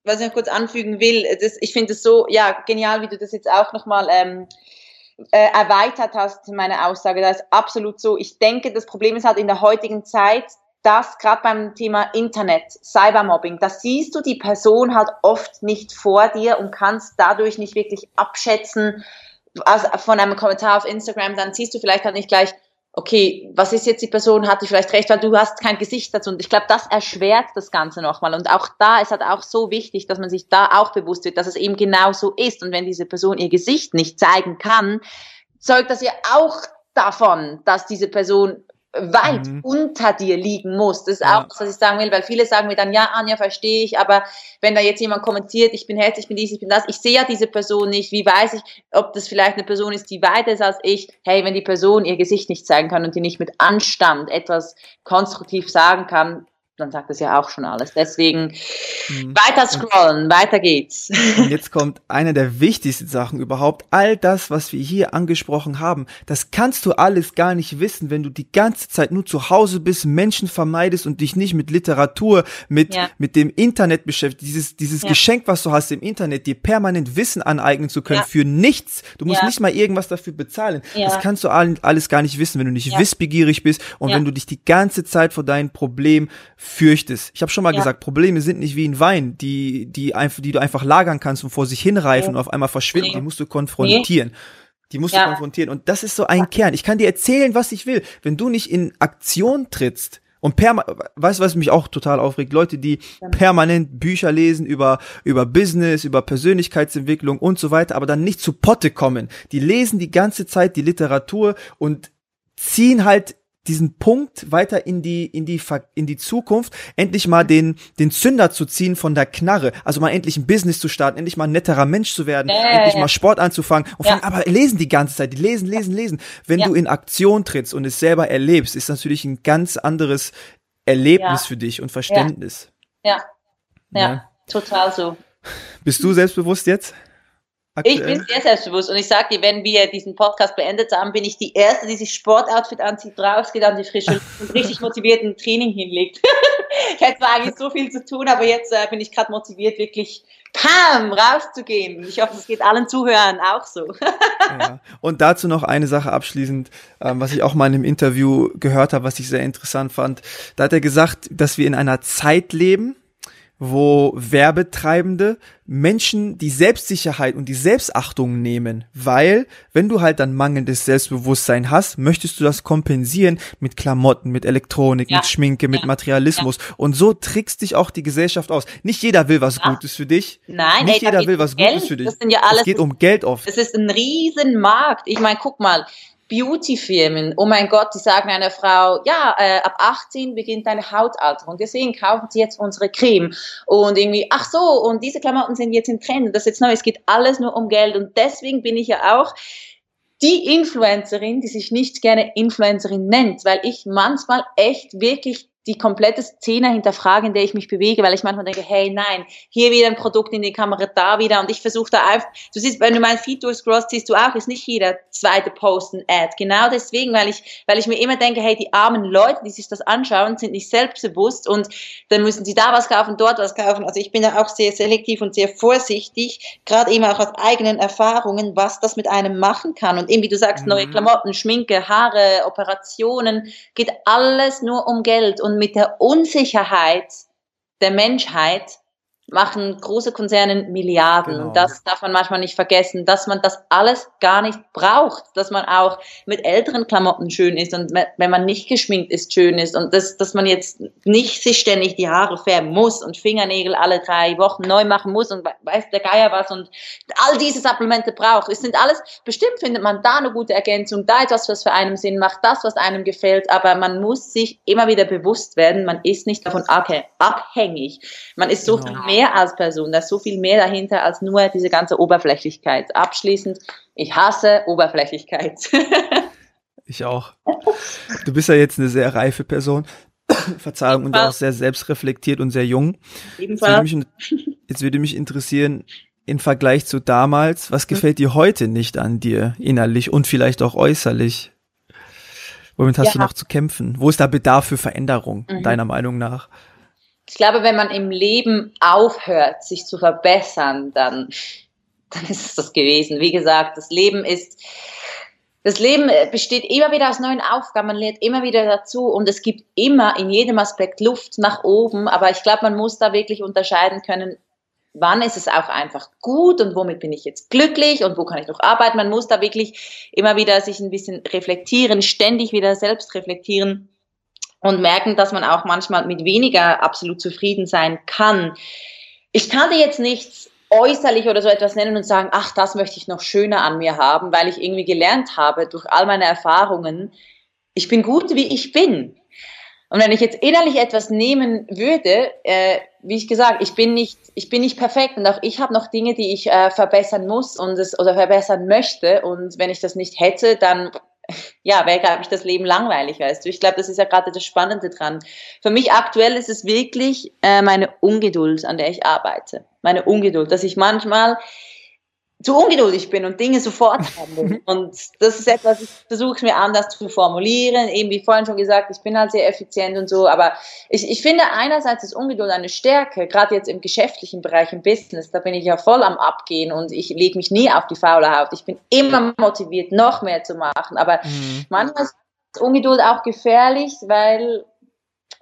Was ich noch kurz anfügen will, das, ich finde es so, ja, genial, wie du das jetzt auch nochmal ähm, äh, erweitert hast, meine Aussage. Das ist absolut so. Ich denke, das Problem ist halt in der heutigen Zeit, dass gerade beim Thema Internet, Cybermobbing, da siehst du die Person halt oft nicht vor dir und kannst dadurch nicht wirklich abschätzen, also von einem Kommentar auf Instagram, dann siehst du vielleicht halt nicht gleich, okay, was ist jetzt die Person, hat die vielleicht recht, weil du hast kein Gesicht dazu. Und ich glaube, das erschwert das Ganze nochmal. Und auch da ist halt auch so wichtig, dass man sich da auch bewusst wird, dass es eben genau so ist. Und wenn diese Person ihr Gesicht nicht zeigen kann, zeugt das ja auch davon, dass diese Person weit mhm. unter dir liegen muss. Das ist ja. auch was ich sagen will, weil viele sagen mir dann, ja, Anja, verstehe ich, aber wenn da jetzt jemand kommentiert, ich bin hässlich, ich bin dies, ich bin das, ich sehe ja diese Person nicht, wie weiß ich, ob das vielleicht eine Person ist, die weiter ist als ich? Hey, wenn die Person ihr Gesicht nicht zeigen kann und die nicht mit Anstand etwas konstruktiv sagen kann, dann sagt das ja auch schon alles. Deswegen mhm. weiter scrollen, weiter geht's. Und jetzt kommt eine der wichtigsten Sachen überhaupt. All das, was wir hier angesprochen haben, das kannst du alles gar nicht wissen, wenn du die ganze Zeit nur zu Hause bist, Menschen vermeidest und dich nicht mit Literatur, mit, ja. mit dem Internet beschäftigst. Dieses, dieses ja. Geschenk, was du hast im Internet, dir permanent Wissen aneignen zu können ja. für nichts. Du musst nicht mal irgendwas dafür bezahlen. Das kannst du alles gar nicht wissen, wenn du nicht wissbegierig bist und wenn du dich die ganze Zeit vor deinen Problemen fürchtest. Ich habe schon mal ja. gesagt, Probleme sind nicht wie ein Wein, die, die, einfach, die du einfach lagern kannst und vor sich hinreifen nee. und auf einmal verschwinden. Nee. Die musst du konfrontieren. Nee. Die musst ja. du konfrontieren. Und das ist so ein Kern. Ich kann dir erzählen, was ich will. Wenn du nicht in Aktion trittst, und permanent, weißt du, was mich auch total aufregt? Leute, die permanent Bücher lesen über, über Business, über Persönlichkeitsentwicklung und so weiter, aber dann nicht zu Potte kommen. Die lesen die ganze Zeit die Literatur und ziehen halt diesen Punkt weiter in die in die in die Zukunft endlich mal den den Zünder zu ziehen von der Knarre. Also mal endlich ein Business zu starten endlich mal ein netterer Mensch zu werden ja, endlich ja. mal Sport anzufangen und ja. fangen, aber lesen die ganze Zeit die lesen lesen lesen. Wenn du in Aktion trittst und es selber erlebst ist natürlich ein ganz anderes Erlebnis für dich und Verständnis. Ja. ja. Total so. Bist du selbstbewusst jetzt Aktuell. Ich bin sehr selbstbewusst und ich sage dir, wenn wir diesen Podcast beendet haben, bin ich die Erste, die sich Sportoutfit anzieht, rausgeht an die frische Luft und richtig motiviert ein Training hinlegt. ich hätte zwar eigentlich so viel zu tun, aber jetzt äh, bin ich gerade motiviert, wirklich Pam, rauszugehen. Ich hoffe, es geht allen Zuhörern auch so. ja. Und dazu noch eine Sache abschließend, ähm, was ich auch mal in einem Interview gehört habe, was ich sehr interessant fand. Da hat er gesagt, dass wir in einer Zeit leben, wo Werbetreibende Menschen die Selbstsicherheit und die Selbstachtung nehmen, weil wenn du halt dann mangelndes Selbstbewusstsein hast, möchtest du das kompensieren mit Klamotten, mit Elektronik, ja. mit Schminke, mit ja. Materialismus ja. und so trickst dich auch die Gesellschaft aus. Nicht jeder will was Gutes für dich. Nein, nicht ey, jeder will was Geld. Gutes für dich. Das sind ja alles, es geht um Geld oft. Es ist ein Riesenmarkt. Ich meine, guck mal, Beauty-Firmen, oh mein Gott, die sagen einer Frau, ja, äh, ab 18 beginnt deine Hautalterung, deswegen kaufen Sie jetzt unsere Creme. Und irgendwie, ach so, und diese Klamotten sind jetzt im Trend, das ist jetzt neu, es geht alles nur um Geld. Und deswegen bin ich ja auch die Influencerin, die sich nicht gerne Influencerin nennt, weil ich manchmal echt wirklich die komplette Szene hinterfragen, in der ich mich bewege, weil ich manchmal denke, hey, nein, hier wieder ein Produkt in die Kamera, da wieder und ich versuche da einfach, du siehst, wenn du mein Feed durchscrollst, siehst du auch, ist nicht jeder zweite Post ein Ad. Genau deswegen, weil ich, weil ich mir immer denke, hey, die armen Leute, die sich das anschauen, sind nicht selbstbewusst und dann müssen sie da was kaufen, dort was kaufen. Also ich bin da auch sehr selektiv und sehr vorsichtig, gerade eben auch aus eigenen Erfahrungen, was das mit einem machen kann. Und eben, wie du sagst, mhm. neue Klamotten, Schminke, Haare, Operationen, geht alles nur um Geld und und mit der Unsicherheit der Menschheit machen große Konzerne Milliarden. Genau. Und das darf man manchmal nicht vergessen, dass man das alles gar nicht braucht, dass man auch mit älteren Klamotten schön ist und wenn man nicht geschminkt ist, schön ist und das, dass man jetzt nicht sich ständig die Haare färben muss und Fingernägel alle drei Wochen neu machen muss und weiß der Geier was und all diese Supplemente braucht. Es sind alles, bestimmt findet man da eine gute Ergänzung, da etwas, was für einen Sinn macht, das, was einem gefällt, aber man muss sich immer wieder bewusst werden, man ist nicht davon abhängig. Man ist so genau. viel mehr mehr als Person, da ist so viel mehr dahinter als nur diese ganze Oberflächlichkeit. Abschließend, ich hasse Oberflächlichkeit. ich auch. Du bist ja jetzt eine sehr reife Person. Verzeihung, und auch sehr selbstreflektiert und sehr jung. Jetzt würde, mich, jetzt würde mich interessieren, im Vergleich zu damals, was gefällt dir heute nicht an dir innerlich und vielleicht auch äußerlich? Womit hast ja. du noch zu kämpfen? Wo ist da Bedarf für Veränderung, mhm. deiner Meinung nach? Ich glaube, wenn man im Leben aufhört, sich zu verbessern, dann, dann ist es das gewesen. Wie gesagt, das Leben ist, das Leben besteht immer wieder aus neuen Aufgaben, man lernt immer wieder dazu und es gibt immer in jedem Aspekt Luft nach oben, aber ich glaube, man muss da wirklich unterscheiden können, wann ist es auch einfach gut und womit bin ich jetzt glücklich und wo kann ich noch arbeiten. Man muss da wirklich immer wieder sich ein bisschen reflektieren, ständig wieder selbst reflektieren und merken, dass man auch manchmal mit weniger absolut zufrieden sein kann. Ich kann dir jetzt nichts äußerlich oder so etwas nennen und sagen, ach, das möchte ich noch schöner an mir haben, weil ich irgendwie gelernt habe durch all meine Erfahrungen, ich bin gut, wie ich bin. Und wenn ich jetzt innerlich etwas nehmen würde, äh, wie ich gesagt, ich bin nicht, ich bin nicht perfekt und auch ich habe noch Dinge, die ich äh, verbessern muss und es oder verbessern möchte. Und wenn ich das nicht hätte, dann ja, wäre, glaube ich, das Leben langweilig, weißt du. Ich glaube, das ist ja gerade das Spannende dran. Für mich aktuell ist es wirklich äh, meine Ungeduld, an der ich arbeite. Meine Ungeduld, dass ich manchmal zu ungeduldig bin und Dinge sofort haben will. Und das ist etwas, ich versuche es mir anders zu formulieren. Eben wie vorhin schon gesagt, ich bin halt sehr effizient und so. Aber ich, ich finde einerseits ist Ungeduld eine Stärke, gerade jetzt im geschäftlichen Bereich, im Business. Da bin ich ja voll am Abgehen und ich lege mich nie auf die faule Haut. Ich bin immer motiviert, noch mehr zu machen. Aber mhm. manchmal ist Ungeduld auch gefährlich, weil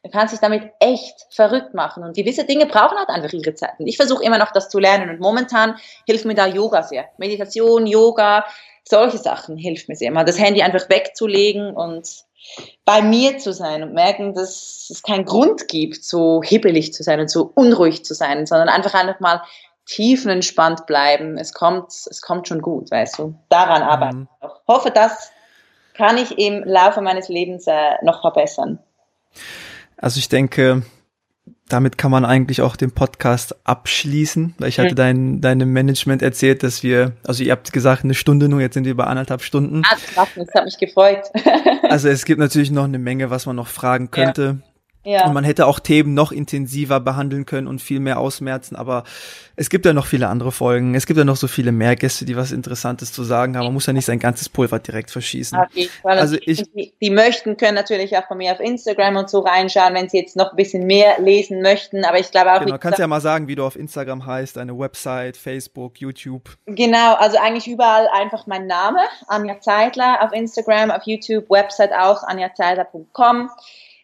man kann sich damit echt verrückt machen. Und gewisse Dinge brauchen halt einfach ihre Zeit. Und ich versuche immer noch das zu lernen. Und momentan hilft mir da Yoga sehr. Meditation, Yoga, solche Sachen hilft mir sehr. Mal das Handy einfach wegzulegen und bei mir zu sein und merken, dass es keinen Grund gibt, so hibbelig zu sein und so unruhig zu sein, sondern einfach einfach mal tiefenentspannt bleiben. Es kommt, es kommt schon gut, weißt du. Daran arbeiten. Mhm. Ich hoffe, das kann ich im Laufe meines Lebens äh, noch verbessern. Also ich denke, damit kann man eigentlich auch den Podcast abschließen, weil ich hatte dein, deinem Management erzählt, dass wir, also ihr habt gesagt eine Stunde nur, jetzt sind wir bei anderthalb Stunden. Ah, krass, das hat mich gefreut. also es gibt natürlich noch eine Menge, was man noch fragen könnte. Ja. Ja. Und man hätte auch Themen noch intensiver behandeln können und viel mehr ausmerzen, aber es gibt ja noch viele andere Folgen. Es gibt ja noch so viele mehr Gäste, die was Interessantes zu sagen haben. Man muss ja nicht sein ganzes Pulver direkt verschießen. Fall. Also ich, die, die möchten, können natürlich auch von mir auf Instagram und so reinschauen, wenn sie jetzt noch ein bisschen mehr lesen möchten. Aber ich glaube auch. Genau, kannst ja mal sagen, wie du auf Instagram heißt, deine Website, Facebook, YouTube. Genau, also eigentlich überall einfach mein Name, Anja Zeitler, auf Instagram, auf YouTube, Website auch, anjazeitler.com.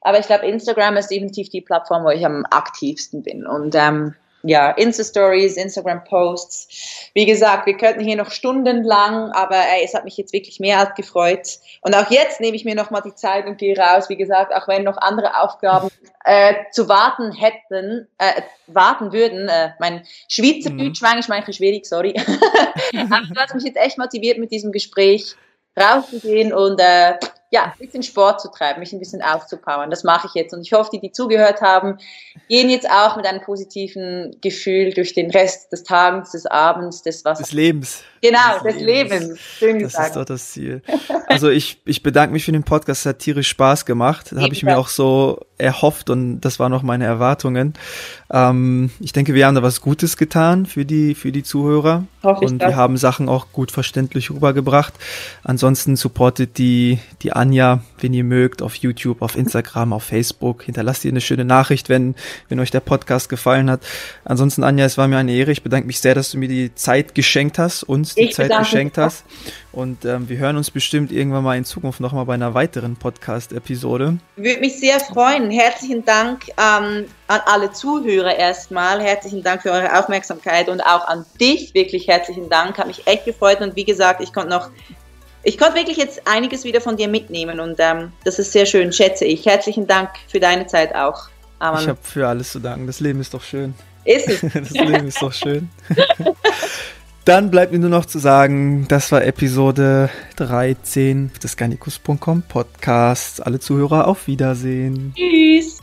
Aber ich glaube, Instagram ist definitiv die Plattform, wo ich am aktivsten bin. Und ähm, ja, Insta-Stories, Instagram-Posts. Wie gesagt, wir könnten hier noch stundenlang, aber ey, es hat mich jetzt wirklich mehr als gefreut. Und auch jetzt nehme ich mir nochmal die Zeit und gehe raus. Wie gesagt, auch wenn noch andere Aufgaben äh, zu warten hätten, äh, warten würden. Äh, mein Schweizerdeutsch mhm. ist manchmal schwierig, sorry. aber du hast mich jetzt echt motiviert mit diesem Gespräch rauszugehen und äh, ja, ein bisschen Sport zu treiben, mich ein bisschen aufzupowern. Das mache ich jetzt. Und ich hoffe, die, die zugehört haben, gehen jetzt auch mit einem positiven Gefühl durch den Rest des Tages, des Abends, des was. Des Lebens. Genau, des, des Lebens. Lebens. Schön das gesagt. ist doch das Ziel. Also ich, ich bedanke mich für den Podcast. Es hat tierisch Spaß gemacht. Das habe ich mir auch so erhofft und das waren auch meine Erwartungen. Ähm, ich denke, wir haben da was Gutes getan für die, für die Zuhörer. Hoffe und wir haben Sachen auch gut verständlich rübergebracht. Ansonsten supportet die, die Anja, wenn ihr mögt, auf YouTube, auf Instagram, auf Facebook. Hinterlasst ihr eine schöne Nachricht, wenn, wenn euch der Podcast gefallen hat. Ansonsten, Anja, es war mir eine Ehre. Ich bedanke mich sehr, dass du mir die Zeit geschenkt hast, uns die ich Zeit geschenkt hast. Und ähm, wir hören uns bestimmt irgendwann mal in Zukunft nochmal bei einer weiteren Podcast-Episode. Würde mich sehr freuen. Herzlichen Dank ähm, an alle Zuhörer erstmal. Herzlichen Dank für eure Aufmerksamkeit und auch an dich wirklich herzlichen Dank. Hat mich echt gefreut und wie gesagt, ich konnte noch ich konnte wirklich jetzt einiges wieder von dir mitnehmen und ähm, das ist sehr schön, schätze ich. Herzlichen Dank für deine Zeit auch. Amen. Ich habe für alles zu danken. Das Leben ist doch schön. Ist es? das Leben ist doch schön. Dann bleibt mir nur noch zu sagen, das war Episode 13 des Garnicus.com Podcasts. Alle Zuhörer auf Wiedersehen. Tschüss.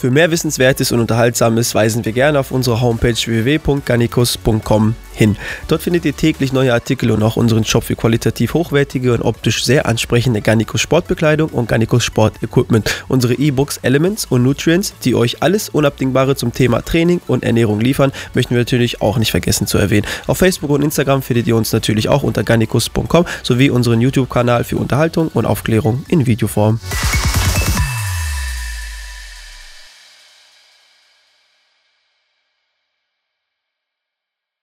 Für mehr Wissenswertes und Unterhaltsames weisen wir gerne auf unsere Homepage www.garnicus.com hin. Dort findet ihr täglich neue Artikel und auch unseren Shop für qualitativ hochwertige und optisch sehr ansprechende Garnicus Sportbekleidung und Garnicus Sport Equipment. Unsere E-Books Elements und Nutrients, die euch alles Unabdingbare zum Thema Training und Ernährung liefern, möchten wir natürlich auch nicht vergessen zu erwähnen. Auf Facebook und Instagram findet ihr uns natürlich auch unter garnicus.com sowie unseren YouTube-Kanal für Unterhaltung und Aufklärung in Videoform.